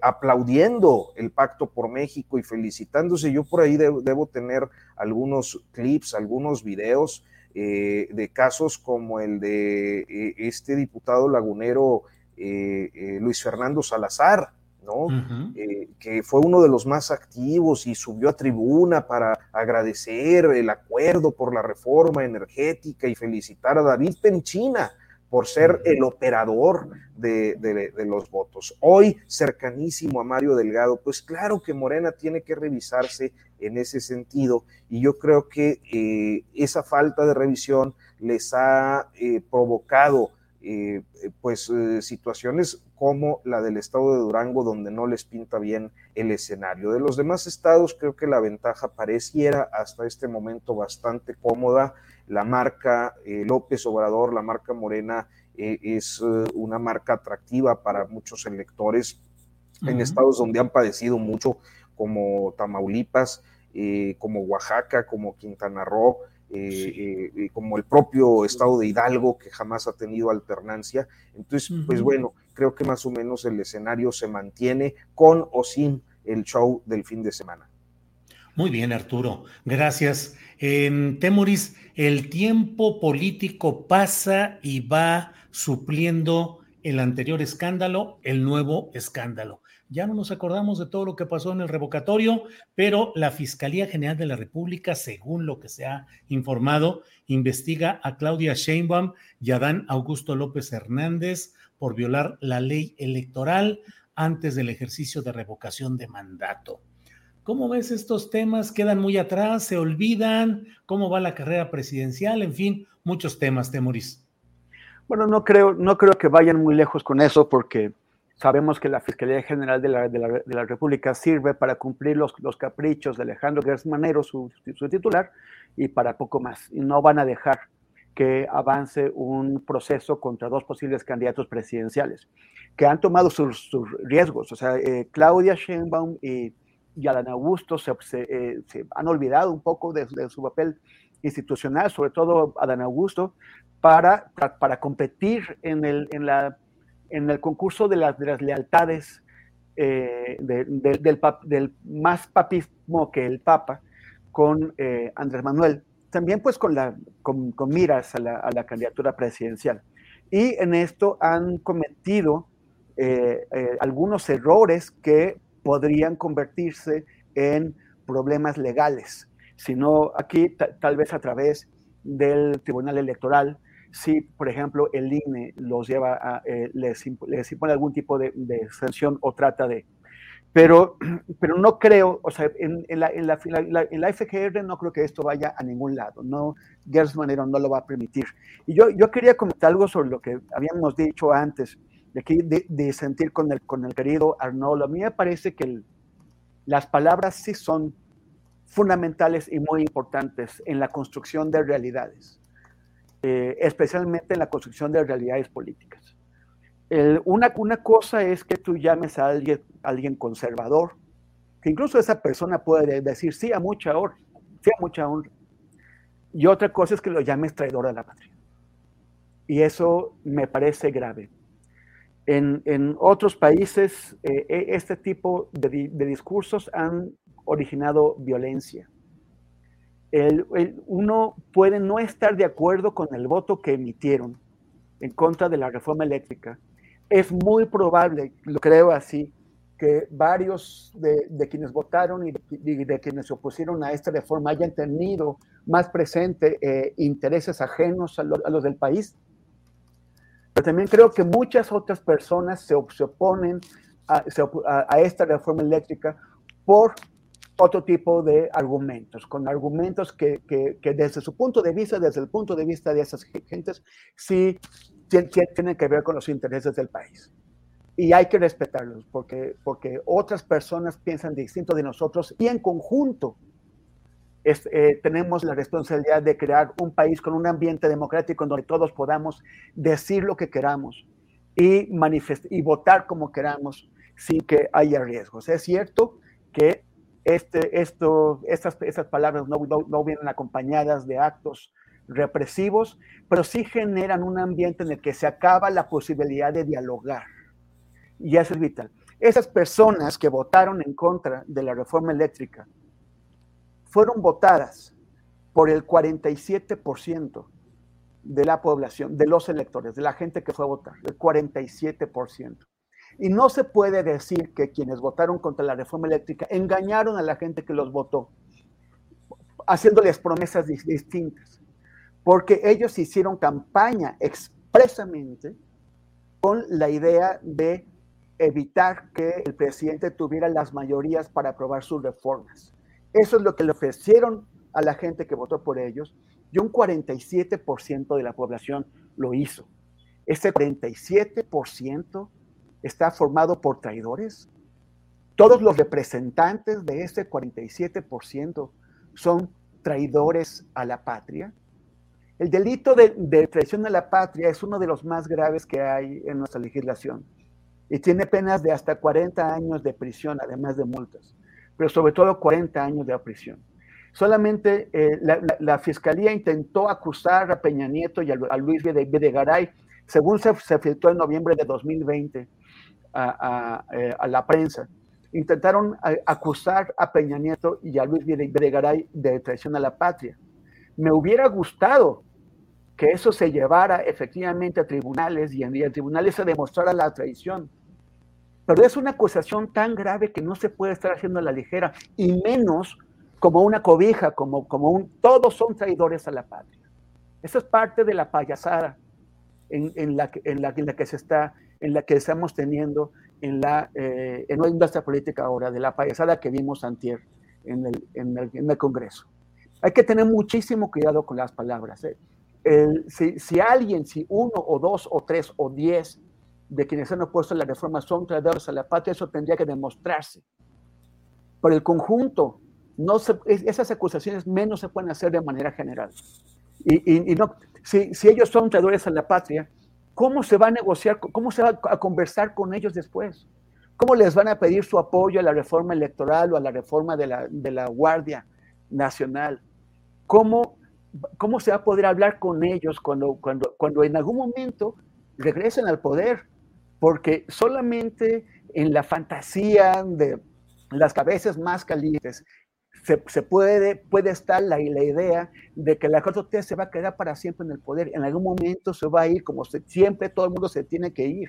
aplaudiendo el pacto por México y felicitándose. Yo por ahí debo tener algunos clips, algunos videos de casos como el de este diputado lagunero Luis Fernando Salazar, ¿no? Eh, que fue uno de los más activos y subió a tribuna para agradecer el acuerdo por la reforma energética y felicitar a David Penchina por ser el operador de, los votos. Hoy, cercanísimo a Mario Delgado, pues claro que Morena tiene que revisarse en ese sentido y yo creo que eh, esa falta de revisión les ha eh, provocado eh, pues situaciones como la del estado de Durango donde no les pinta bien el escenario. De los demás estados creo que la ventaja pareciera hasta este momento bastante cómoda. La marca eh, López Obrador, la marca Morena es una marca atractiva para muchos electores en estados donde han padecido mucho como Tamaulipas, como Oaxaca, como Quintana Roo, eh, eh, como el propio estado de Hidalgo, que jamás ha tenido alternancia. Entonces, pues bueno, creo que más o menos el escenario se mantiene con o sin el show del fin de semana. Muy bien, Arturo. Gracias. En Temoris, el tiempo político pasa y va supliendo el anterior escándalo, el nuevo escándalo. Ya no nos acordamos de todo lo que pasó en el revocatorio, pero la Fiscalía General de la República, según lo que se ha informado, investiga a Claudia Sheinbaum y a Dan Augusto López Hernández por violar la ley electoral antes del ejercicio de revocación de mandato. ¿Cómo ves estos temas? ¿Quedan muy atrás? ¿Se olvidan? ¿Cómo va la carrera presidencial? En fin, muchos temas, Temoris. Bueno, no creo, no creo que vayan muy lejos con eso porque Sabemos que la Fiscalía General de la, de la, República sirve para cumplir los, los caprichos de Alejandro Gertz Manero, su, titular, y para poco más. Y no van a dejar que avance un proceso contra dos posibles candidatos presidenciales, que han tomado sus, riesgos. O sea, eh, Claudia Sheinbaum y, y Alan Augusto se, eh, han olvidado un poco de, su papel institucional, sobre todo Adán Augusto, para, para competir en el, en, la, en el concurso de las, de las lealtades eh, del, del, más papismo que el Papa con Andrés Manuel también pues con, la, con, miras a la, candidatura presidencial. Y en esto han cometido eh, eh, algunos errores que podrían convertirse en problemas legales, sino aquí tal vez a través del Tribunal Electoral, si por ejemplo el INE los lleva a, eh, les, impone algún tipo de sanción o trata de, pero, pero no creo, o sea, en, en, la, en, la, en, la, FGR no creo que esto vaya a ningún lado, no, Gers no lo va a permitir. Y yo, yo quería comentar algo sobre lo que habíamos dicho antes, de, que, de, sentir con el, con el querido Arnoldo. A mí me parece que las palabras sí son fundamentales y muy importantes en la construcción de realidades, eh, especialmente en la construcción de realidades políticas una, una, cosa es que tú llames a alguien, alguien conservador, que incluso esa persona puede decir sí a mucha honra, sí a mucha honra. Y otra cosa es que lo llames traidor a la patria. Y eso me parece grave. En, en otros países, eh, e, este tipo de, discursos han originado violencia. Uno puede no estar de acuerdo con el voto que emitieron en contra de la reforma eléctrica, es muy probable, lo creo así, que varios de, quienes votaron y de, quienes se opusieron a esta reforma hayan tenido más presente eh, intereses ajenos a, los del país. Pero también creo que muchas otras personas se, oponen a, esta reforma eléctrica por otro tipo de argumentos, con argumentos que, que, desde su punto de vista, desde el punto de vista de esas gentes, sí tienen que ver con los intereses del país. Y hay que respetarlos porque, porque otras personas piensan distinto de nosotros y en conjunto eh, tenemos la responsabilidad de crear un país con un ambiente democrático en donde todos podamos decir lo que queramos y, y votar como queramos sin que haya riesgos. Es cierto que este, esto, estas, estas palabras no, no vienen acompañadas de actos represivos, pero sí generan un ambiente en el que se acaba la posibilidad de dialogar. Y eso es vital. Esas personas que votaron en contra de la reforma eléctrica fueron votadas por el 47% de la población, de los electores, de la gente que fue a votar, el 47%. Y no se puede decir que quienes votaron contra la reforma eléctrica engañaron a la gente que los votó, haciéndoles promesas distintas porque ellos hicieron campaña expresamente con la idea de evitar que el presidente tuviera las mayorías para aprobar sus reformas. Eso es lo que le ofrecieron a la gente que votó por ellos y un 47% de la población lo hizo. Ese 47% está formado por traidores. Todos los representantes de ese 47% son traidores a la patria. El delito de, traición a la patria es uno de los más graves que hay en nuestra legislación y tiene penas de hasta 40 años de prisión, además de multas, pero sobre todo 40 años de prisión. Solamente eh, la, fiscalía intentó acusar a Peña Nieto y a, Luis Videgaray, según se, filtró en noviembre de 2020 eh, a, la prensa. Intentaron eh, acusar a Peña Nieto y a Luis Videgaray de traición a la patria. Me hubiera gustado que eso se llevara efectivamente a tribunales y en, tribunales se demostrara la traición. Pero es una acusación tan grave que no se puede estar haciendo a la ligera, y menos como una cobija, como, como un... Todos son traidores a la patria. Eso es parte de la payasada en, la, en, la, en la que se está, en la que estamos teniendo en la, eh, en nuestra política ahora, de la payasada que vimos antier en el, en el, en el Congreso. Hay que tener muchísimo cuidado con las palabras. ¿eh? si, alguien, si uno o dos o tres o diez de quienes han opuesto la reforma son traidores a la patria, eso tendría que demostrarse. Por el conjunto, no esas acusaciones menos se pueden hacer de manera general. Y, no, si, si, ellos son traidores a la patria, ¿cómo se va a negociar, cómo se va a conversar con ellos después? ¿Cómo les van a pedir su apoyo a la reforma electoral o a la reforma de la, de la Guardia Nacional? ¿Cómo, ¿Cómo se va a poder hablar con ellos cuando, cuando, cuando en algún momento regresen al poder? Porque solamente en la fantasía de las cabezas más calientes se, puede, puede estar la, la, idea de que la 4T se va a quedar para siempre en el poder. En algún momento se va a ir, como siempre todo el mundo se tiene que ir.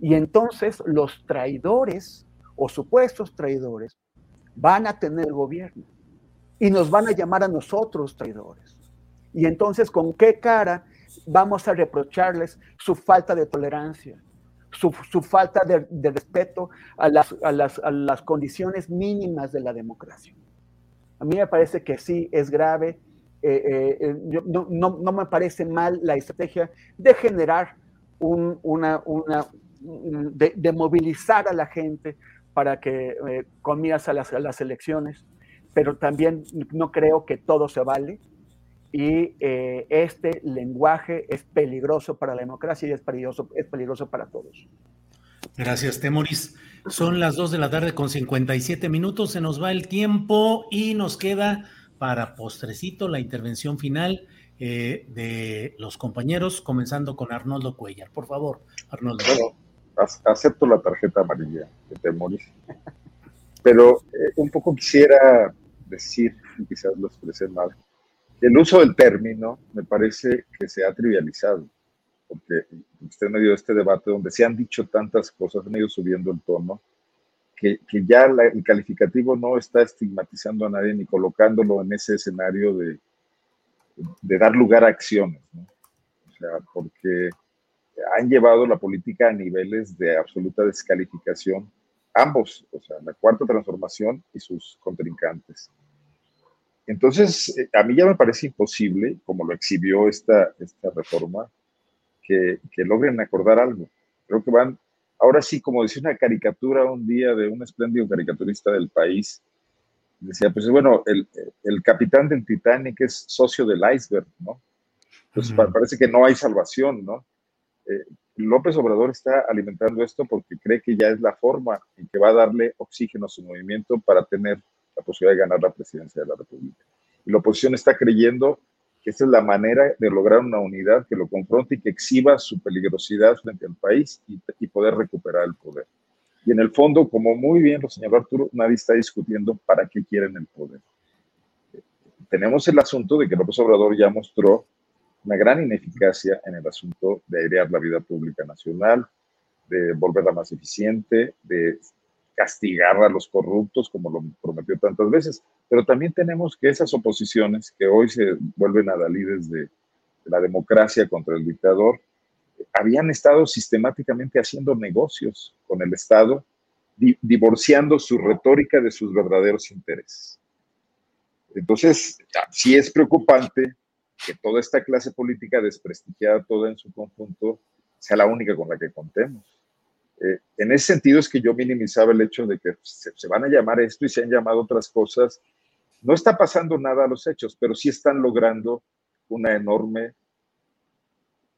Y entonces los traidores o supuestos traidores van a tener el gobierno y nos van a llamar a nosotros traidores. Y entonces, ¿con qué cara vamos a reprocharles su falta de tolerancia, su, falta de, respeto a las, a las condiciones mínimas de la democracia? A mí me parece que sí es grave. Eh, eh, eh, no, me parece mal la estrategia de generar una, una de, movilizar a la gente para que eh, a las, a las, elecciones, pero también no creo que todo se vale y este lenguaje es peligroso para la democracia y es peligroso, es peligroso para todos. Gracias, Temoris. Son las 2 de la tarde con 57 minutos, se nos va el tiempo y nos queda para postrecito la intervención final eh, de los compañeros, comenzando con Arnoldo Cuellar. Por favor, Arnoldo. Bueno, acepto la tarjeta amarilla de Temoris, pero eh, un poco quisiera decir, quizás lo expresé mal, el uso del término me parece que se ha trivializado porque usted me dio este debate donde se han dicho tantas cosas, han ido subiendo el tono, que, que ya el calificativo no está estigmatizando a nadie ni colocándolo en ese escenario de, de dar lugar a acciones. O sea, porque han llevado la política a niveles de absoluta descalificación, ambos, o sea, la cuarta transformación y sus contrincantes. Entonces, eh, a mí ya me parece imposible, como lo exhibió esta, esta reforma, que, logren acordar algo. Creo que van, ahora sí, como decía una caricatura un día de un espléndido caricaturista del país, decía, pues bueno, el, el capitán del Titanic es socio del iceberg, ¿no? Entonces parece que no hay salvación, ¿no? Eh, López Obrador está alimentando esto porque cree que ya es la forma en que va a darle oxígeno a su movimiento para tener la posibilidad de ganar la presidencia de la República. Y la oposición está creyendo esa es la manera de lograr una unidad que lo confronte y que exhiba su peligrosidad frente al país y, poder recuperar el poder. Y en el fondo, como muy bien lo señaló Arturo, nadie está discutiendo para qué quieren el poder. Tenemos el asunto de que López Obrador ya mostró una gran ineficacia en el asunto de airear la vida pública nacional, de volverla más eficiente, de castigar a los corruptos, como lo prometió tantas veces. Pero también tenemos que esas oposiciones que hoy se vuelven adalides de, de la democracia contra el dictador, habían estado sistemáticamente haciendo negocios con el Estado, divorciando su retórica de sus verdaderos intereses. Entonces, sí es preocupante que toda esta clase política desprestigiada toda en su conjunto sea la única con la que contemos. Eh, en ese sentido es que yo minimizaba el hecho de que se, van a llamar esto y se han llamado otras cosas. No está pasando nada a los hechos, pero sí están logrando una enorme,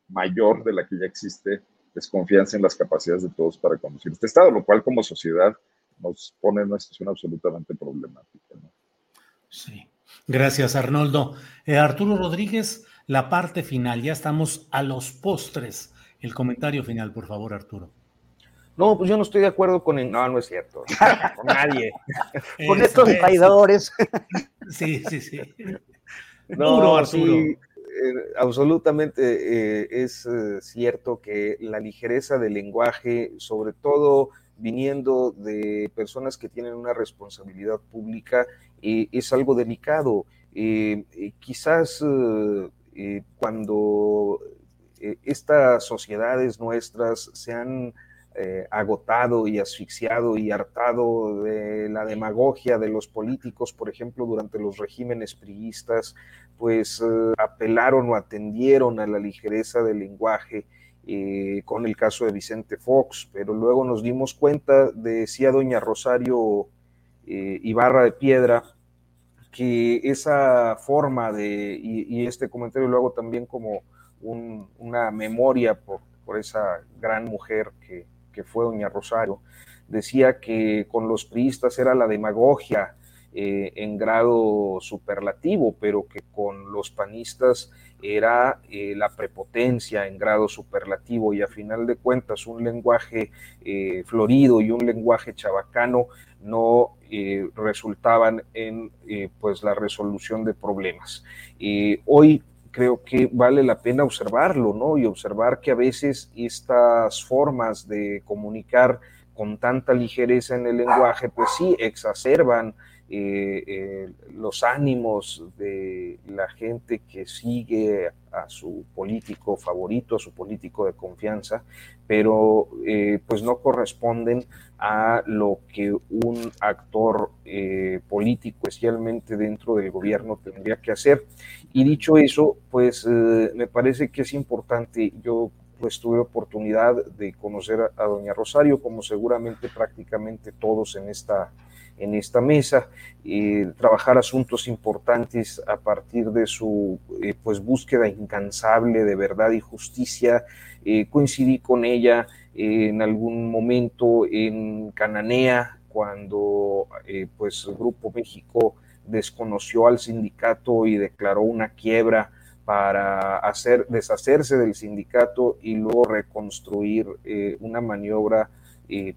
mayor de la que ya existe, desconfianza en las capacidades de todos para conducir este Estado, lo cual como sociedad nos pone en una situación absolutamente problemática. Sí. Gracias, Arnoldo. Eh, Arturo Rodríguez, la parte final, ya estamos a los postres. El comentario final, por favor, Arturo. No, pues yo no estoy de acuerdo con. El... No, no es cierto. con nadie. con estos traidores. sí, sí, sí. No, sí, eh, absolutamente eh, es eh, cierto que la ligereza del lenguaje, sobre todo viniendo de personas que tienen una responsabilidad pública, es algo delicado. quizás cuando estas sociedades nuestras se han eh, agotado y asfixiado y hartado de la demagogia de los políticos, por ejemplo, durante los regímenes priistas, pues eh, apelaron o atendieron a la ligereza del lenguaje eh, con el caso de Vicente Fox, pero luego nos dimos cuenta, decía doña Rosario Ibarra de Piedra, que esa forma de, y, este comentario lo hago también como una memoria por, por esa gran mujer que, que fue doña Rosario, decía que con los priistas era la demagogia eh, en grado superlativo, pero que con los panistas era eh, la prepotencia en grado superlativo y a final de cuentas un lenguaje eh, florido y un lenguaje chabacano no resultaban en pues la resolución de problemas. hoy creo que vale la pena observarlo, ¿no? Y observar que a veces estas formas de comunicar con tanta ligereza en el lenguaje, pues sí, exacerban eh, eh, los ánimos de la gente que sigue a su político favorito, a su político de confianza, pero eh, pues no corresponden a lo que un actor político, especialmente dentro del gobierno, tendría que hacer. Y dicho eso, pues me parece que es importante, yo pues tuve oportunidad de conocer a doña Rosario, como seguramente prácticamente todos en esta en esta mesa, y trabajar asuntos importantes a partir de su eh, pues búsqueda incansable de verdad y justicia. Eh, coincidí con ella en algún momento en Cananea, cuando eh, pues el Grupo México desconoció al sindicato y declaró una quiebra para hacer, deshacerse del sindicato y luego reconstruir una maniobra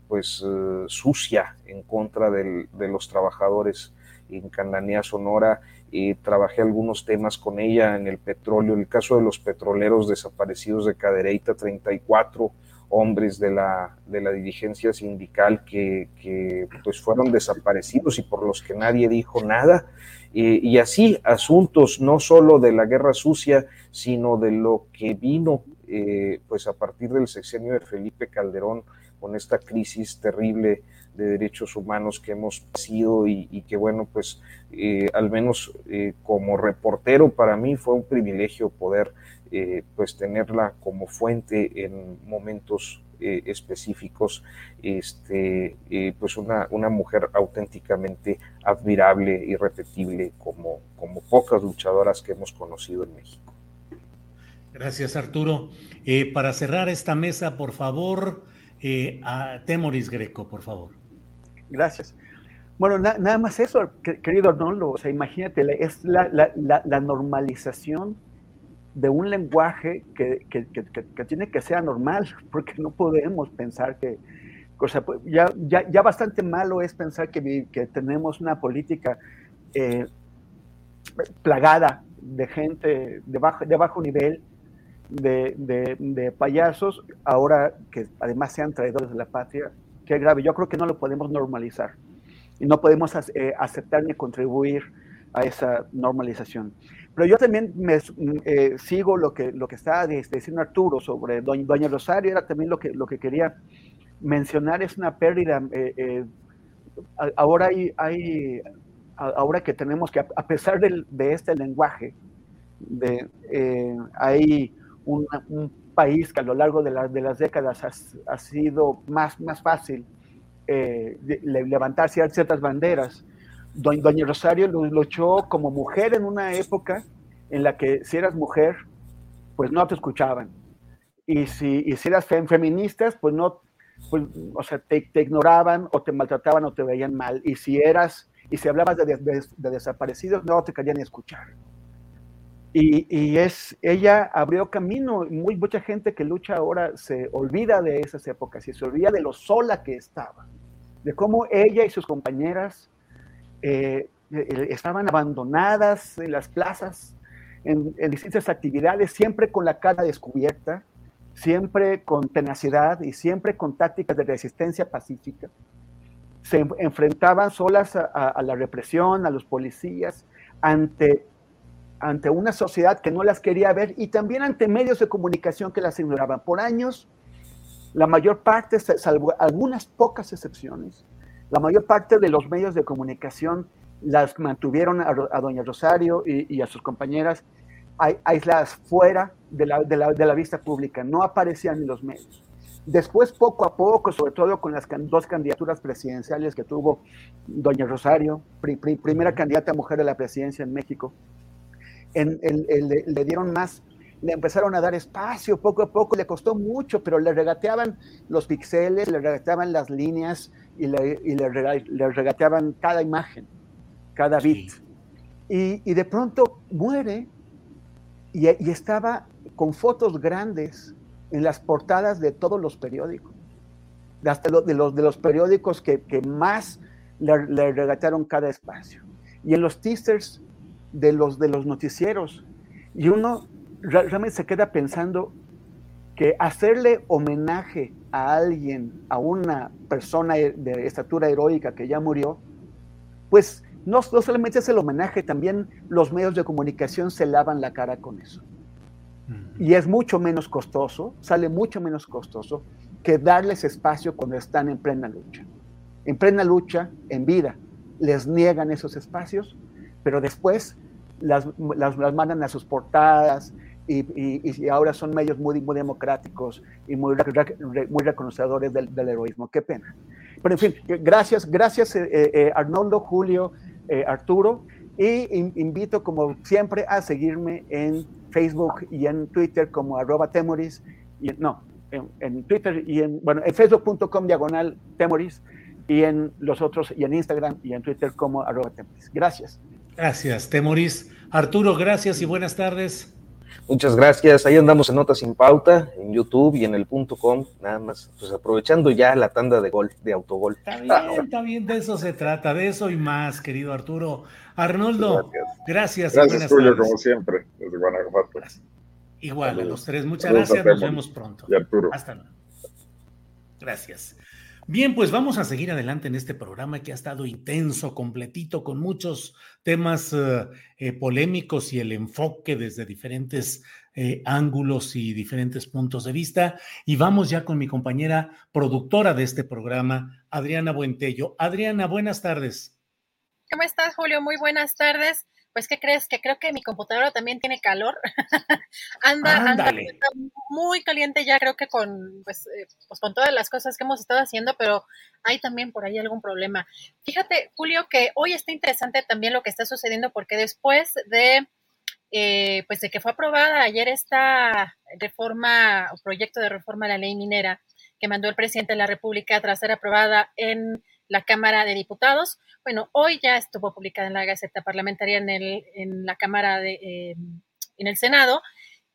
pues eh, sucia en contra de los trabajadores en Cananea Sonora. y trabajé algunos temas con ella en el petróleo, el caso de los petroleros desaparecidos de Cadereyta, 34 hombres de la, de la dirigencia sindical que, pues fueron desaparecidos y por los que nadie dijo nada. y así asuntos no solo de la guerra sucia, sino de lo que vino eh, pues a partir del sexenio de Felipe Calderón con esta crisis terrible de derechos humanos que hemos sido y, que bueno, pues eh, al menos eh, como reportero para mí fue un privilegio poder eh, pues tenerla como fuente en momentos específicos, este, pues una, una mujer auténticamente admirable y repetible como, como pocas luchadoras que hemos conocido en México. Gracias Arturo. para cerrar esta mesa, por favor, eh, a Temoris Greco, por favor. Gracias. Bueno, nada más eso, querido Arnoldo, o sea, imagínate, es la, normalización de un lenguaje que, tiene que ser normal, porque no podemos pensar que, o sea, pues, ya, ya, bastante malo es pensar que, tenemos una política eh, plagada de gente de bajo, de bajo nivel, de, payasos, ahora que además sean traidores de la patria, qué grave. Yo creo que no lo podemos normalizar y no podemos eh, aceptar ni contribuir a esa normalización. Pero yo también me, eh, sigo lo que, lo que estaba diciendo Arturo sobre Doña, Rosario, era también lo que, lo que quería mencionar, es una pérdida. Eh, ahora hay, hay, ahora que tenemos que, a pesar de este lenguaje, de, hay un, país que a lo largo de, las décadas ha, sido más, más fácil eh, levantar ciertas banderas. Doña Rosario luchó como mujer en una época en la que si eras mujer, pues no te escuchaban. Y si, y si eras feministas, pues no, pues, o sea, te, ignoraban o te maltrataban o te veían mal. Y si eras, y si hablabas de, de desaparecidos, no te querían escuchar. Y, es, ella abrió camino, muy mucha gente que lucha ahora se olvida de esas épocas y se olvida de lo sola que estaba, de cómo ella y sus compañeras eh, eh, estaban abandonadas en las plazas, en, distintas actividades, siempre con la cara descubierta, siempre con tenacidad y siempre con tácticas de resistencia pacífica. Se enfrentaban solas a la represión, a los policías, ante ante una sociedad que no las quería ver y también ante medios de comunicación que las ignoraban. Por años, la mayor parte, salvo algunas pocas excepciones, la mayor parte de los medios de comunicación las mantuvieron a, doña Rosario y, a sus compañeras aisladas fuera de la, de, la, de la, vista pública, no aparecían en los medios. Después, poco a poco, sobre todo con las dos candidaturas presidenciales que tuvo doña Rosario, primera candidata mujer a la presidencia en México, le dieron más, le empezaron a dar espacio poco a poco, le costó mucho, pero le regateaban los pixeles, le regateaban las líneas y le, regateaban cada imagen, cada bit. Y, de pronto muere y, estaba con fotos grandes en las portadas de todos los periódicos, hasta de, los, de los periódicos que, más le, le, regatearon cada espacio. Y en los teasers de los, de los noticieros. Y uno realmente se queda pensando que hacerle homenaje a alguien, a una persona de estatura heroica que ya murió, pues no, no, solamente es el homenaje, también los medios de comunicación se lavan la cara con eso. Y es mucho menos costoso, sale mucho menos costoso que darles espacio cuando están en plena lucha. En plena lucha, en vida, les niegan esos espacios, pero después las, las, mandan a sus portadas y, ahora son medios muy, muy democráticos y muy, muy reconocedores del, heroísmo. Qué pena. Pero en fin, gracias, gracias eh, eh, Arnoldo, Julio, eh, Arturo. Y invito, como siempre, a seguirme en Facebook y en Twitter como arroba temoris. Y, no, en, Twitter y en, bueno, en facebook.com diagonal temoris y en los otros, y en Instagram y en Twitter como arroba temoris. Gracias. Gracias, Temoris. Arturo, gracias y buenas tardes. Muchas gracias. Ahí andamos en Notas sin Pauta, en YouTube y en el punto com, nada más. Pues aprovechando ya la tanda de gol, de autogol. Está bien, está bien, de eso se trata, de eso y más, querido Arturo. Arnoldo, gracias. Gracias, Julio, como siempre, desde Guanajuato. Igual, a los tres, muchas gracias, nos vemos pronto. Y Arturo. Hasta luego. Gracias. Bien, pues vamos a seguir adelante en este programa que ha estado intenso, completito, con muchos temas eh, eh, polémicos y el enfoque desde diferentes eh, ángulos y diferentes puntos de vista. Y vamos ya con mi compañera productora de este programa, Adriana Buentello. Adriana, buenas tardes. ¿Cómo estás, Julio? Muy buenas tardes pues, ¿qué crees? Que creo que mi computadora también tiene calor. anda, anda muy caliente ya, creo que con, pues, eh, pues, con todas las cosas que hemos estado haciendo, pero hay también por ahí algún problema. Fíjate, Julio, que hoy está interesante también lo que está sucediendo porque después de, eh, pues, de que fue aprobada ayer esta reforma, o proyecto de reforma a la ley minera que mandó el presidente de la República tras ser aprobada en la Cámara de Diputados. Bueno, hoy ya estuvo publicada en la Gaceta Parlamentaria en, el, en la Cámara de, eh, en el Senado.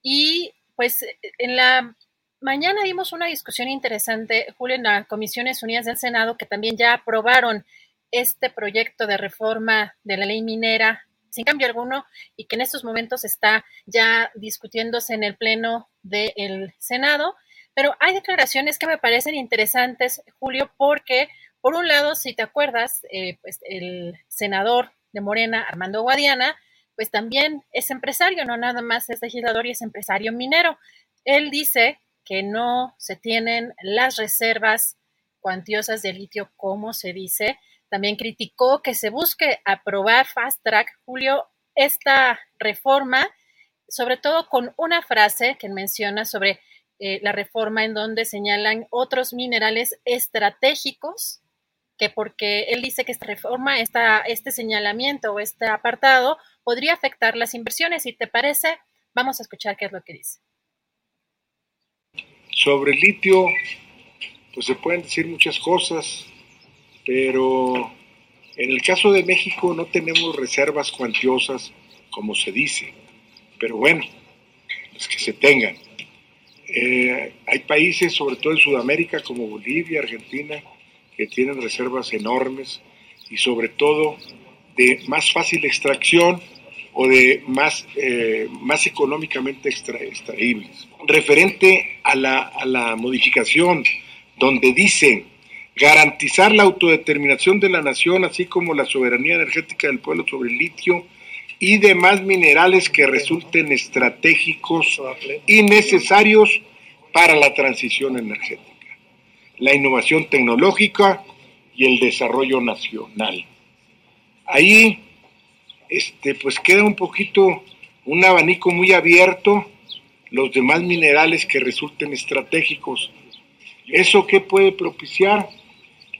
Y pues en la mañana dimos una discusión interesante, Julio, en las Comisiones Unidas del Senado, que también ya aprobaron este proyecto de reforma de la ley minera sin cambio alguno y que en estos momentos está ya discutiéndose en el Pleno del Senado. Pero hay declaraciones que me parecen interesantes, Julio, porque por un lado, si te acuerdas, eh, pues el senador de Morena, Armando Guadiana, pues también es empresario, no nada más es legislador y es empresario minero. Él dice que no se tienen las reservas cuantiosas de litio como se dice. También criticó que se busque aprobar fast track, Julio, esta reforma, sobre todo con una frase que menciona sobre eh, la reforma en donde señalan otros minerales estratégicos que porque él dice que esta reforma, este señalamiento o este apartado podría afectar las inversiones. Si te parece, vamos a escuchar qué es lo que dice. Sobre el litio, pues se pueden decir muchas cosas, pero en el caso de México no tenemos reservas cuantiosas como se dice, pero bueno, es que se tengan. Eh, hay países, sobre todo en Sudamérica, como Bolivia, Argentina, que tienen reservas enormes y sobre todo de más fácil extracción o de más, eh, más económicamente extraíbles. Referente a la, a la modificación donde dice garantizar la autodeterminación de la nación, así como la soberanía energética del pueblo sobre el litio y demás minerales que resulten estratégicos y necesarios para la transición energética la innovación tecnológica y el desarrollo nacional. Ahí, este, pues queda un poquito un abanico muy abierto, los demás minerales que resulten estratégicos. ¿Eso qué puede propiciar?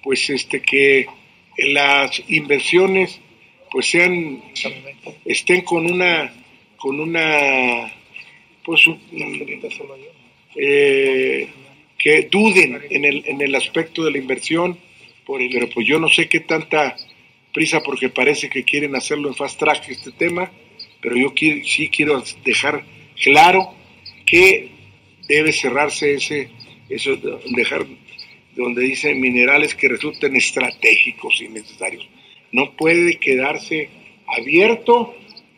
Pues este que las inversiones pues sean estén con una con una pues eh, que duden en el, en el aspecto de la inversión, pero pues yo no sé qué tanta prisa porque parece que quieren hacerlo en fast track este tema, pero yo sí quiero dejar claro que debe cerrarse ese, eso, dejar donde dice minerales que resulten estratégicos y necesarios. No puede quedarse abierto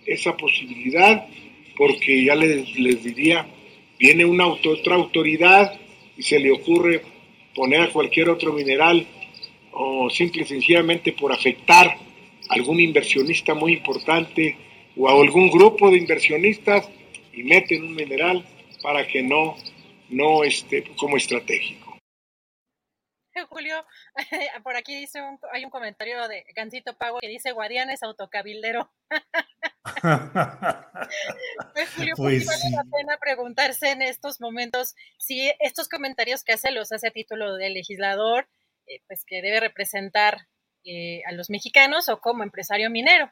esa posibilidad porque ya les, les diría, viene una otra autoridad y se le ocurre poner a cualquier otro mineral o simple y sencillamente por afectar a algún inversionista muy importante o a algún grupo de inversionistas y meten un mineral para que no, no esté como estratégico. Julio, por aquí dice hay un comentario de Gancito Pago que dice Guadiana es autocabildero. pues Julio, pues vale la pena preguntarse en estos momentos si estos comentarios que hace los hace a título de legislador, eh, pues que debe representar eh, a los mexicanos o como empresario minero.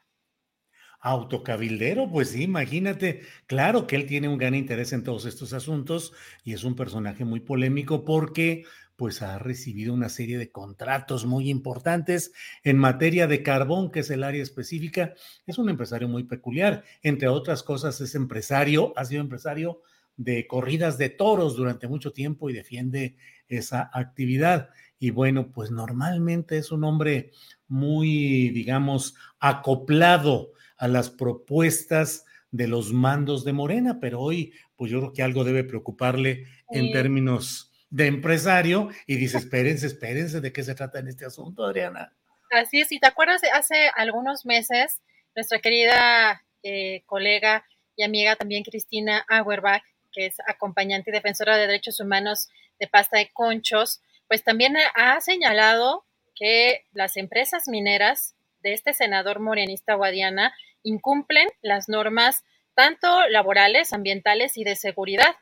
Autocabildero, pues sí, imagínate, claro que él tiene un gran interés en todos estos asuntos y es un personaje muy polémico porque pues ha recibido una serie de contratos muy importantes en materia de carbón, que es el área específica. Es un empresario muy peculiar. Entre otras cosas, es empresario, ha sido empresario de corridas de toros durante mucho tiempo y defiende esa actividad. Y bueno, pues normalmente es un hombre muy, digamos, acoplado a las propuestas de los mandos de Morena, pero hoy, pues yo creo que algo debe preocuparle en términos de empresario y dice, espérense, espérense, ¿de qué se trata en este asunto, Adriana? Así es, y te acuerdas, hace algunos meses, nuestra querida eh, colega y amiga también Cristina Auerbach, que es acompañante y defensora de derechos humanos de pasta de conchos, pues también ha señalado que las empresas mineras de este senador morenista Guadiana incumplen las normas tanto laborales, ambientales y de seguridad.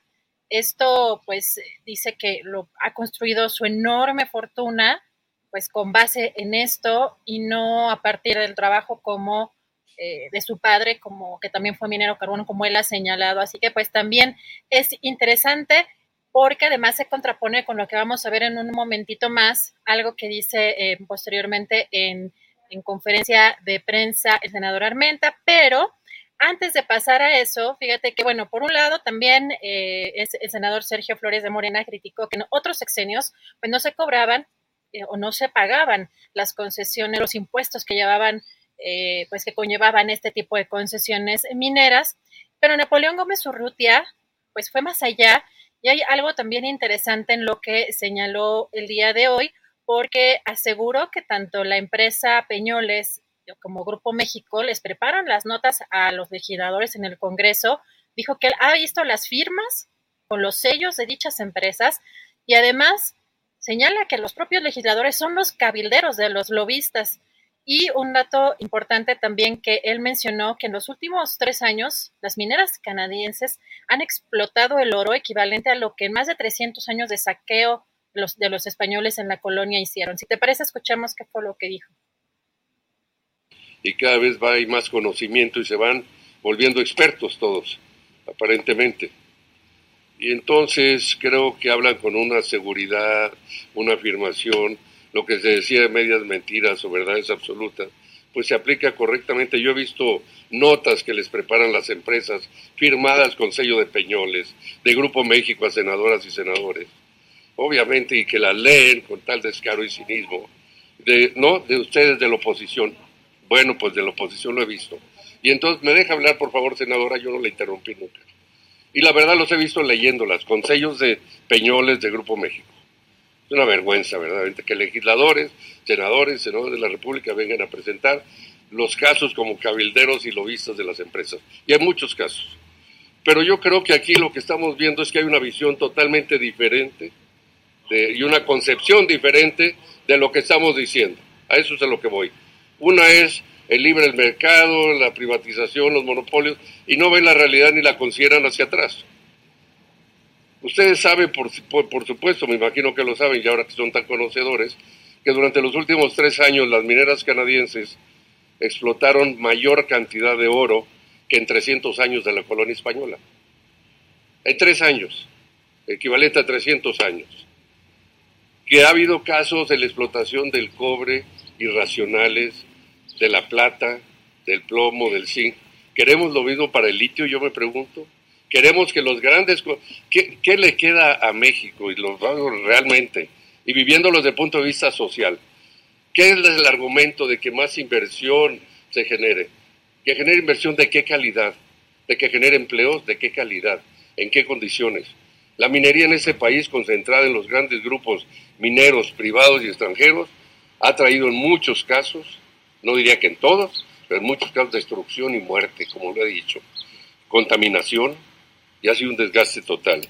Esto, pues, dice que lo ha construido su enorme fortuna, pues, con base en esto y no a partir del trabajo como eh, de su padre, como que también fue minero carbono, como él ha señalado. Así que, pues, también es interesante porque además se contrapone con lo que vamos a ver en un momentito más, algo que dice eh, posteriormente en, en conferencia de prensa el senador Armenta, pero antes de pasar a eso, fíjate que, bueno, por un lado también eh, el senador Sergio Flores de Morena criticó que en otros sexenios pues no se cobraban eh, o no se pagaban las concesiones, los impuestos que llevaban, eh, pues que conllevaban este tipo de concesiones mineras, pero Napoleón Gómez Urrutia pues fue más allá. Y hay algo también interesante en lo que señaló el día de hoy, porque aseguró que tanto la empresa Peñoles como Grupo México les preparan las notas a los legisladores en el Congreso, dijo que él ha visto las firmas con los sellos de dichas empresas y además señala que los propios legisladores son los cabilderos de los lobistas. Y un dato importante también que él mencionó que en los últimos tres años las mineras canadienses han explotado el oro equivalente a lo que en más de 300 años de saqueo los, de los españoles en la colonia hicieron. Si te parece, escuchemos qué fue lo que dijo y cada vez va hay más conocimiento y se van volviendo expertos todos, aparentemente. Y entonces creo que hablan con una seguridad, una afirmación, lo que se decía de medias mentiras o verdades absolutas, pues se aplica correctamente. Yo he visto notas que les preparan las empresas, firmadas con sello de Peñoles, de Grupo México a senadoras y senadores, obviamente, y que las leen con tal descaro y cinismo, ¿no? De ustedes de la oposición. Bueno, pues de la oposición lo he visto. Y entonces, ¿me deja hablar, por favor, senadora? Yo no la interrumpí nunca. Y la verdad los he visto leyéndolas, con sellos de Peñoles de Grupo México. Es una vergüenza, verdaderamente, que legisladores, senadores, senadores de la República vengan a presentar los casos como cabilderos y lobistas de las empresas. Y hay muchos casos. Pero yo creo que aquí lo que estamos viendo es que hay una visión totalmente diferente y una concepción diferente de lo que estamos diciendo. A eso es a lo que voy. Una es el libre mercado, la privatización, los monopolios, y no ven la realidad ni la consideran hacia atrás. Ustedes saben, por, por, supuesto, me imagino que lo saben, y ahora que son tan conocedores, que durante los últimos tres años las mineras canadienses explotaron mayor cantidad de oro que en 300 años de la colonia española. En tres años, equivalente a 300 años. Que ha habido casos de la explotación del cobre irracionales, de la plata, del plomo, del zinc. ¿Queremos lo mismo para el litio? Yo me pregunto. Queremos que los grandes... ¿Qué, qué le queda a México y los realmente? Y viviéndolo desde el punto de vista social. ¿Qué es el argumento de que más inversión se genere? ¿Que genere inversión de qué calidad? ¿De que genere empleos? ¿De qué calidad? ¿En qué condiciones? La minería en ese país, concentrada en los grandes grupos mineros privados y extranjeros, ha traído en muchos casos, no diría que en todos, pero en muchos casos destrucción y muerte, como lo he dicho, contaminación y ha sido un desgaste total.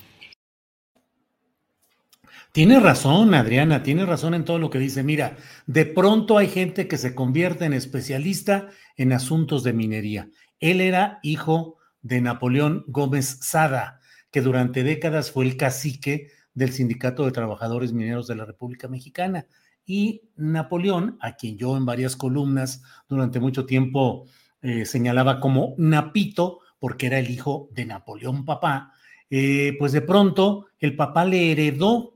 Tiene razón, Adriana, tiene razón en todo lo que dice. Mira, de pronto hay gente que se convierte en especialista en asuntos de minería. Él era hijo de Napoleón Gómez Sada, que durante décadas fue el cacique del Sindicato de Trabajadores Mineros de la República Mexicana. Y Napoleón, a quien yo en varias columnas durante mucho tiempo eh, señalaba como Napito, porque era el hijo de Napoleón papá, eh, pues de pronto el papá le heredó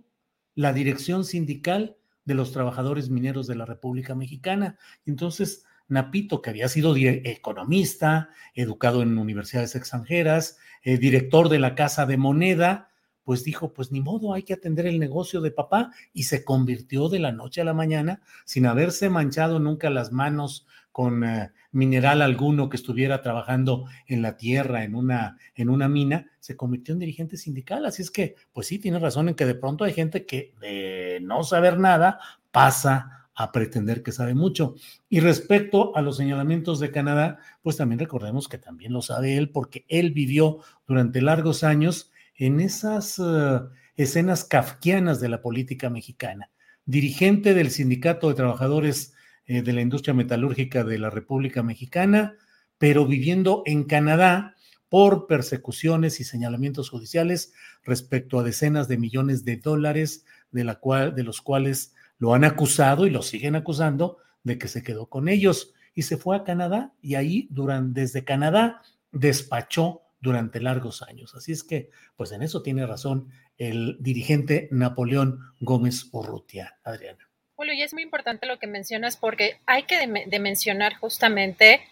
la dirección sindical de los trabajadores mineros de la República Mexicana. Entonces, Napito, que había sido economista, educado en universidades extranjeras, eh, director de la Casa de Moneda, pues dijo, pues ni modo, hay que atender el negocio de papá y se convirtió de la noche a la mañana, sin haberse manchado nunca las manos con eh, mineral alguno que estuviera trabajando en la tierra, en una, en una mina, se convirtió en dirigente sindical. Así es que, pues sí, tiene razón en que de pronto hay gente que de no saber nada pasa a pretender que sabe mucho. Y respecto a los señalamientos de Canadá, pues también recordemos que también lo sabe él porque él vivió durante largos años en esas eh, escenas kafkianas de la política mexicana. Dirigente del Sindicato de Trabajadores eh, de la industria metalúrgica de la República Mexicana, pero viviendo en Canadá por persecuciones y señalamientos judiciales respecto a decenas de millones de dólares de, la cual, de los cuales lo han acusado y lo siguen acusando de que se quedó con ellos y se fue a Canadá y ahí durante, desde Canadá despachó durante largos años. Así es que, pues en eso tiene razón el dirigente Napoleón Gómez Urrutia, Adriana. Julio, y es muy importante lo que mencionas porque hay que de, mencionar justamente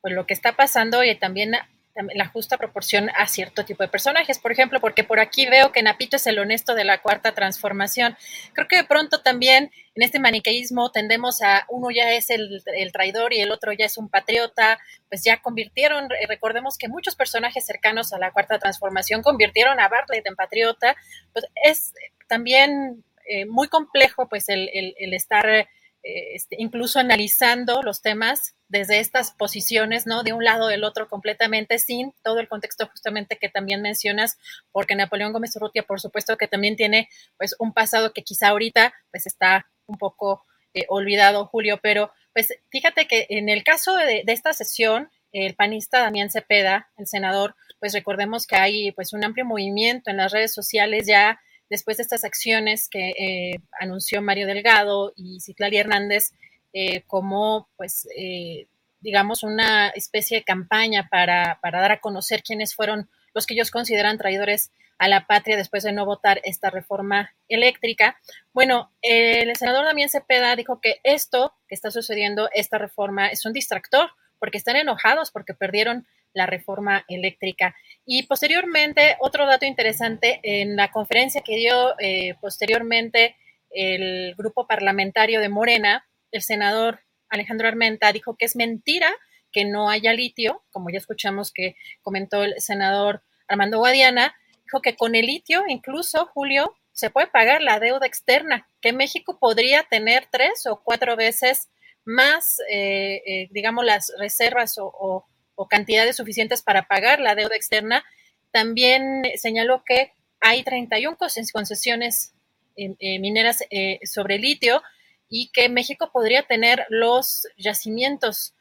pues, lo que está pasando y también la justa proporción a cierto tipo de personajes, por ejemplo, porque por aquí veo que Napito es el honesto de la cuarta transformación. Creo que de pronto también en este maniqueísmo tendemos a uno ya es el, traidor y el otro ya es un patriota, pues ya convirtieron, recordemos que muchos personajes cercanos a la cuarta transformación convirtieron a Bartlett en patriota, pues es también eh, muy complejo pues el, estar eh, este, incluso analizando los temas desde estas posiciones, ¿no? De un lado o del otro completamente, sin todo el contexto justamente que también mencionas, porque Napoleón Gómez Urrutia, por supuesto que también tiene pues un pasado que quizá ahorita pues está un poco eh, olvidado, Julio, pero pues fíjate que en el caso de, de esta sesión, el panista Damián Cepeda, el senador, pues recordemos que hay pues un amplio movimiento en las redes sociales ya después de estas acciones que eh, anunció Mario Delgado y Citlali Hernández eh, como, pues, eh, digamos, una especie de campaña para, para, dar a conocer quiénes fueron los que ellos consideran traidores a la patria después de no votar esta reforma eléctrica. Bueno, el senador Damián Cepeda dijo que esto que está sucediendo, esta reforma, es un distractor porque están enojados porque perdieron la reforma eléctrica. Y posteriormente, otro dato interesante, en la conferencia que dio eh, posteriormente el grupo parlamentario de Morena, el senador Alejandro Armenta dijo que es mentira que no haya litio, como ya escuchamos que comentó el senador Armando Guadiana, dijo que con el litio, incluso, Julio, se puede pagar la deuda externa, que México podría tener tres o cuatro veces más, eh, eh, digamos, las reservas o o cantidades suficientes para pagar la deuda externa. También señaló que hay 31 concesiones eh, eh, mineras eh, sobre litio y que México podría tener los yacimientos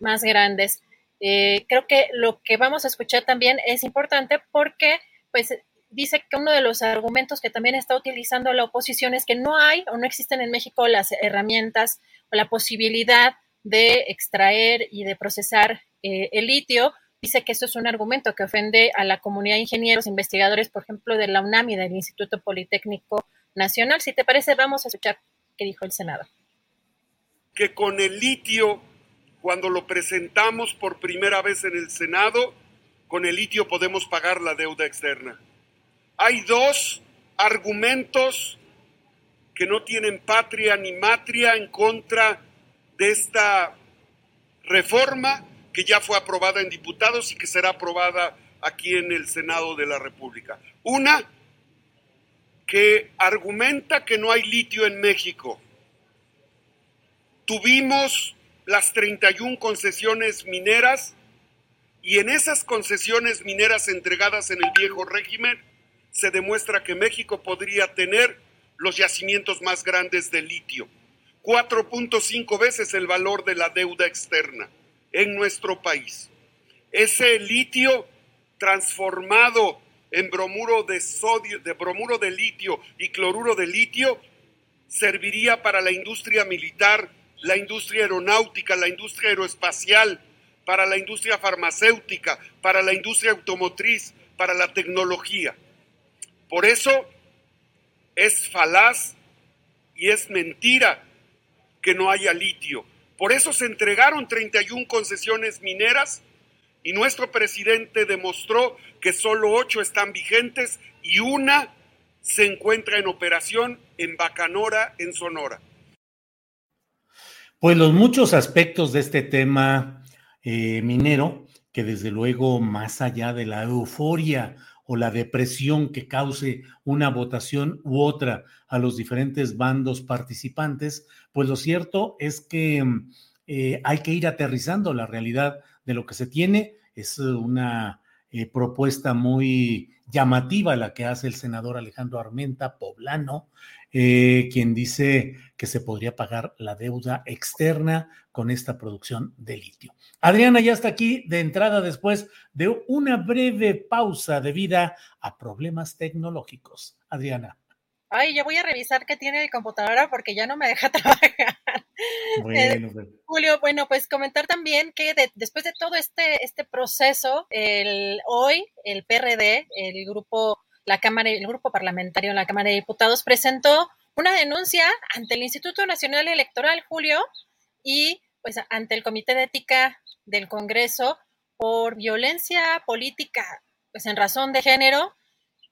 más grandes. creo que lo que vamos a escuchar también es importante porque, pues, dice que uno de los argumentos que también está utilizando la oposición es que no hay o no existen en México las herramientas o la posibilidad de extraer y de procesar eh, el litio. Dice que eso es un argumento que ofende a la comunidad de ingenieros, investigadores, por ejemplo, de la UNAM del Instituto Politécnico Nacional. Si te parece, vamos a escuchar qué dijo el Senado. Que con el litio, cuando lo presentamos por primera vez en el Senado, con el litio podemos pagar la deuda externa. Hay dos argumentos que no tienen patria ni matria en contra de esta reforma que ya fue aprobada en diputados y que será aprobada aquí en el Senado de la República. Una, que argumenta que no hay litio en México. Tuvimos las 31 concesiones mineras y en esas concesiones mineras entregadas en el viejo régimen se demuestra que México podría tener los yacimientos más grandes de litio, 4.5 veces el valor de la deuda externa en nuestro país. Ese litio transformado en bromuro de sodio, de bromuro de litio y cloruro de litio serviría para la industria militar, la industria aeronáutica, la industria aeroespacial, para la industria farmacéutica, para la industria automotriz, para la tecnología. Por eso es falaz y es mentira que no haya litio. Por eso se entregaron 31 concesiones mineras y nuestro presidente demostró que solo ocho están vigentes y una se encuentra en operación en Bacanora, en Sonora. Pues los muchos aspectos de este tema eh, minero, que desde luego, más allá de la euforia o la depresión que cause una votación u otra a los diferentes bandos participantes, pues lo cierto es que mm, eh, hay que ir aterrizando la realidad de lo que se tiene. Es una eh, propuesta muy llamativa la que hace el senador Alejandro Armenta, poblano, eh, quien dice que se podría pagar la deuda externa con esta producción de litio. Adriana ya está aquí de entrada después de una breve pausa debida a problemas tecnológicos. Adriana. Ay, yo voy a revisar qué tiene mi computadora porque ya no me deja trabajar. Bueno, pues. Julio, bueno, pues comentar también que después de todo este, este proceso, el, hoy el PRD, el grupo la Cámara, el grupo parlamentario en la Cámara de Diputados presentó una denuncia ante el Instituto Nacional Electoral, Julio, y pues ante el Comité de Ética del Congreso por violencia política, pues en razón de género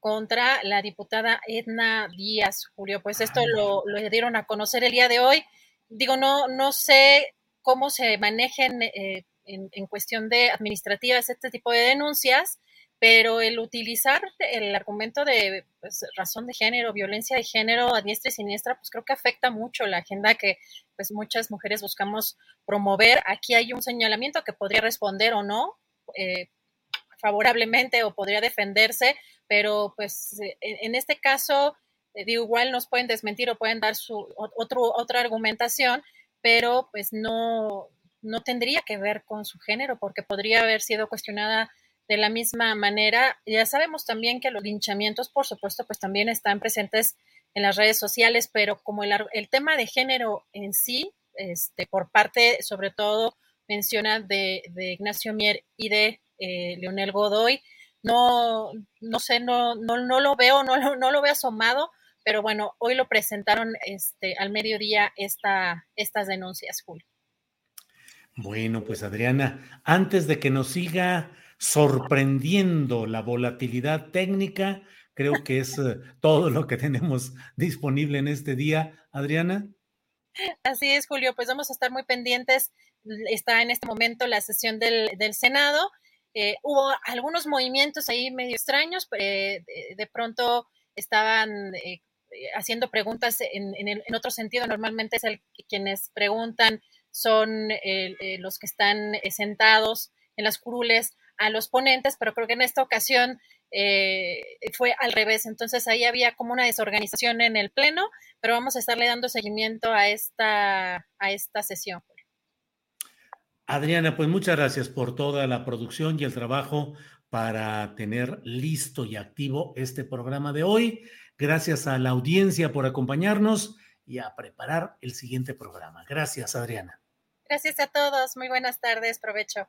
contra la diputada Edna Díaz, Julio. Pues esto lo, lo dieron a conocer el día de hoy. Digo, no, no sé cómo se manejen eh, en, en, cuestión de administrativas este tipo de denuncias, pero el utilizar el argumento de pues, razón de género, violencia de género a diestra y siniestra, pues creo que afecta mucho la agenda que pues muchas mujeres buscamos promover. Aquí hay un señalamiento que podría responder o no eh, favorablemente o podría defenderse, pero pues en, este caso, eh, igual nos pueden desmentir o pueden dar su otro, otra argumentación, pero pues no, no tendría que ver con su género porque podría haber sido cuestionada de la misma manera, ya sabemos también que los linchamientos, por supuesto, pues también están presentes en las redes sociales, pero como el, el tema de género en sí, este, por parte, sobre todo, menciona de, Ignacio Mier y de eh, Leonel Godoy, no, no sé, no, no, no lo veo, no, no lo veo asomado, pero bueno, hoy lo presentaron este, al mediodía esta, estas denuncias, Julio. Bueno, pues Adriana, antes de que nos siga sorprendiendo la volatilidad técnica. Creo que es eh, todo lo que tenemos disponible en este día. Adriana. Así es, Julio. Pues vamos a estar muy pendientes. Está en este momento la sesión del, Senado. Eh, hubo algunos movimientos ahí medio extraños. Eh, de, pronto estaban haciendo preguntas en, otro sentido. Normalmente es el, quienes preguntan son los que están sentados en las curules a los ponentes, pero creo que en esta ocasión eh, fue al revés. Entonces ahí había como una desorganización en el Pleno, pero vamos a estarle dando seguimiento a esta, a esta sesión. Adriana, pues muchas gracias por toda la producción y el trabajo para tener listo y activo este programa de hoy. Gracias a la audiencia por acompañarnos y a preparar el siguiente programa. Gracias, Adriana. Gracias a todos. Muy buenas tardes. Provecho.